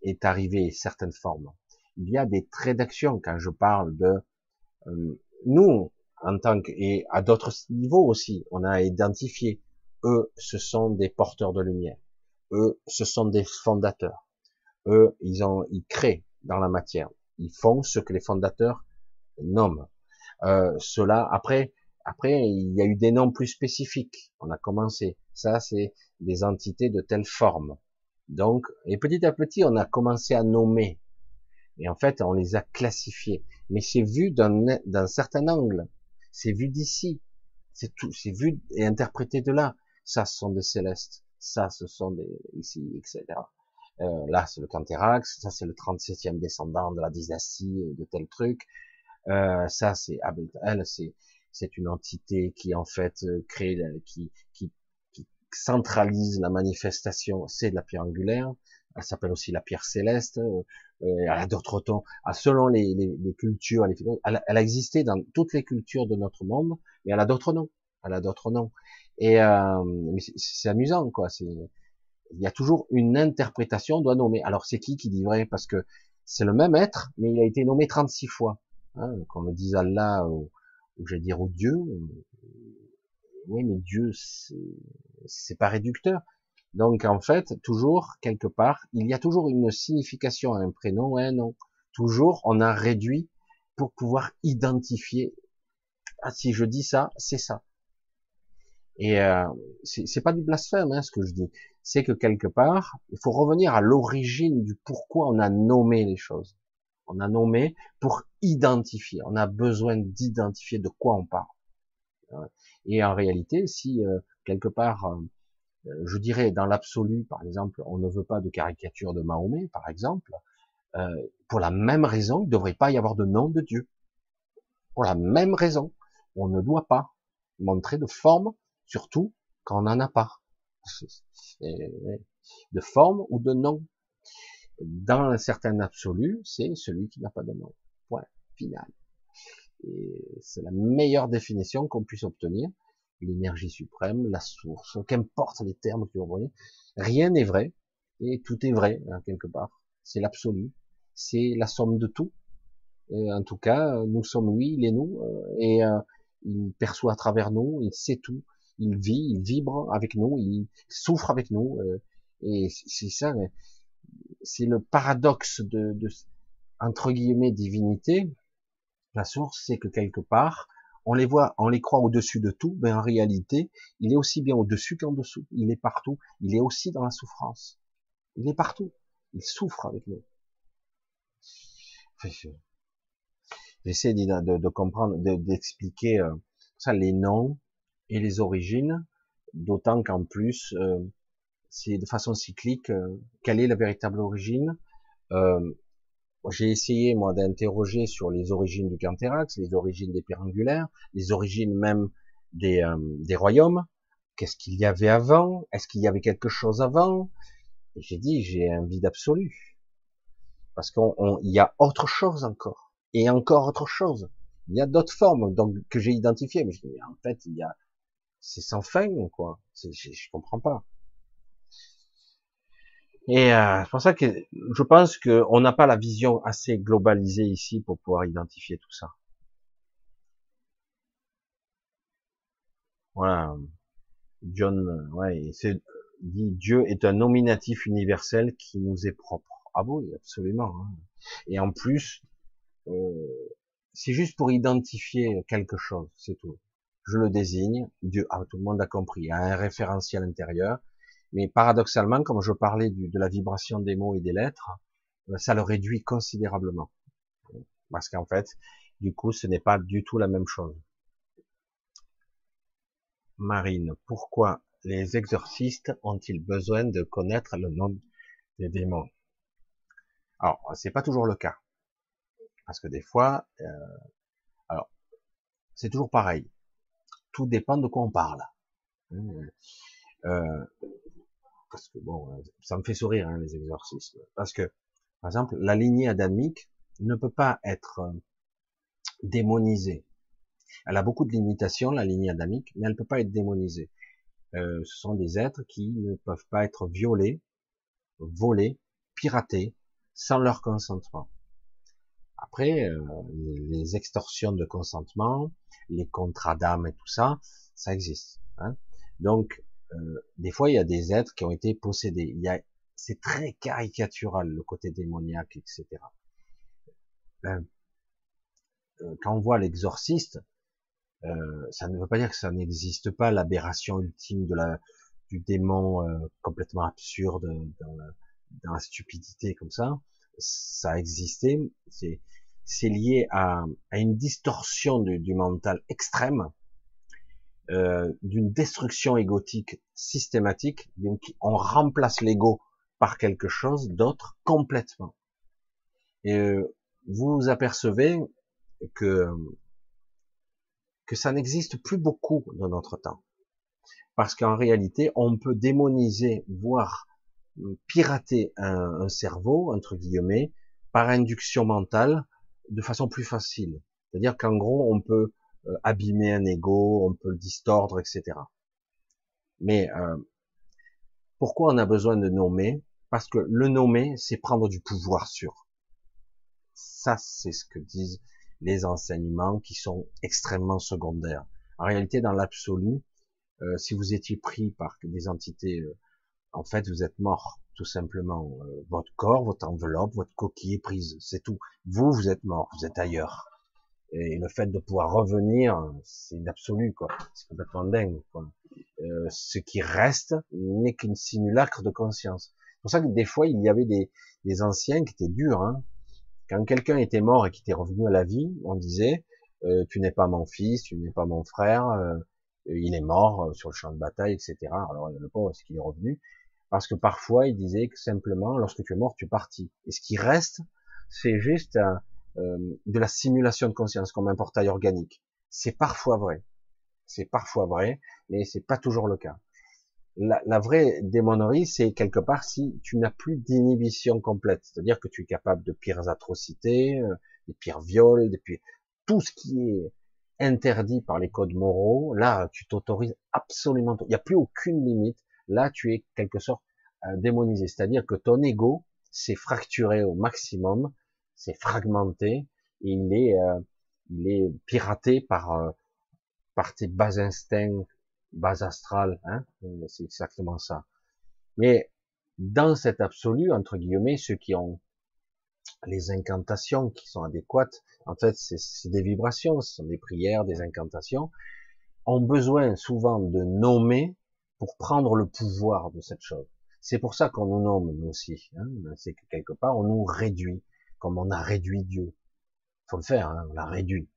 Speaker 1: est arrivé certaines formes. Il y a des traits d'action quand je parle de nous en tant que et à d'autres niveaux aussi, on a identifié eux, ce sont des porteurs de lumière eux, ce sont des fondateurs. Eux, ils ont, ils créent dans la matière. Ils font ce que les fondateurs nomment. Euh, cela, après, après, il y a eu des noms plus spécifiques. On a commencé. Ça, c'est des entités de telle forme. Donc, et petit à petit, on a commencé à nommer. Et en fait, on les a classifiés. Mais c'est vu d'un certain angle. C'est vu d'ici. C'est tout. C'est vu et interprété de là. Ça, ce sont des célestes ça ce sont des ici, etc. Euh, là c'est le Canterax, ça c'est le 37e descendant de la dynastie euh, de tel truc. Euh, ça c'est elle c'est c'est une entité qui en fait euh, crée qui, qui, qui centralise la manifestation, c'est de la pierre angulaire. Elle s'appelle aussi la pierre céleste. Euh, elle a d'autres tons. Ah, selon les, les, les cultures, les, elle, elle, a existé dans toutes les cultures de notre monde, mais elle a d'autres noms. Elle a d'autres noms. Et euh, c'est amusant, quoi. Il y a toujours une interprétation doit nommer. Alors c'est qui qui dit vrai? Parce que c'est le même être, mais il a été nommé 36 fois. Hein, qu'on le dise Allah ou, ou je vais dire au Dieu. Oui, mais Dieu, c'est pas réducteur. Donc en fait, toujours quelque part, il y a toujours une signification à un prénom ou à un nom. Toujours, on a réduit pour pouvoir identifier. Ah, si je dis ça, c'est ça. Et euh, c'est pas du blasphème hein, ce que je dis. C'est que quelque part, il faut revenir à l'origine du pourquoi on a nommé les choses. On a nommé pour identifier. On a besoin d'identifier de quoi on parle. Et en réalité, si euh, quelque part, euh, je dirais dans l'absolu, par exemple, on ne veut pas de caricature de Mahomet, par exemple, euh, pour la même raison, il ne devrait pas y avoir de nom de Dieu. Pour la même raison, on ne doit pas montrer de forme, surtout quand on n'en a pas. De forme ou de nom. Dans un certain absolu, c'est celui qui n'a pas de nom. Point final. Et c'est la meilleure définition qu'on puisse obtenir. L'énergie suprême, la source, qu'importe les termes que vous voyez, rien n'est vrai et tout est vrai hein, quelque part. C'est l'absolu, c'est la somme de tout. en tout cas, nous sommes lui, il est nous, euh, et euh, il perçoit à travers nous, il sait tout, il vit, il vibre avec nous, il souffre avec nous, euh, et c'est ça, c'est le paradoxe de, de, entre guillemets divinité. La source, c'est que quelque part, on les voit, on les croit au-dessus de tout, mais en réalité, il est aussi bien au-dessus qu'en dessous. Il est partout. Il est aussi dans la souffrance. Il est partout. Il souffre avec nous. J'essaie de, de, comprendre, d'expliquer euh, ça, les noms et les origines, d'autant qu'en plus, euh, c'est de façon cyclique, euh, quelle est la véritable origine. J'ai essayé, moi, d'interroger sur les origines du Canthérax, les origines des pérangulaires, les origines même des, des royaumes. Qu'est-ce qu'il y avait avant? Est-ce qu'il y avait quelque chose avant? J'ai dit, j'ai un vide absolu. Parce qu'il y a autre chose encore, et encore autre chose. Il y a d'autres formes donc que j'ai identifiées, mais, en fait, il y a, c'est sans fin, quoi. Je, comprends pas. Et euh, c'est pour ça que je pense qu'on n'a pas la vision assez globalisée ici pour pouvoir identifier tout ça. Voilà. John, ouais, c'est dit Dieu est un nominatif universel qui nous est propre. Ah oui, absolument. Hein. Et en plus, euh, c'est juste pour identifier quelque chose, c'est tout. Je le désigne, Dieu, ah, tout le monde a compris, a un référentiel intérieur, mais paradoxalement, comme je parlais de la vibration des mots et des lettres, euh, ça le réduit considérablement. Parce qu'en fait, du coup, ce n'est pas du tout la même chose. Marine, pourquoi les exorcistes ont-ils besoin de connaître le nom des démons? Alors, c'est pas toujours le cas. Parce que des fois, euh, alors, c'est toujours pareil. Tout dépend de quoi on parle. Mmh. Euh, parce que bon, ça me fait sourire hein, les exorcismes. Parce que, par exemple, la lignée adamique ne peut pas être euh, démonisée. Elle a beaucoup de limitations, la lignée adamique, mais elle ne peut pas être démonisée. Euh, ce sont des êtres qui ne peuvent pas être violés, volés, piratés, sans leur consentement. Après, euh, les extorsions de consentement, les contrats d'âme et tout ça, ça existe. Hein. Donc, euh, des fois, il y a des êtres qui ont été possédés. Il y a, c'est très caricatural le côté démoniaque, etc. Ben, euh, quand on voit l'exorciste, ça ne veut pas dire que ça n'existe pas l'aberration ultime de la du démon complètement absurde dans la, dans la stupidité comme ça, ça a existé. C'est c'est lié à, à, une distorsion du, du mental extrême, euh, d'une destruction égotique systématique. Donc on remplace l'ego par quelque chose d'autre complètement. Et euh, vous apercevez que que ça n'existe plus beaucoup dans notre temps. Parce qu'en réalité, on peut démoniser, voire pirater un, un, cerveau, entre guillemets, par induction mentale, de façon plus facile. C'est-à-dire qu'en gros, on peut euh, abîmer un ego, on peut le distordre, etc. Mais euh, pourquoi on a besoin de nommer? Parce que le nommer, c'est prendre du pouvoir sur. Ça, c'est ce que disent les enseignements qui sont extrêmement secondaires. En réalité, dans l'absolu, euh, si vous étiez pris par des entités en fait, vous êtes mort, tout simplement. Euh, votre corps, votre enveloppe, votre coquille est prise, c'est tout. Vous, vous êtes mort, vous êtes ailleurs. Et le fait de pouvoir revenir, c'est l'absolu, quoi. C'est complètement dingue, quoi. Euh, ce qui reste n'est qu'une simulacre de conscience. C'est pour ça que des fois, il y avait des, des anciens qui étaient durs. Hein. Quand quelqu'un était mort et qui était revenu à la vie, on disait, euh, tu n'es pas mon fils, tu n'es pas mon frère, euh, il est mort sur le champ de bataille, etc. Alors le pauvre, est-ce qu'il est revenu? Parce que parfois, il disait que simplement, lorsque tu es mort, tu es parti. Et ce qui reste, c'est juste euh, de la simulation de conscience comme un portail organique. C'est parfois vrai. C'est parfois vrai, mais c'est pas toujours le cas. La, la vraie démonerie, c'est quelque part si tu n'as plus d'inhibition complète, c'est-à-dire que tu es capable de pires atrocités, euh, des pires viols, des pires... tout ce qui est interdit par les codes moraux, là, tu t'autorises absolument, il n'y a plus aucune limite, là, tu es quelque sorte euh, démonisé, c'est-à-dire que ton ego s'est fracturé au maximum, c'est fragmenté, et il est, euh, il est piraté par, euh, par tes bas instincts, bas astrales, hein, c'est exactement ça. Mais dans cet absolu, entre guillemets, ceux qui ont les incantations qui sont adéquates, en fait, c'est des vibrations, ce sont des prières, des incantations, ont besoin souvent de nommer pour prendre le pouvoir de cette chose. C'est pour ça qu'on nous nomme, nous aussi. Hein. c'est que quelque part, on nous réduit, comme on a réduit Dieu. faut le faire, hein, on l'a réduit.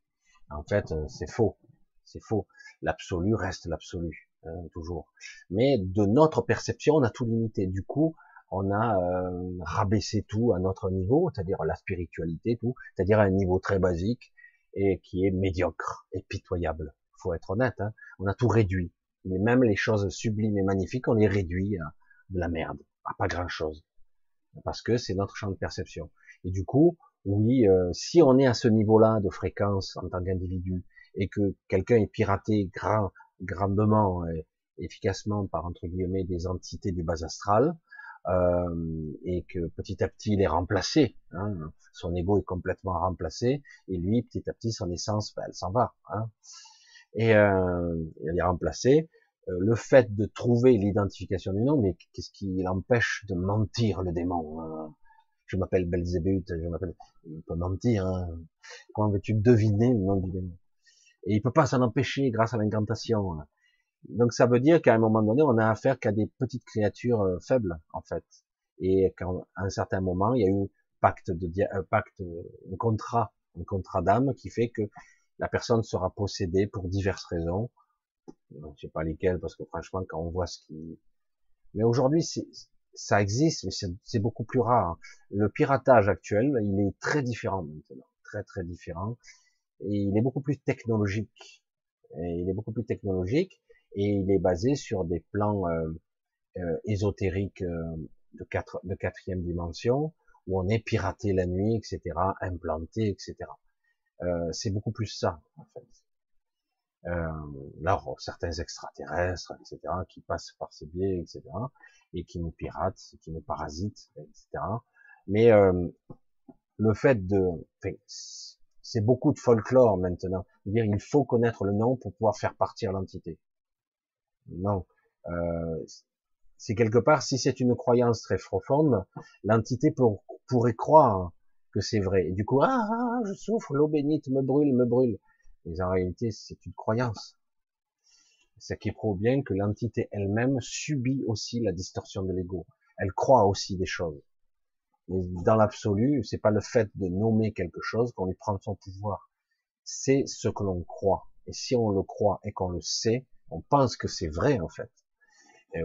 Speaker 1: En fait, euh, c'est faux. C'est faux. L'absolu reste l'absolu, hein, toujours. Mais de notre perception, on a tout limité. Du coup, on a euh, rabaissé tout à notre niveau, c'est-à-dire la spiritualité, tout, c'est-à-dire à un niveau très basique et qui est médiocre et pitoyable. Faut être honnête, hein. on a tout réduit. Mais même les choses sublimes et magnifiques, on les réduit à de la merde, à pas grand-chose, parce que c'est notre champ de perception. Et du coup, oui, euh, si on est à ce niveau-là de fréquence en tant qu'individu et que quelqu'un est piraté grand, grandement et efficacement par entre guillemets des entités du bas astral, euh, et que petit à petit il est remplacé. Hein, son ego est complètement remplacé et lui petit à petit son essence, ben, elle s'en va. Hein, et euh, il est remplacé. Euh, le fait de trouver l'identification du nom, mais qu'est-ce qui l'empêche de mentir le démon hein Je m'appelle Belzébuth, je m'appelle. Il peut mentir. Hein Comment veux-tu deviner le nom du démon? Et il peut pas s'en empêcher grâce à l'incantation. Hein. Donc ça veut dire qu'à un moment donné, on a affaire qu'à des petites créatures euh, faibles, en fait. Et qu'à un certain moment, il y a eu pacte de un pacte, un contrat, un contrat d'âme qui fait que la personne sera possédée pour diverses raisons. Je ne sais pas lesquelles, parce que franchement, quand on voit ce qui... Mais aujourd'hui, ça existe, mais c'est beaucoup plus rare. Le piratage actuel, il est très différent maintenant, très très différent, et il est beaucoup plus technologique. Et il est beaucoup plus technologique et il est basé sur des plans euh, euh, ésotériques euh, de, quatre, de quatrième dimension, où on est piraté la nuit, etc., implanté, etc. c'est beaucoup plus ça, en fait. Euh, là, certains extraterrestres, etc., qui passent par ces biais, etc., et qui nous piratent, qui nous parasitent, etc. Mais euh, le fait de, c'est beaucoup de folklore maintenant. Dire, il faut connaître le nom pour pouvoir faire partir l'entité. Non. Euh, c'est quelque part, si c'est une croyance très profonde, l'entité pourrait croire que c'est vrai. Et du coup, ah, ah, ah, je souffre, l'eau bénite me brûle, me brûle. Mais en réalité, c'est une croyance. Ce qui prouve bien que l'entité elle-même subit aussi la distorsion de l'ego. Elle croit aussi des choses. Mais dans l'absolu, c'est pas le fait de nommer quelque chose qu'on lui prend son pouvoir. C'est ce que l'on croit. Et si on le croit et qu'on le sait, on pense que c'est vrai en fait.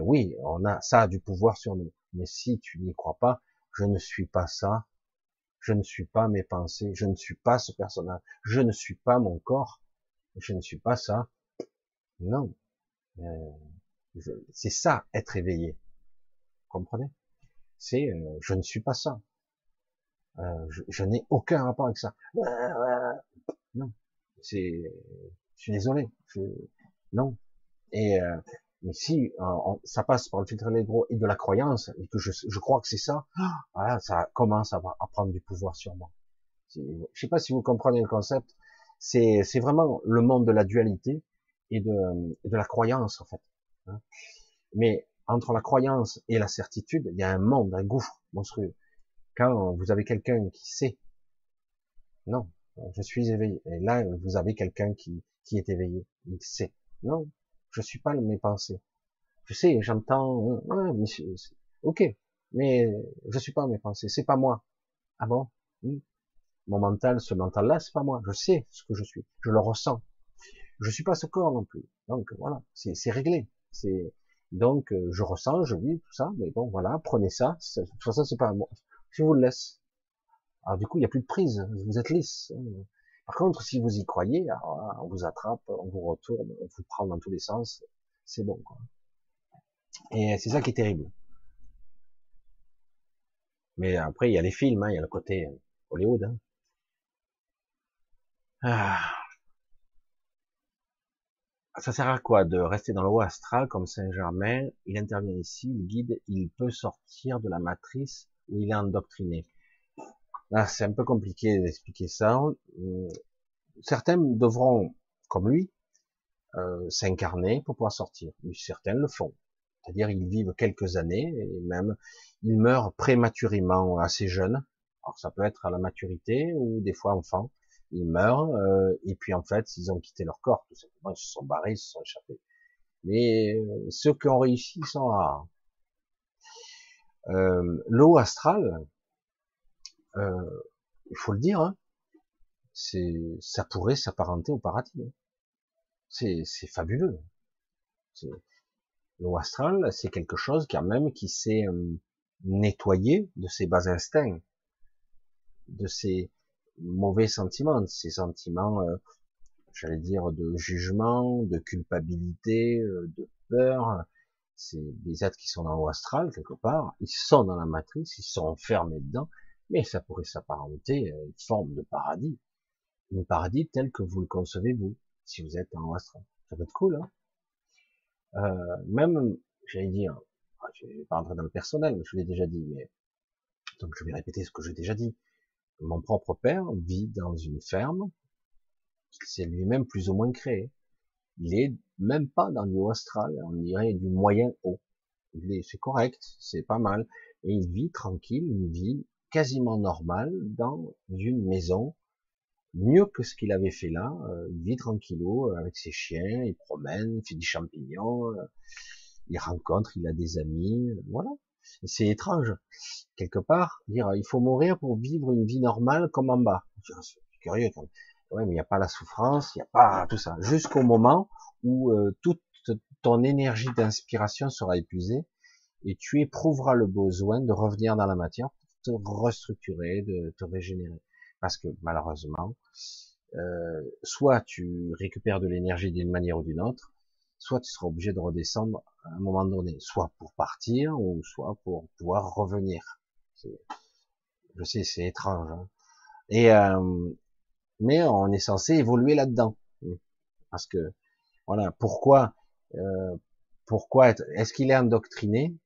Speaker 1: Oui, on a ça a du pouvoir sur nous. Mais si tu n'y crois pas, je ne suis pas ça, je ne suis pas mes pensées, je ne suis pas ce personnage, je ne suis pas mon corps, je ne suis pas ça. Non. Euh, c'est ça, être éveillé. Comprenez? C'est euh, je ne suis pas ça. Euh, je, je n'ai aucun rapport avec ça. Non. C'est, je suis désolé. Je, non. Et euh, mais si euh, ça passe par le filtre l'ego et de la croyance, et que je, je crois que c'est ça, voilà, ça commence à, à, prendre du pouvoir sur moi. Je sais pas si vous comprenez le concept. C'est, c'est vraiment le monde de la dualité et de, de la croyance en fait. Hein. Mais entre la croyance et la certitude, il y a un monde, un gouffre monstrueux. Quand vous avez quelqu'un qui sait, non, Je suis éveillé. Et là, vous avez quelqu'un qui, qui est éveillé. Il sait. Non, je suis pas mes pensées. Je sais, j'entends, mais ok, mais je suis pas mes pensées. C'est pas moi. Ah bon? Hmm. Mon mental, ce mental-là, c'est pas moi. Je sais ce que je suis. Je le ressens. Je suis pas ce corps non plus. Donc voilà, c'est réglé. C'est donc euh, je ressens, je vis tout ça, mais bon voilà, prenez ça. De toute façon, c'est pas moi. Je vous le laisse. Alors du coup, il n'y a plus de prise. Vous êtes lisse. Par contre, si vous y croyez, on vous attrape, on vous retourne, on vous prend dans tous les sens. C'est bon. Quoi. Et c'est ça qui est terrible. Mais après, il y a les films, hein, il y a le côté Hollywood. Hein. Ah. Ça sert à quoi de rester dans le haut astral comme Saint-Germain? Il intervient ici, il guide, il peut sortir de la matrice où il est endoctriné. Là, c'est un peu compliqué d'expliquer ça. Hum, certains devront, comme lui, euh, s'incarner pour pouvoir sortir. Mais certains le font. C'est-à-dire ils vivent quelques années et même ils meurent prématurément assez jeunes. Alors ça peut être à la maturité ou des fois enfant ils meurent, euh, et puis en fait, ils ont quitté leur corps, tout simplement, ils se sont barrés, ils se sont échappés. Mais euh, ceux qui ont réussi sont rares. Euh, L'eau astrale, euh, il faut le dire, hein, c'est, ça pourrait s'apparenter au paradis. Hein. C'est, fabuleux. L'eau astrale, c'est quelque chose quand même qui s'est euh, nettoyé de ses bas instincts, de ses, mauvais sentiments, ces sentiments, euh, j'allais dire, de jugement, de culpabilité, euh, de peur. C'est des êtres qui sont dans astral quelque part. Ils sont dans la matrice, ils sont enfermés dedans, mais ça pourrait s'apparenter à une forme de paradis, un paradis tel que vous le concevez vous, si vous êtes en astral. Ça peut être cool, hein euh, même, j'allais dire, ah, je vais pas rentrer dans le personnel, je l'ai déjà dit, mais donc je vais répéter ce que j'ai déjà dit. Mon propre père vit dans une ferme qu'il s'est lui-même plus ou moins créé. Il est même pas dans du haut astral, on dirait du moyen haut. C'est correct, c'est pas mal. Et il vit tranquille, une vie quasiment normale dans une maison, mieux que ce qu'il avait fait là. Euh, il vit tranquillou euh, avec ses chiens, il promène, il fait des champignons, euh, il rencontre, il a des amis, voilà. C'est étrange. Quelque part, dire il faut mourir pour vivre une vie normale comme en bas. C'est curieux quand même. Ouais, mais il n'y a pas la souffrance, il n'y a pas tout ça. Jusqu'au moment où euh, toute ton énergie d'inspiration sera épuisée et tu éprouveras le besoin de revenir dans la matière te restructurer, de te régénérer. Parce que malheureusement, euh, soit tu récupères de l'énergie d'une manière ou d'une autre, soit tu seras obligé de redescendre à un moment donné, soit pour partir, ou soit pour pouvoir revenir. Je sais, c'est étrange. Hein. Et euh, mais on est censé évoluer là-dedans, parce que voilà, pourquoi, euh, pourquoi est-ce qu'il est endoctriné?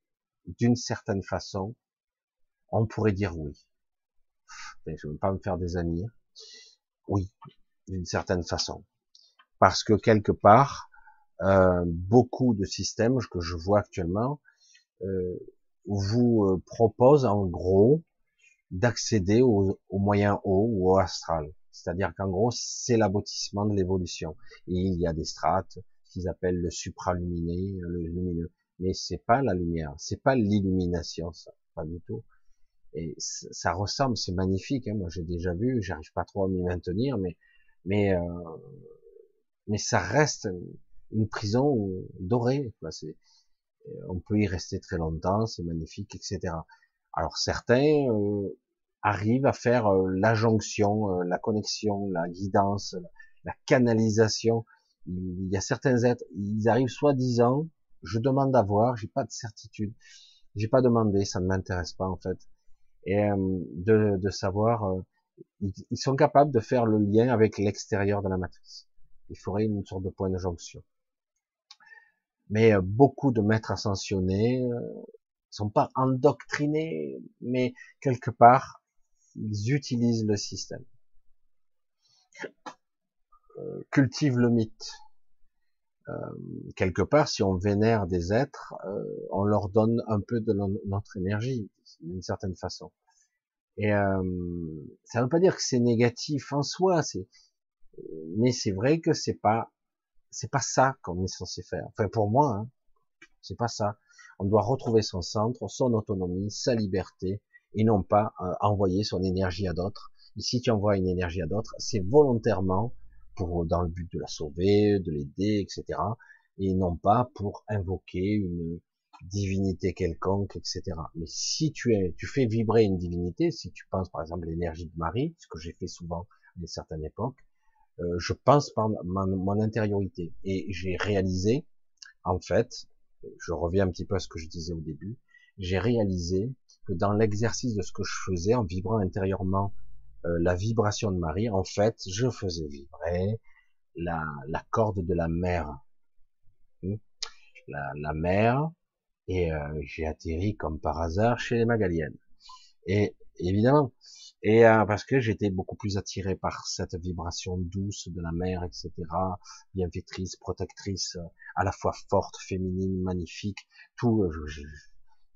Speaker 1: D'une certaine façon On pourrait dire oui. Je ne veux pas me faire des amis. Oui, d'une certaine façon, parce que quelque part, euh, beaucoup de systèmes que je vois actuellement euh, vous euh, proposent en gros d'accéder au, au, moyen haut ou au astral. C'est-à-dire qu'en gros, c'est l'aboutissement de l'évolution. Et il y a des strates qu'ils appellent le supraluminé, le lumineux. Mais c'est pas la lumière, c'est pas l'illumination, ça, pas du tout. Et ça ressemble, c'est magnifique. Hein. Moi, j'ai déjà vu, j'arrive pas trop à m'y maintenir, mais mais euh, mais ça reste une prison dorée. C'est, euh, on peut y rester très longtemps, c'est magnifique, etc. Alors certains euh, arrivent à faire euh, la jonction, la connexion, la guidance, la, canalisation. Il, y a certains êtres, ils arrivent soi-disant, je demande à voir, j'ai pas de certitude, j'ai pas demandé, ça ne m'intéresse pas en fait, et de, de savoir, ils, ils sont capables de faire le lien avec l'extérieur de la matrice. Il faudrait une sorte de point de jonction mais euh, beaucoup de maîtres ascensionnés euh, sont pas endoctrinés, mais quelque part, ils utilisent le système. Euh, cultivent le mythe. Euh, quelque part, si on vénère des êtres, on leur donne un peu de notre énergie, d'une certaine façon. Et euh, ça veut pas dire que c'est négatif en soi, c'est, mais c'est vrai que c'est pas, c'est pas ça qu'on est censé faire. Enfin pour moi, hein, c'est pas ça. On doit retrouver son centre, son autonomie, sa liberté, et non pas euh, envoyer son énergie à d'autres. Et si tu envoies une énergie à d'autres, c'est volontairement pour dans le but de la sauver, de l'aider, etc. Et non pas pour invoquer une, divinité quelconque, etc. Mais si tu es, tu fais vibrer une divinité, si tu penses par exemple l'énergie de Marie, ce que j'ai fait souvent à une certaine époque, euh, je pense par mon, intériorité et j'ai réalisé, en fait, je reviens un petit peu à ce que je disais au début, j'ai réalisé que dans l'exercice de ce que je faisais en vibrant intérieurement euh, la vibration de Marie, en fait, je faisais vibrer la, la corde de la mer. Hmm? La, la mer, et euh, j'ai atterri comme par hasard chez les Magaliennes. Et évidemment, et euh, parce que j'étais beaucoup plus attiré par cette vibration douce de la mer, etc., bienfaitrice, protectrice, à la fois forte, féminine, magnifique, tout, euh,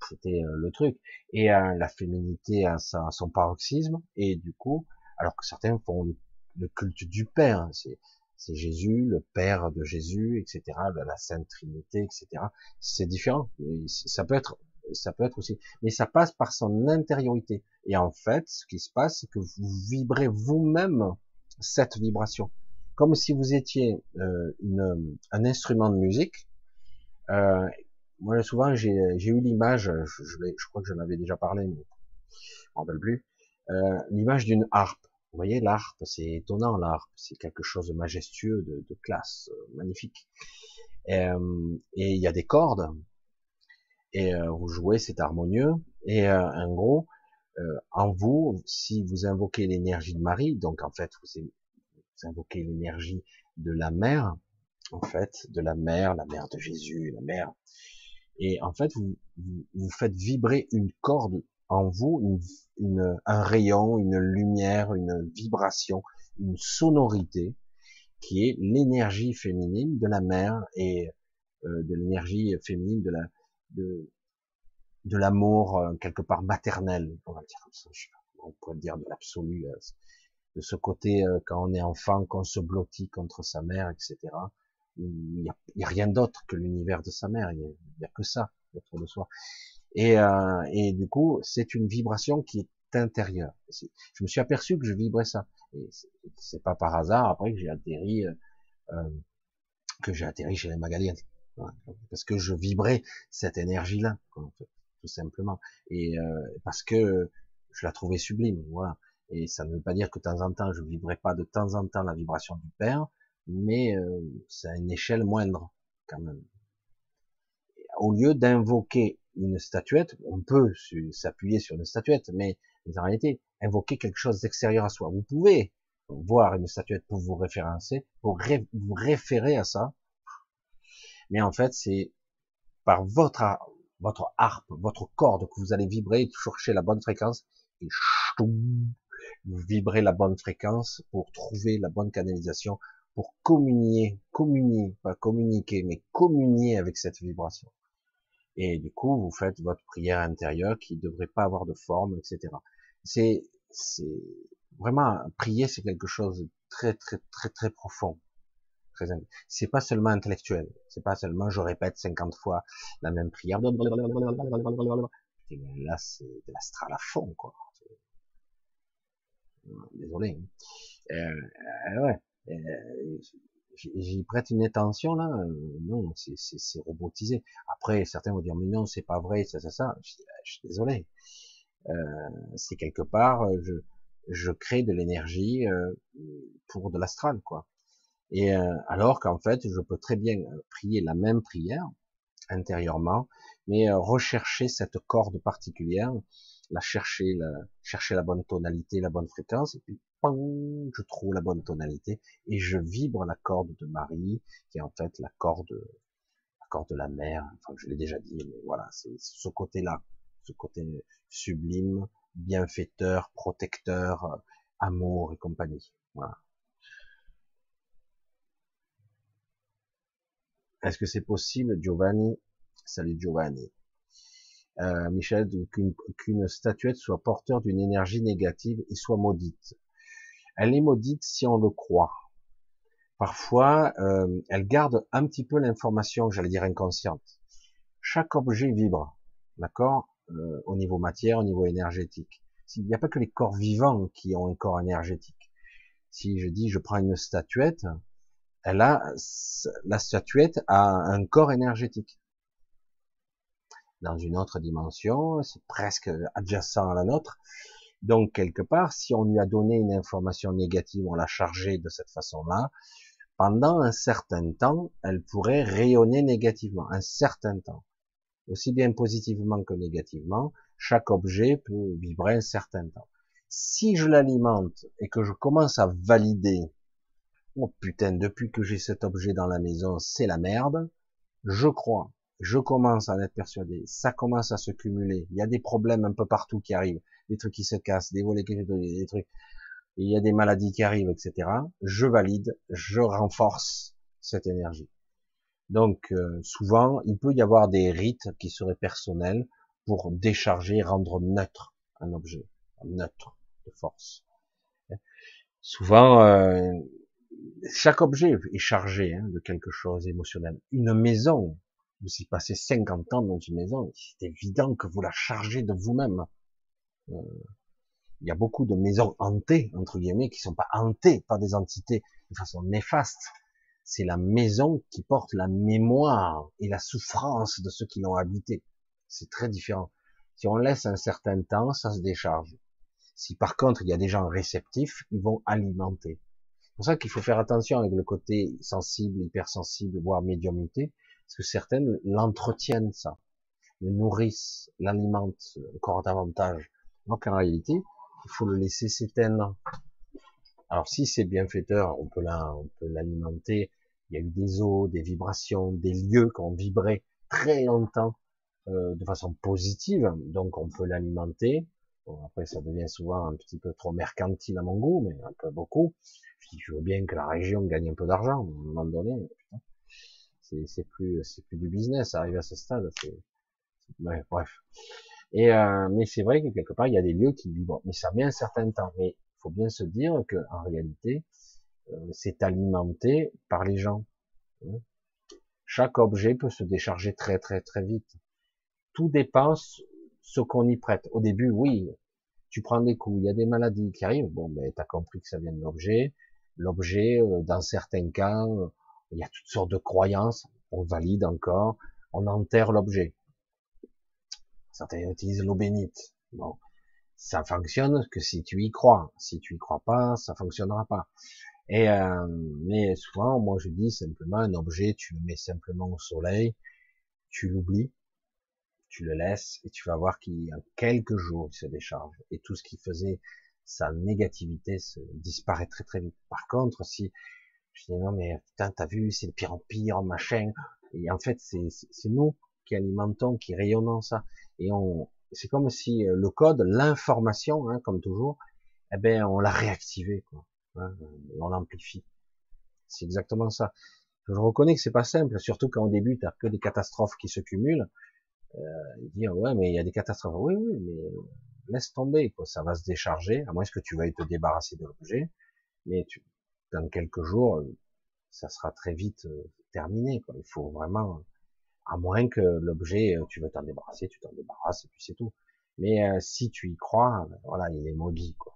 Speaker 1: c'était le truc. Et la féminité a son paroxysme, et du coup, alors que certains font le, culte du père, c'est c'est Jésus, le Père de Jésus, etc., de la Sainte Trinité, etc. C'est différent. Ça peut être, ça peut être aussi, mais ça passe par son intériorité. Et en fait, ce qui se passe, c'est que vous vibrez vous-même cette vibration, comme si vous étiez euh, une, un instrument de musique. Euh, moi, souvent, j'ai eu l'image, je, je, crois que j'en avais déjà parlé, mais je m'en rappelle plus, euh, l'image d'une harpe. Vous voyez, l'harpe, c'est étonnant, l'harpe, c'est quelque chose de majestueux, de, classe, euh, magnifique. Euh, et il y a des cordes, et euh, vous jouez, c'est harmonieux, et en gros, en vous, si vous invoquez l'énergie de Marie, donc en fait, vous, vous invoquez l'énergie de la mère, en fait, de la mère, la mère de Jésus, la mère, et en fait, vous, vous, vous faites vibrer une corde en vous une, un rayon, une lumière, une vibration, une sonorité qui est l'énergie féminine de la mère et euh, de l'énergie féminine de la de de l'amour euh, quelque part maternel, on va dire on pourrait dire de l'absolu, euh, de ce côté quand on est enfant, qu'on se blottit contre sa mère, etc. Il n'y a, a, rien d'autre que l'univers de sa mère, il n'y a, que ça autour de soi. Et, euh, et du coup, c'est une vibration qui est intérieure. Je me suis aperçu que je vibrais ça. Et c'est pas par hasard après que j'ai atterri, euh, euh que j'ai atterri chez les Magaliennes, parce que je vibrais cette énergie-là, tout simplement. Et euh, parce que je la trouvais sublime, voilà. Et ça ne veut pas dire que de temps en temps je vibrais pas de temps en temps la vibration du Père, mais euh, c'est à une échelle moindre quand même. Au lieu d'invoquer une statuette, on peut s'appuyer sur une statuette, mais, en réalité, invoquer quelque chose d'extérieur à soi. Vous pouvez voir une statuette pour vous référencer, pour vous référer à ça, mais en fait, c'est par votre, votre harpe, votre corde que vous allez vibrer, chercher la bonne fréquence, et vous vibrez la bonne fréquence pour trouver la bonne canalisation, pour communier, communier, pas communiquer, mais communier avec cette vibration. Et du coup, vous faites votre prière intérieure qui ne devrait pas avoir de forme, etc. C'est, c'est vraiment prier, c'est quelque chose de très, très, très, très profond. Très, c'est pas seulement intellectuel. C'est pas seulement je répète 50 fois la même prière. Là, c'est de l'astral à fond, quoi. Désolé. Hein. Euh, ouais. Euh, j'y prête une attention là, euh, non, c'est robotisé. Après, certains vont dire mais non, c'est pas vrai, ça, ça, ça. Je, suis désolé. Euh, c'est quelque part, euh, je, je crée de l'énergie pour de l'astral, quoi. Et alors qu'en fait, je peux très bien prier la même prière intérieurement, mais rechercher cette corde particulière, la chercher, la, chercher la bonne tonalité, la bonne fréquence, et puis je trouve la bonne tonalité et je vibre la corde de Marie, qui est en fait la corde, la corde de la mer. Enfin, je l'ai déjà dit, mais voilà, c'est ce côté-là, ce côté sublime, bienfaiteur, protecteur, amour et compagnie. Est-ce que c'est possible, Giovanni? Salut Giovanni. euh, Michel, qu'une statuette soit porteur d'une énergie négative et soit maudite. Elle est maudite si on le croit. Parfois, euh, elle garde un petit peu l'information, j'allais dire inconsciente. Chaque objet vibre, d'accord, euh, au niveau matière, au niveau énergétique. Il n'y a pas que les corps vivants qui ont un corps énergétique. Si je dis, je prends une statuette, elle a, la statuette a un corps énergétique dans une autre dimension, c'est presque adjacent à la nôtre. Donc quelque part, si on lui a donné une information négative, on l'a chargée de cette façon-là, pendant un certain temps, elle pourrait rayonner négativement, un certain temps. Aussi bien positivement que négativement, chaque objet peut vibrer un certain temps. Si je l'alimente et que je commence à valider, oh putain, depuis que j'ai cet objet dans la maison, c'est la merde, je crois, je commence à en être persuadé, ça commence à se cumuler, il y a des problèmes un peu partout qui arrivent, des trucs qui se cassent, des volets qui des trucs, il y a des maladies qui arrivent, etc. Je valide, je renforce cette énergie. Donc euh, souvent, il peut y avoir des rites qui seraient personnels pour décharger, rendre neutre un objet, neutre de force. Souvent, euh, chaque objet est chargé hein, de quelque chose émotionnel. Une maison vous y passez 50 ans dans une maison, c'est évident que vous la chargez de vous-même. Euh, il y a beaucoup de maisons hantées, entre guillemets, qui sont pas hantées par des entités de façon néfaste. C'est la maison qui porte la mémoire et la souffrance de ceux qui l'ont habité. C'est très différent. Si on laisse un certain temps, ça se décharge. Si par contre il y a des gens réceptifs, ils vont alimenter. C'est pour ça qu'il faut faire attention avec le côté sensible, hypersensible, voire médiumité, parce que certaines l'entretiennent, ça, le nourrissent, l'alimentent encore davantage. Donc en réalité, il faut le laisser s'éteindre. Alors si c'est bienfaiteur, on peut l'alimenter. Il y a eu des eaux, des vibrations, des lieux qui ont vibré très longtemps euh, de façon positive, donc on peut l'alimenter. Bon, après, ça devient souvent un petit peu trop mercantile à mon goût, mais un peu beaucoup. Je je veux bien que la région gagne un peu d'argent, à un moment donné. Putain c'est plus plus du business arrivé à ce stade c'est bref et euh, mais c'est vrai que quelque part il y a des lieux qui vibrent mais ça met un certain temps. Mais il faut bien se dire que en réalité euh, c'est alimenté par les gens. Hein. chaque objet peut se décharger très très très vite. Tout dépend ce qu'on y prête. Au début oui tu prends des coups il y a des maladies qui arrivent. Bon ben t'as compris que ça vient de l'objet. L'objet euh, dans certains cas il y a toutes sortes de croyances, on valide encore, on enterre l'objet. Certains utilisent l'eau bénite. Bon, ça fonctionne que si tu y crois. Si tu y crois pas, ça fonctionnera pas. Et euh, mais souvent, moi je dis simplement un objet, tu le mets simplement au soleil, tu l'oublies, tu le laisses et tu vas voir qu'il y a quelques jours il se décharge et tout ce qui faisait sa négativité disparaît très très vite. Par contre, si je dis non mais putain t'as vu c'est de pire en pire machin et en fait c'est nous qui alimentons qui rayonnons ça et on c'est comme si euh, le code l'information hein, comme toujours eh ben on l'a réactivé quoi hein, on l'amplifie c'est exactement ça je reconnais que c'est pas simple surtout quand au début t'as que des catastrophes qui se cumulent euh, dire ouais mais il y a des catastrophes oui oui mais laisse tomber quoi ça va se décharger à moins que tu veuilles te débarrasser de l'objet mais tu, dans quelques jours, euh, ça sera très vite euh, terminé. Quoi. Il faut vraiment, à moins que l'objet, euh, tu veux t'en débarrasser, tu t'en débarrasses et puis c'est tout. Mais si tu y crois, voilà, il est maudit. Quoi.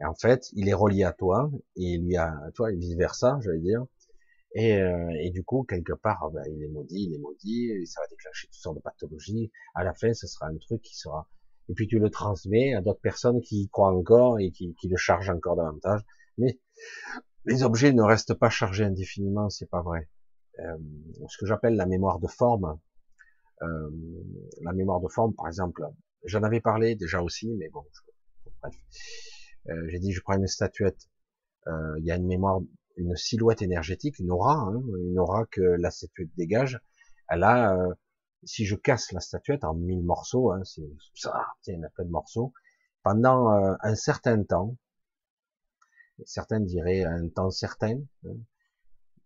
Speaker 1: Et en fait, il est relié à toi et lui à toi et vice versa, j'allais dire. Et, et, du coup, quelque part, ben, il est maudit, il est maudit, et ça va déclencher toutes sortes de pathologies. À la fin, ce sera un truc qui sera. Et puis tu le transmets à d'autres personnes qui y croient encore et qui, qui le chargent encore davantage. Mais les objets ne restent pas chargés indéfiniment, c'est pas vrai. Euh, ce que j'appelle la mémoire de forme, euh, la mémoire de forme, par exemple, j'en avais parlé déjà aussi, mais bon, bref. Euh, j'ai dit, je prends une statuette, il y a une mémoire, une silhouette énergétique, une aura, hein, une aura que la statuette dégage. Elle a, si je casse la statuette en mille morceaux, hein, c'est ça, a plein de morceaux, pendant un certain temps, certains diraient un temps certain. Hein.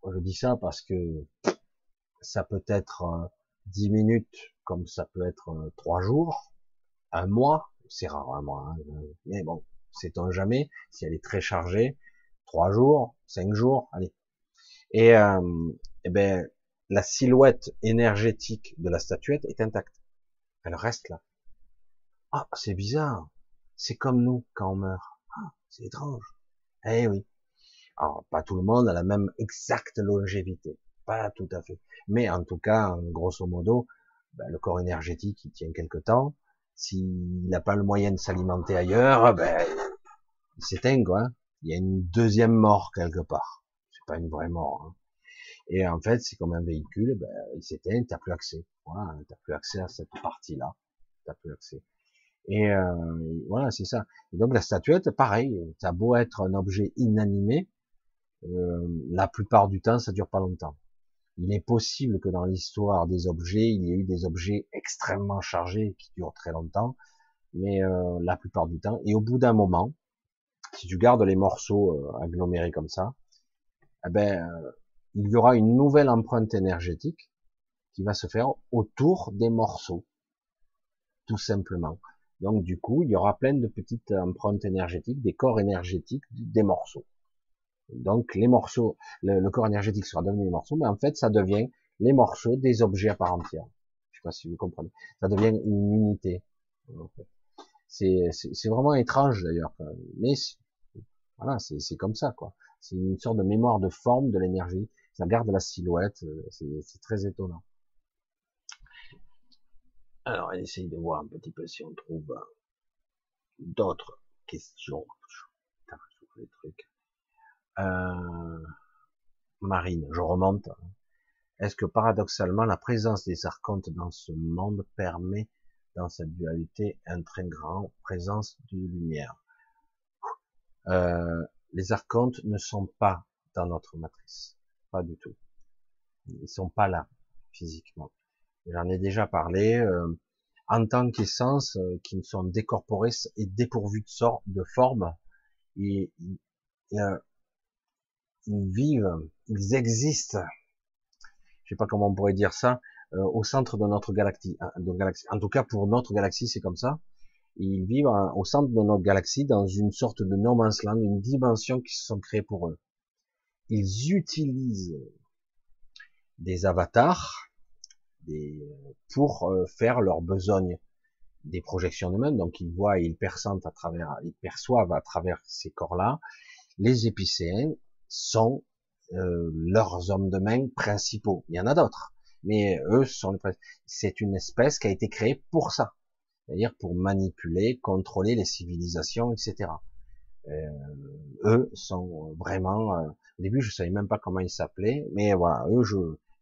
Speaker 1: Je dis ça parce que ça peut être 10 minutes, comme ça peut être euh, trois jours, un mois, c'est rare un mois, hein, mais bon, c'est on jamais, si elle est très chargée, trois jours, cinq jours, allez. Et, euh, eh ben, la silhouette énergétique de la statuette est intacte. Elle reste là. Ah, c'est bizarre. C'est comme nous quand on meurt. Ah, c'est étrange. Eh oui. Alors, pas tout le monde a la même exacte longévité. Pas tout à fait. Mais en tout cas, grosso modo, ben, le corps énergétique, il tient quelque temps. S'il n'a pas le moyen de s'alimenter ailleurs, ben, il s'éteint, quoi. Il y a une deuxième mort quelque part. C'est pas une vraie mort. Hein. Et en fait, c'est comme un véhicule, ben, il s'éteint, t'as plus accès. Voilà, t'as plus accès à cette partie-là. T'as plus accès. Et euh, voilà, c'est ça. Et donc la statuette, pareil, a beau être un objet inanimé, euh, la plupart du temps, ça dure pas longtemps. Il est possible que dans l'histoire des objets, il y ait eu des objets extrêmement chargés qui durent très longtemps, mais euh, la plupart du temps, et au bout d'un moment, si tu gardes les morceaux euh, agglomérés comme ça, eh ben, il y aura une nouvelle empreinte énergétique qui va se faire autour des morceaux, tout simplement. Donc du coup, il y aura plein de petites empreintes énergétiques, des corps énergétiques des morceaux. Donc les morceaux, le, corps énergétique sera devenu les morceaux, mais en fait ça devient les morceaux des objets à part entière. Je sais pas si vous comprenez. Ça devient une unité. C'est vraiment étrange d'ailleurs, mais voilà, c'est comme ça quoi. C'est une sorte de mémoire de forme de l'énergie. Ça garde la silhouette. Euh, c'est très étonnant. Alors, on essaye de voir un petit peu si on trouve d'autres questions. Euh, Marine, je remonte. Est-ce que paradoxalement, la présence des archontes dans ce monde permet, dans cette dualité, un très grand présence de lumière? Euh, Les archontes ne sont pas dans notre matrice, pas du tout. Ils sont pas là physiquement. J'en ai déjà parlé. Euh, en tant qu'essence, euh, qui sont décorporés et dépourvus de sorte, de forme, et, ils vivent, ils existent. Je sais pas comment on pourrait dire ça, au centre de notre galaxie, de galaxie. En tout cas, pour notre galaxie, c'est comme ça. Ils vivent au centre de notre galaxie, dans une sorte de no man's land, une dimension qui se sont créées pour eux. Ils utilisent des avatars, pour euh, faire leur besogne des projections d'eux-mêmes. Donc ils voient, ils perçoivent à travers, ils perçoivent à travers ces corps-là. Les épicéens sont euh, leurs hommes de main principaux. Il y en a d'autres, mais eux sont C'est une espèce qui a été créée pour ça, c'est-à-dire pour manipuler, contrôler les civilisations, etc. Euh, eux sont vraiment. Euh, au début, je savais même pas comment ils s'appelaient, mais voilà, eux, je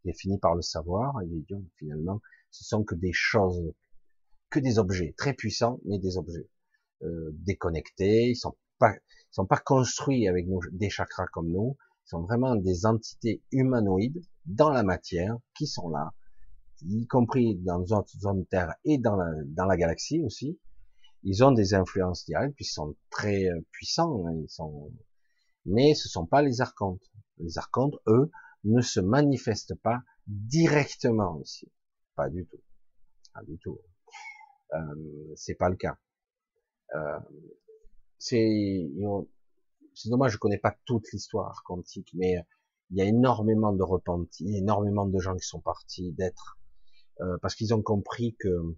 Speaker 1: j'ai fini par le savoir, et dit, finalement, ce sont que des choses, que des objets très puissants, mais des objets euh, déconnectés, ils sont pas, ils sont pas construits avec nos, des chakras comme nous, ils sont vraiment des entités humanoïdes dans la matière qui sont là, y compris dans notre zone Terre et dans la, dans la galaxie aussi. Ils ont des influences directes, puis ils sont très euh, puissants, hein, ils sont, mais ce sont pas les archontes. Les archontes, eux, ne se manifeste pas directement ici. Pas du tout. Pas du tout. Euh, c'est pas le cas. Euh, c'est c'est dommage, je connais pas toute l'histoire quantique, mais il y a énormément de repentis, énormément de gens qui sont partis d'être euh, parce qu'ils ont compris que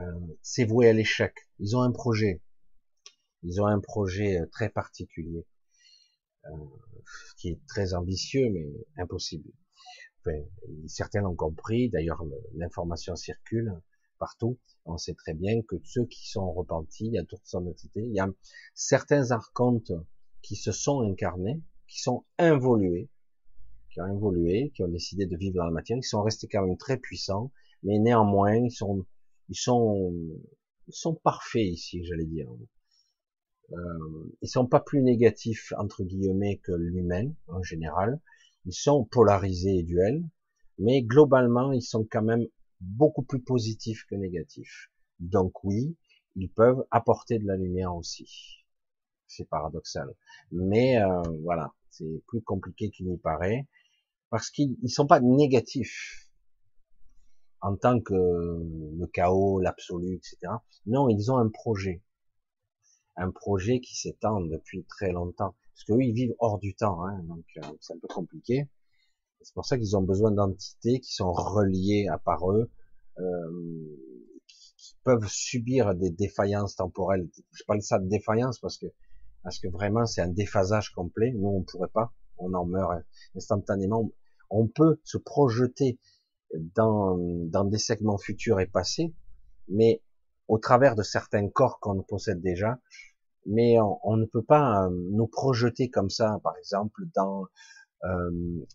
Speaker 1: euh, c'est voué à l'échec. Ils ont un projet, ils ont un projet très particulier. Euh, qui est très ambitieux, mais impossible. Enfin, certains l'ont compris, d'ailleurs l'information circule partout. On sait très bien que ceux qui sont repentis, il y a toutes sortes d'entités, il y a certains archontes qui se sont incarnés, qui sont involués, qui ont qui ont décidé de vivre dans la matière, qui sont restés quand même très puissants, mais néanmoins ils sont ils sont ils sont parfaits ici, j'allais dire. Euh, ils sont pas plus négatifs entre guillemets que l'humain en général. Ils sont polarisés et duels, mais globalement ils sont quand même beaucoup plus positifs que négatifs. Donc oui, ils peuvent apporter de la lumière aussi. C'est paradoxal, mais euh, voilà, c'est plus compliqué qu'il n'y paraît parce qu'ils ne sont pas négatifs. en tant que le chaos, l'absolu, etc. Non, ils ont un projet, un projet qui s'étend depuis très longtemps, parce qu'eux, ils vivent hors du temps, hein, donc euh, c'est un peu compliqué. C'est pour ça qu'ils ont besoin d'entités qui sont reliées à par eux, euh, qui peuvent subir des défaillances temporelles. Je parle ça de défaillance parce que parce que vraiment c'est un déphasage complet. Nous on pourrait pas, on en meurt instantanément. On peut se projeter dans, dans des segments futurs et passés, mais au travers de certains corps qu'on possède déjà, mais on, ne peut pas euh, nous projeter comme ça, par exemple, dans euh,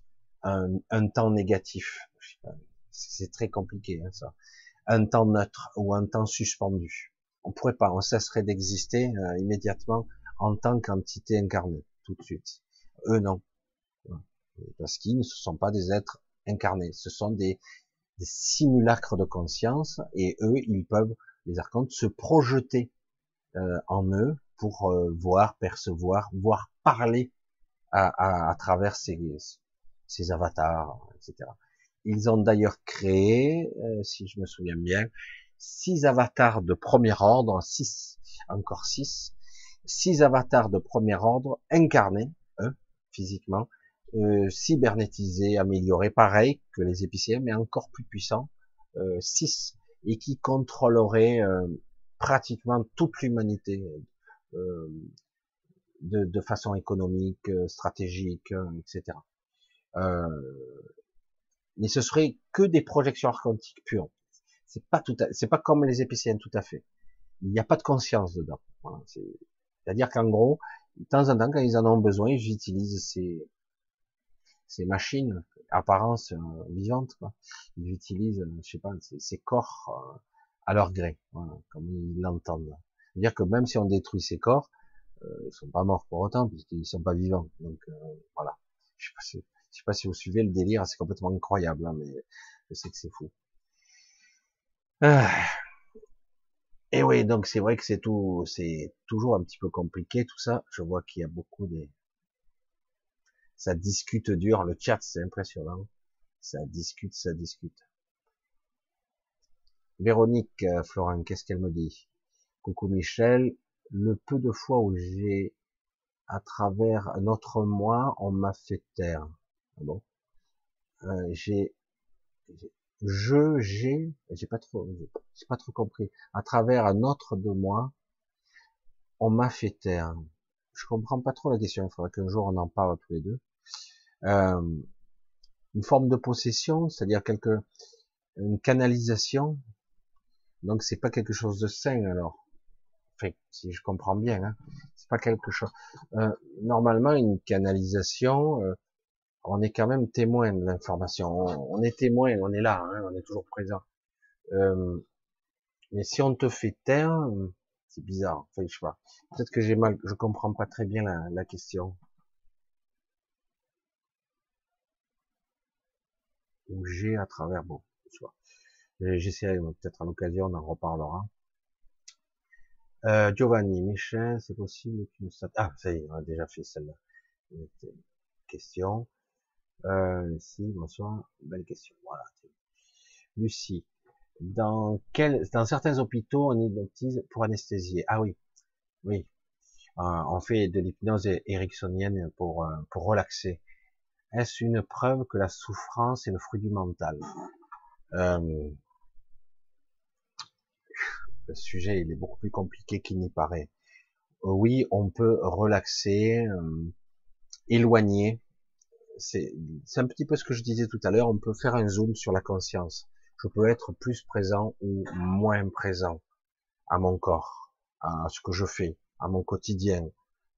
Speaker 1: un, un, temps négatif. C'est très compliqué, hein, ça. Un temps neutre ou un temps suspendu. On pourrait pas, on cesserait d'exister euh, immédiatement en tant qu'entité incarnée, tout de suite. Eux, non. Parce qu'ils ne sont pas des êtres incarnés. Ce sont des, simulacres de conscience et eux, ils peuvent, les archontes, se projeter euh, en eux pour euh, voir, percevoir, voir parler à, travers ces, ces, avatars, etc. Ils ont d'ailleurs créé, euh, si je me souviens bien, six avatars de premier ordre, six, encore six, six avatars de premier ordre incarnés, eux, physiquement, euh, cybernétisés, améliorés, pareil que les épiciers, mais encore plus puissants, euh, six, et qui contrôleraient euh, pratiquement toute l'humanité euh, de, de, façon économique, stratégique, etc. mais ce serait que des projections archontiques pures. C'est pas tout, c'est pas comme les épiciens tout à fait. Il n'y a pas de conscience dedans. C'est-à-dire qu'en gros, de temps en temps, quand ils en ont besoin, j'utilise ces, ces machines, apparence euh, vivante, quoi. Ils utilisent, euh, je sais pas, ces, corps euh, à leur gré, voilà, comme ils l'entendent. C'est-à-dire que même si on détruit ces corps, euh, ils sont pas morts pour autant, puisqu'ils sont pas vivants. Donc voilà. Je sais pas je sais pas si vous suivez le délire, c'est complètement incroyable, hein, mais je sais que c'est fou. Ah. Et oui, donc c'est vrai que c'est tout, c'est toujours un petit peu compliqué tout ça. Je vois qu'il y a beaucoup des, ça discute dur. Le chat, c'est impressionnant. Ça discute, ça discute. Véronique euh, Florent, qu'est-ce qu'elle me dit? Coucou Michel. Le peu de fois où j'ai, à travers un autre moi, on m'a fait taire. Ah bon? Euh, J'ai, je, j'ai, j'ai pas trop, j'ai pas trop compris. À travers un autre de moi, on m'a fait taire. Je comprends pas trop la question. Il faudra qu'un jour on en parle tous les deux euh, une forme de possession, c'est-à-dire quelque une canalisation. Donc c'est pas quelque chose de sain alors. Enfin, si je comprends bien, hein, c'est pas quelque chose. Euh, normalement, une canalisation, euh, on est quand même témoin de l'information. On, est témoin, on est là, hein, on est toujours présent. Euh, mais si on te fait taire, c'est bizarre. Enfin, je sais pas. Peut-être que j'ai mal, je comprends pas très bien la, question. ou j'ai à travers, bon, j'essaierai peut-être à l'occasion, on en reparlera. Euh, Giovanni, Michel, c'est possible qu'une Ah, ça y est, on a déjà fait celle-là. Question. Euh, Lucie, bonsoir. Belle question. Voilà. Lucie. Dans quel, certains hôpitaux, on hypnotise pour anesthésier. Ah oui. Oui. Euh, on fait de l'hypnose ericksonienne pour, euh, pour relaxer. Est-ce une preuve que la souffrance est le fruit du mental? Euh, Le sujet il est beaucoup plus compliqué qu'il n'y paraît. Euh, oui, on peut relaxer, éloigner. C'est un petit peu ce que je disais tout à l'heure. On peut faire un zoom sur la conscience. Je peux être plus présent ou moins présent à mon corps, à ce que je fais, à mon quotidien.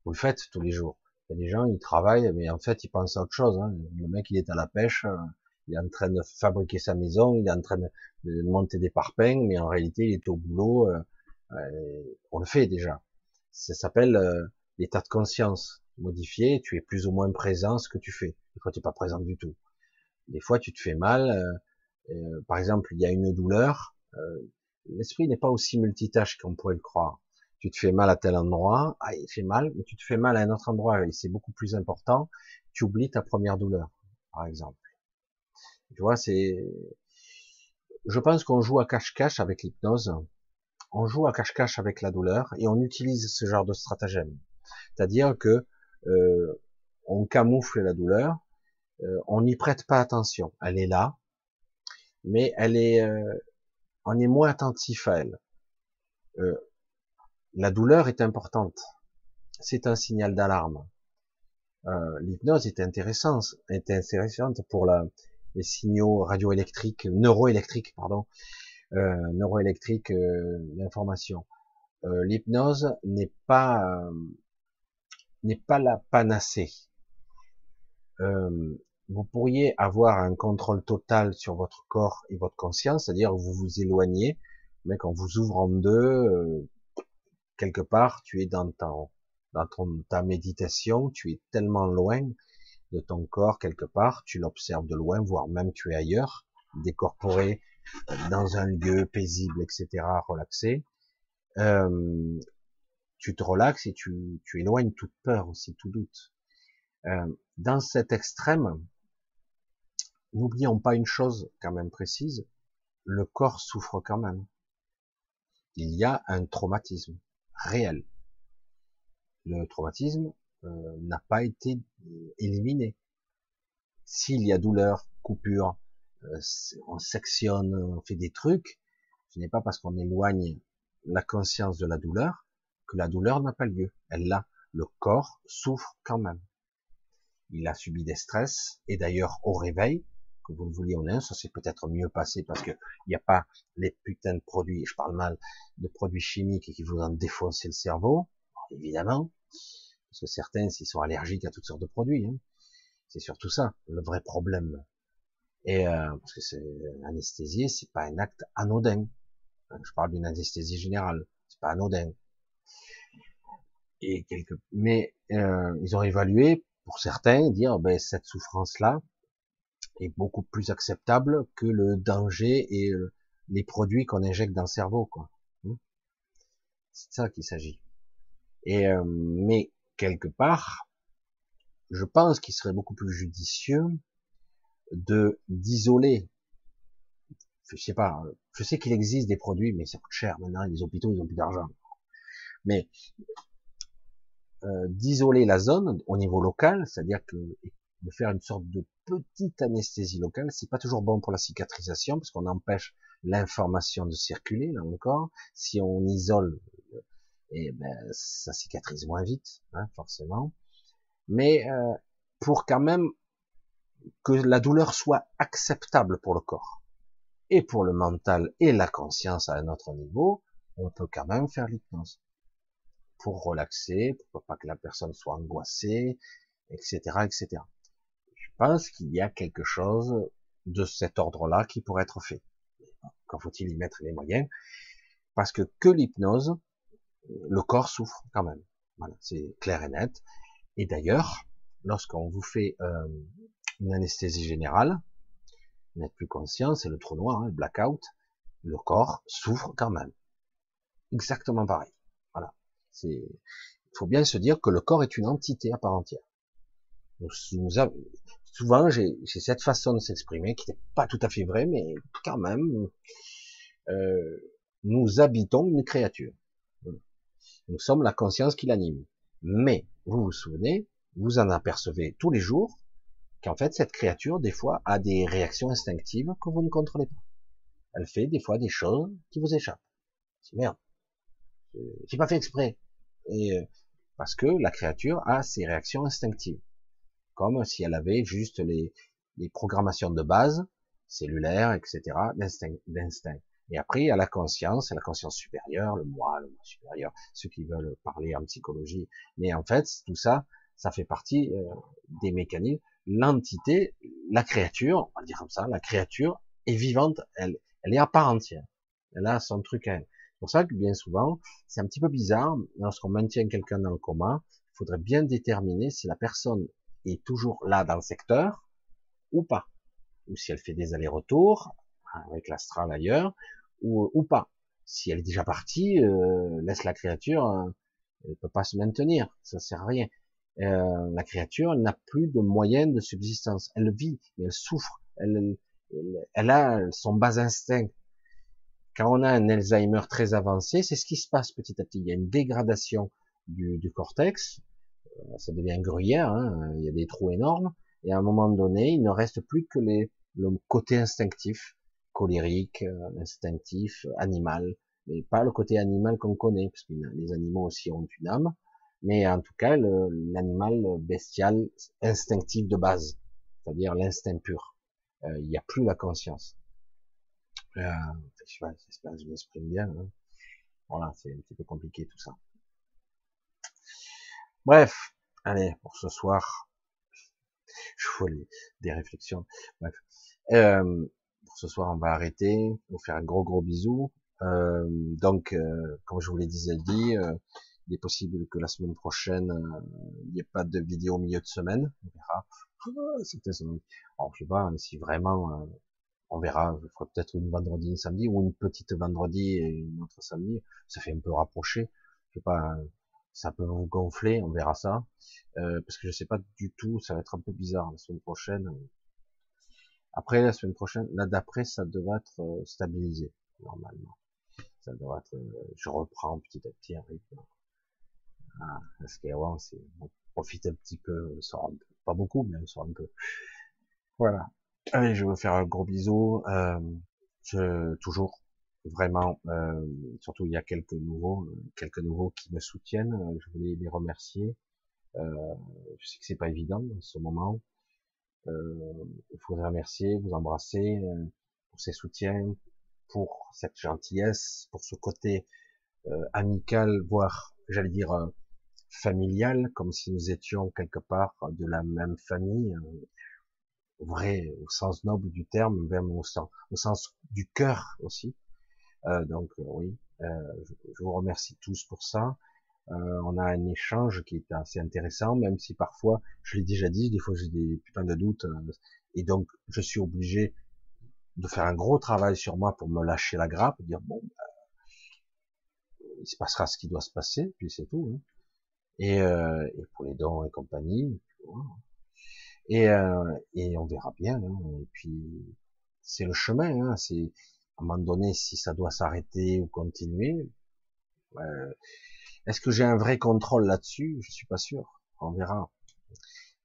Speaker 1: Vous le faites tous les jours. Il y a des gens, ils travaillent, mais en fait, ils pensent à autre chose. Hein. Le mec, il est à la pêche, euh, il est en train de fabriquer sa maison, il est en train de, monter des parpaings, mais en réalité, il est au boulot. Euh, euh, on le fait déjà. Ça s'appelle l'état de conscience modifié. Tu es plus ou moins présent ce que tu fais. Des fois, tu n'es pas présent du tout. Des fois, tu te fais mal. par exemple, il y a une douleur. L'esprit n'est pas aussi multitâche qu'on pourrait le croire tu te fais mal à tel endroit, ah, il fait mal, mais tu te fais mal à un autre endroit, et c'est beaucoup plus important, tu oublies ta première douleur, par exemple. Tu vois, c'est, je pense qu'on joue à cache-cache avec l'hypnose, on joue à cache-cache avec la douleur et on utilise ce genre de stratagème. C'est-à-dire que euh, on camoufle la douleur, euh, on n'y prête pas attention. Elle est là, mais elle est, euh, on est moins attentif à elle. Euh, la douleur est importante. C'est un signal d'alarme. L'hypnose est intéressante, est intéressante pour la, les signaux radioélectriques, neuroélectriques, pardon, euh, neuroélectriques d'information. L'hypnose n'est pas n'est pas la panacée. Euh, vous pourriez avoir un contrôle total sur votre corps et votre conscience, c'est-à-dire vous vous éloignez, mais quand vous ouvre en deux, euh, quelque part, tu es dans ta, dans ta méditation, tu es tellement loin de ton corps quelque part, tu l'observes de loin, voire même tu es ailleurs, décorporé dans un lieu paisible, etc., relaxé. Euh, tu te relaxes et tu, tu éloignes toute peur aussi, tout doute. Euh, dans cet extrême, n'oublions pas une chose quand même précise, le corps souffre quand même. Il y a un traumatisme réel. Le traumatisme euh, n'a pas été euh, éliminé. S'il y a douleur, coupure, on sectionne, on fait des trucs, ce n'est pas parce qu'on éloigne la conscience de la douleur que la douleur n'a pas lieu. Elle l'a. Le corps souffre quand même il a subi des stress, et d'ailleurs au réveil, que vous le vouliez ou non, ça s'est peut-être mieux passé parce que il n'y a pas les putains de produits, je parle mal, de produits chimiques qui vous ont défoncé le cerveau, évidemment, parce que certains, s'ils sont allergiques à toutes sortes de produits, hein, c'est surtout ça, le vrai problème. Et euh, parce que c'est anesthésier, c'est pas un acte anodin. Je parle d'une anesthésie générale, c'est pas anodin. Et quelque, mais euh, ils ont évalué pour certains, dire ben, cette souffrance-là est beaucoup plus acceptable que le danger et les produits qu'on injecte dans le cerveau, quoi. Hmm. C'est de ça qu'il s'agit. Et euh, mais quelque part, je pense qu'il serait beaucoup plus judicieux de d'isoler. Je sais pas. Je sais qu'il existe des produits, mais ça coûte cher maintenant. Les hôpitaux, ils ont plus d'argent. Mais euh, d'isoler la zone au niveau local, c'est-à-dire que de faire une sorte de petite anesthésie locale, c'est pas toujours bon pour la cicatrisation parce qu'on empêche l'information de circuler là encore. Si on isole, et eh ben ça cicatrise moins vite, hein, forcément. Mais euh, pour quand même que la douleur soit acceptable pour le corps et pour le mental et la conscience à un autre niveau, on peut quand même faire l'hypnose pour relaxer, pour pas que la personne soit angoissée, etc., etc. Je pense qu'il y a quelque chose de cet ordre-là qui pourrait être fait. Quand faut-il y mettre les moyens Parce que que l'hypnose, le corps souffre quand même. Voilà, c'est clair et net. Et d'ailleurs, lorsqu'on vous fait euh, une anesthésie générale, vous n'êtes plus conscient, c'est le trou noir, hein, le blackout, le corps souffre quand même. Exactement pareil. Il faut bien se dire que le corps est une entité à part entière. souvent, j'ai cette façon de s'exprimer qui n'est pas tout à fait vraie, mais quand même, euh, nous habitons une créature. Nous sommes la conscience qui l'anime. Mais, vous vous souvenez, vous en apercevez tous les jours qu'en fait, cette créature, des fois, a des réactions instinctives que vous ne contrôlez pas. Elle fait des fois des choses qui vous échappent. C'est merde. J'ai pas fait exprès. Et euh, parce que la créature a ses réactions instinctives, comme si elle avait juste les, les programmations de base, cellulaires, etc., d'instinct. Et après, il y a la conscience, la conscience supérieure, le moi, le moi supérieur, ceux qui veulent parler en psychologie. Mais en fait, tout ça, ça fait partie euh, des mécanismes. L'entité, la créature, on va dire comme ça, la créature est vivante, elle, elle est à part entière. Elle a son truc à elle pour ça que bien souvent, c'est un petit peu bizarre, lorsqu'on maintient quelqu'un dans le coma, il faudrait bien déterminer si la personne est toujours là dans le secteur ou pas, ou si elle fait des allers-retours avec l'astral ailleurs, ou, pas. Si elle est déjà partie, euh, laisse la créature, hein, elle peut pas se maintenir, ça sert à rien. Euh, la créature, n'a plus de moyens de subsistance. Elle vit, elle souffre. Elle a son bas instinct. Quand on a un Alzheimer très avancé, c'est ce qui se passe petit à petit. Il y a une dégradation du, du cortex, euh, ça devient gruyère, hein, il y a des trous énormes, et à un moment donné, il ne reste plus que les, le côté instinctif, colérique, euh, instinctif, animal, mais pas le côté animal qu'on connaît, parce que les animaux aussi ont une âme, mais en tout cas l'animal bestial instinctif de base, c'est-à-dire l'instinct pur. Euh, il n'y a plus la conscience. J'espère que je m'exprime bien. Hein. Voilà, c'est un petit peu compliqué tout ça. Bref, allez, pour ce soir, je vois des réflexions. Bref, euh, pour ce soir, on va arrêter. Vous faire un gros gros bisou. Euh, donc, euh, comme je vous l'ai dit, dit euh, il est possible que la semaine prochaine, il n'y ait pas de vidéo au milieu de semaine. On verra. Alors, je sais pas si vraiment, on verra. Je ferai peut-être une vendredi, une samedi, ou une petite vendredi et une autre samedi. Ça fait un peu rapproché. Je sais pas. Ça peut vous gonfler, on verra ça. parce que je sais pas du tout. Ça va être un peu bizarre la semaine prochaine. Après la semaine prochaine, là d'après, ça devrait être stabilisé normalement ça doit être, euh, je reprends petit à petit un rythme. Ah, parce qu'avant, on profite un petit peu, sort un peu, pas beaucoup, mais on sort un peu. Voilà. Allez, je vais vous faire un gros bisou. Euh, toujours, vraiment, euh, surtout il y a quelques nouveaux, quelques nouveaux qui me soutiennent. Je voulais les remercier. Euh, je sais que c'est pas évident en ce moment. Euh, il faut les remercier, vous embrasser euh, pour ces soutiens, pour cette gentillesse, pour ce côté euh, amical, voire, j'allais dire, euh, familial, comme si nous étions quelque part de la même famille, euh, vrai au sens noble du terme, même au sens, au sens du cœur aussi. donc oui, je, je, vous remercie tous pour ça. on a un échange qui est assez intéressant, même si parfois, je l'ai déjà dit, des fois j'ai des putains de doutes, et donc je suis obligé de faire un gros travail sur moi pour me lâcher la grappe, dire bon, bah, il se passera ce qui doit se passer, puis c'est tout. Hein. Et, euh, et, pour les dons et compagnie, et, euh, et on verra bien. Hein. Et puis c'est le chemin. Hein. C'est à un moment donné si ça doit s'arrêter ou continuer. Euh, Est-ce que j'ai un vrai contrôle là-dessus? Je suis pas sûr. On verra.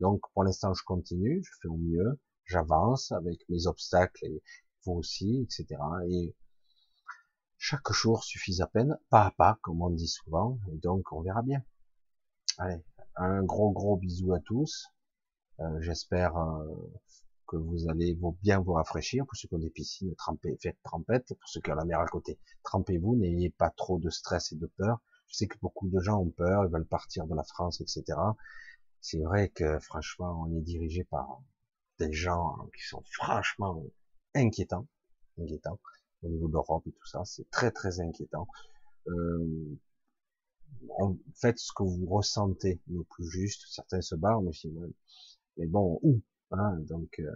Speaker 1: Donc pour l'instant je continue, je fais au mieux j'avance avec mes obstacles et vous aussi, etc. Et chaque jour suffit à peine, pas à pas, comme on dit souvent, et donc on verra bien. Allez, un gros gros bisou à tous. Euh, j'espère euh, que vous allez bien vous rafraîchir. Pour ceux qui ont des piscines, trempez, faites trempette. Pour ceux qui ont la mer à côté, trempez-vous. N'ayez pas trop de stress et de peur. Je sais que beaucoup de gens ont peur, ils veulent partir de la France, etc. C'est vrai que franchement, on est dirigé par des gens qui sont franchement inquiétants, inquiétants au niveau de l'Europe et tout ça, c'est très très inquiétant. Euh, faites ce que vous ressentez le plus juste. Certains se barrent, mais, mais bon, où hein, Donc euh,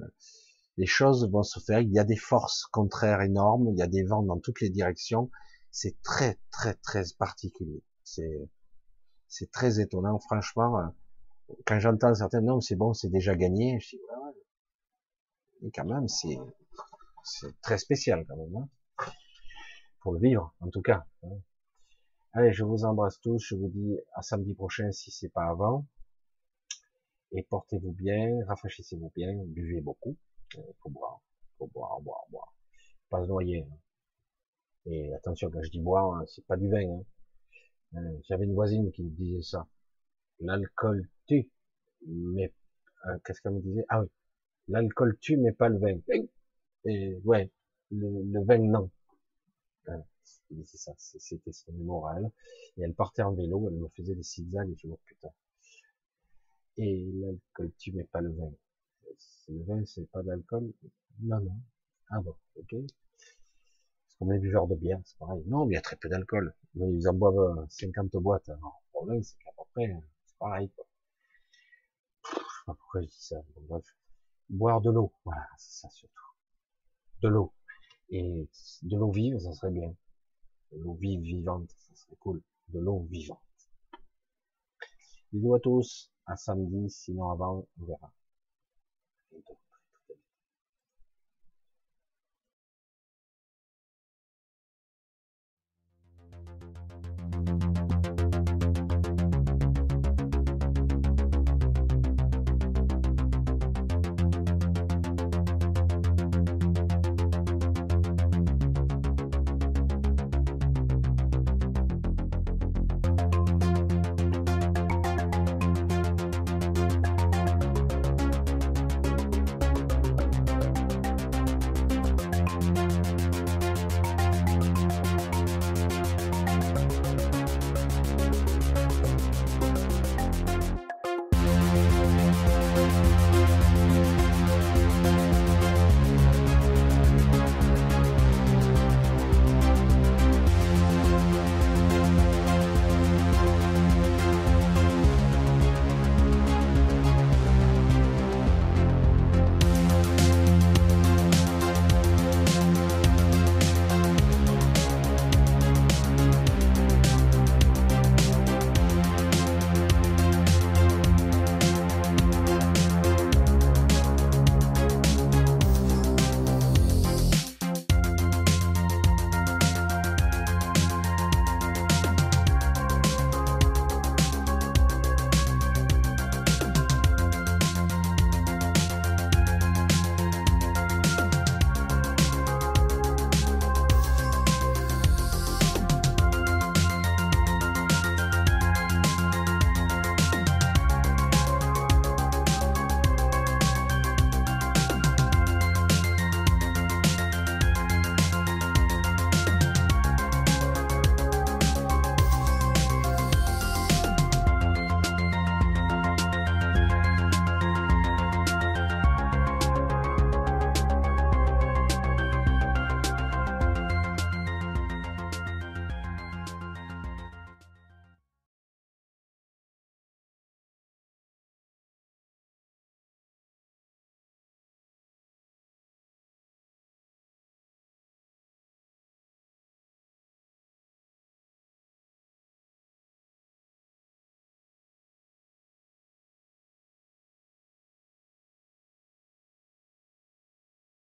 Speaker 1: les choses vont se faire. Il y a des forces contraires énormes, il y a des vents dans toutes les directions. C'est très très très particulier. C'est très étonnant, franchement. Euh, quand j'entends certains, non, c'est bon, c'est déjà gagné. Je dis, mais quand même, c'est c'est très spécial quand même, hein pour le vivre, en tout cas. Hein. Allez, je vous embrasse tous, je vous dis à samedi prochain si c'est pas avant. Et portez-vous bien, rafraîchissez-vous bien, buvez beaucoup. Il faut boire, faut boire, boire, boire. Pas se noyer. Hein. Et attention, quand je dis boire, hein, c'est pas du vin. Euh, j'avais une voisine qui me disait ça. L'alcool tue, mais euh, qu'est-ce qu'elle me disait? Ah oui, l'alcool tue, mais pas le vin. Et ouais, le, vin, non. c'est ça, c'était son moral. Et elle partait en vélo, elle me faisait des zigzags, et je me putain. Et l'alcool tue, mais pas le vin. Le vin, c'est pas d'alcool? Non, non. Ah bon, ok. Parce qu'on est buveur de bière, c'est pareil. Non, mais il y a très peu d'alcool. Mais ils en boivent 50 euh, boîtes. Alors, le problème, c'est qu'à peu près, c'est pareil, quoi. Pas pourquoi je dis ça? bref boire de l'eau, voilà, c'est ça surtout. De l'eau. Et de l'eau vive, ça serait bien. De l'eau vive, vivante, ça serait cool. De l'eau vivante. Bisous à tous, à samedi, sinon avant, on verra.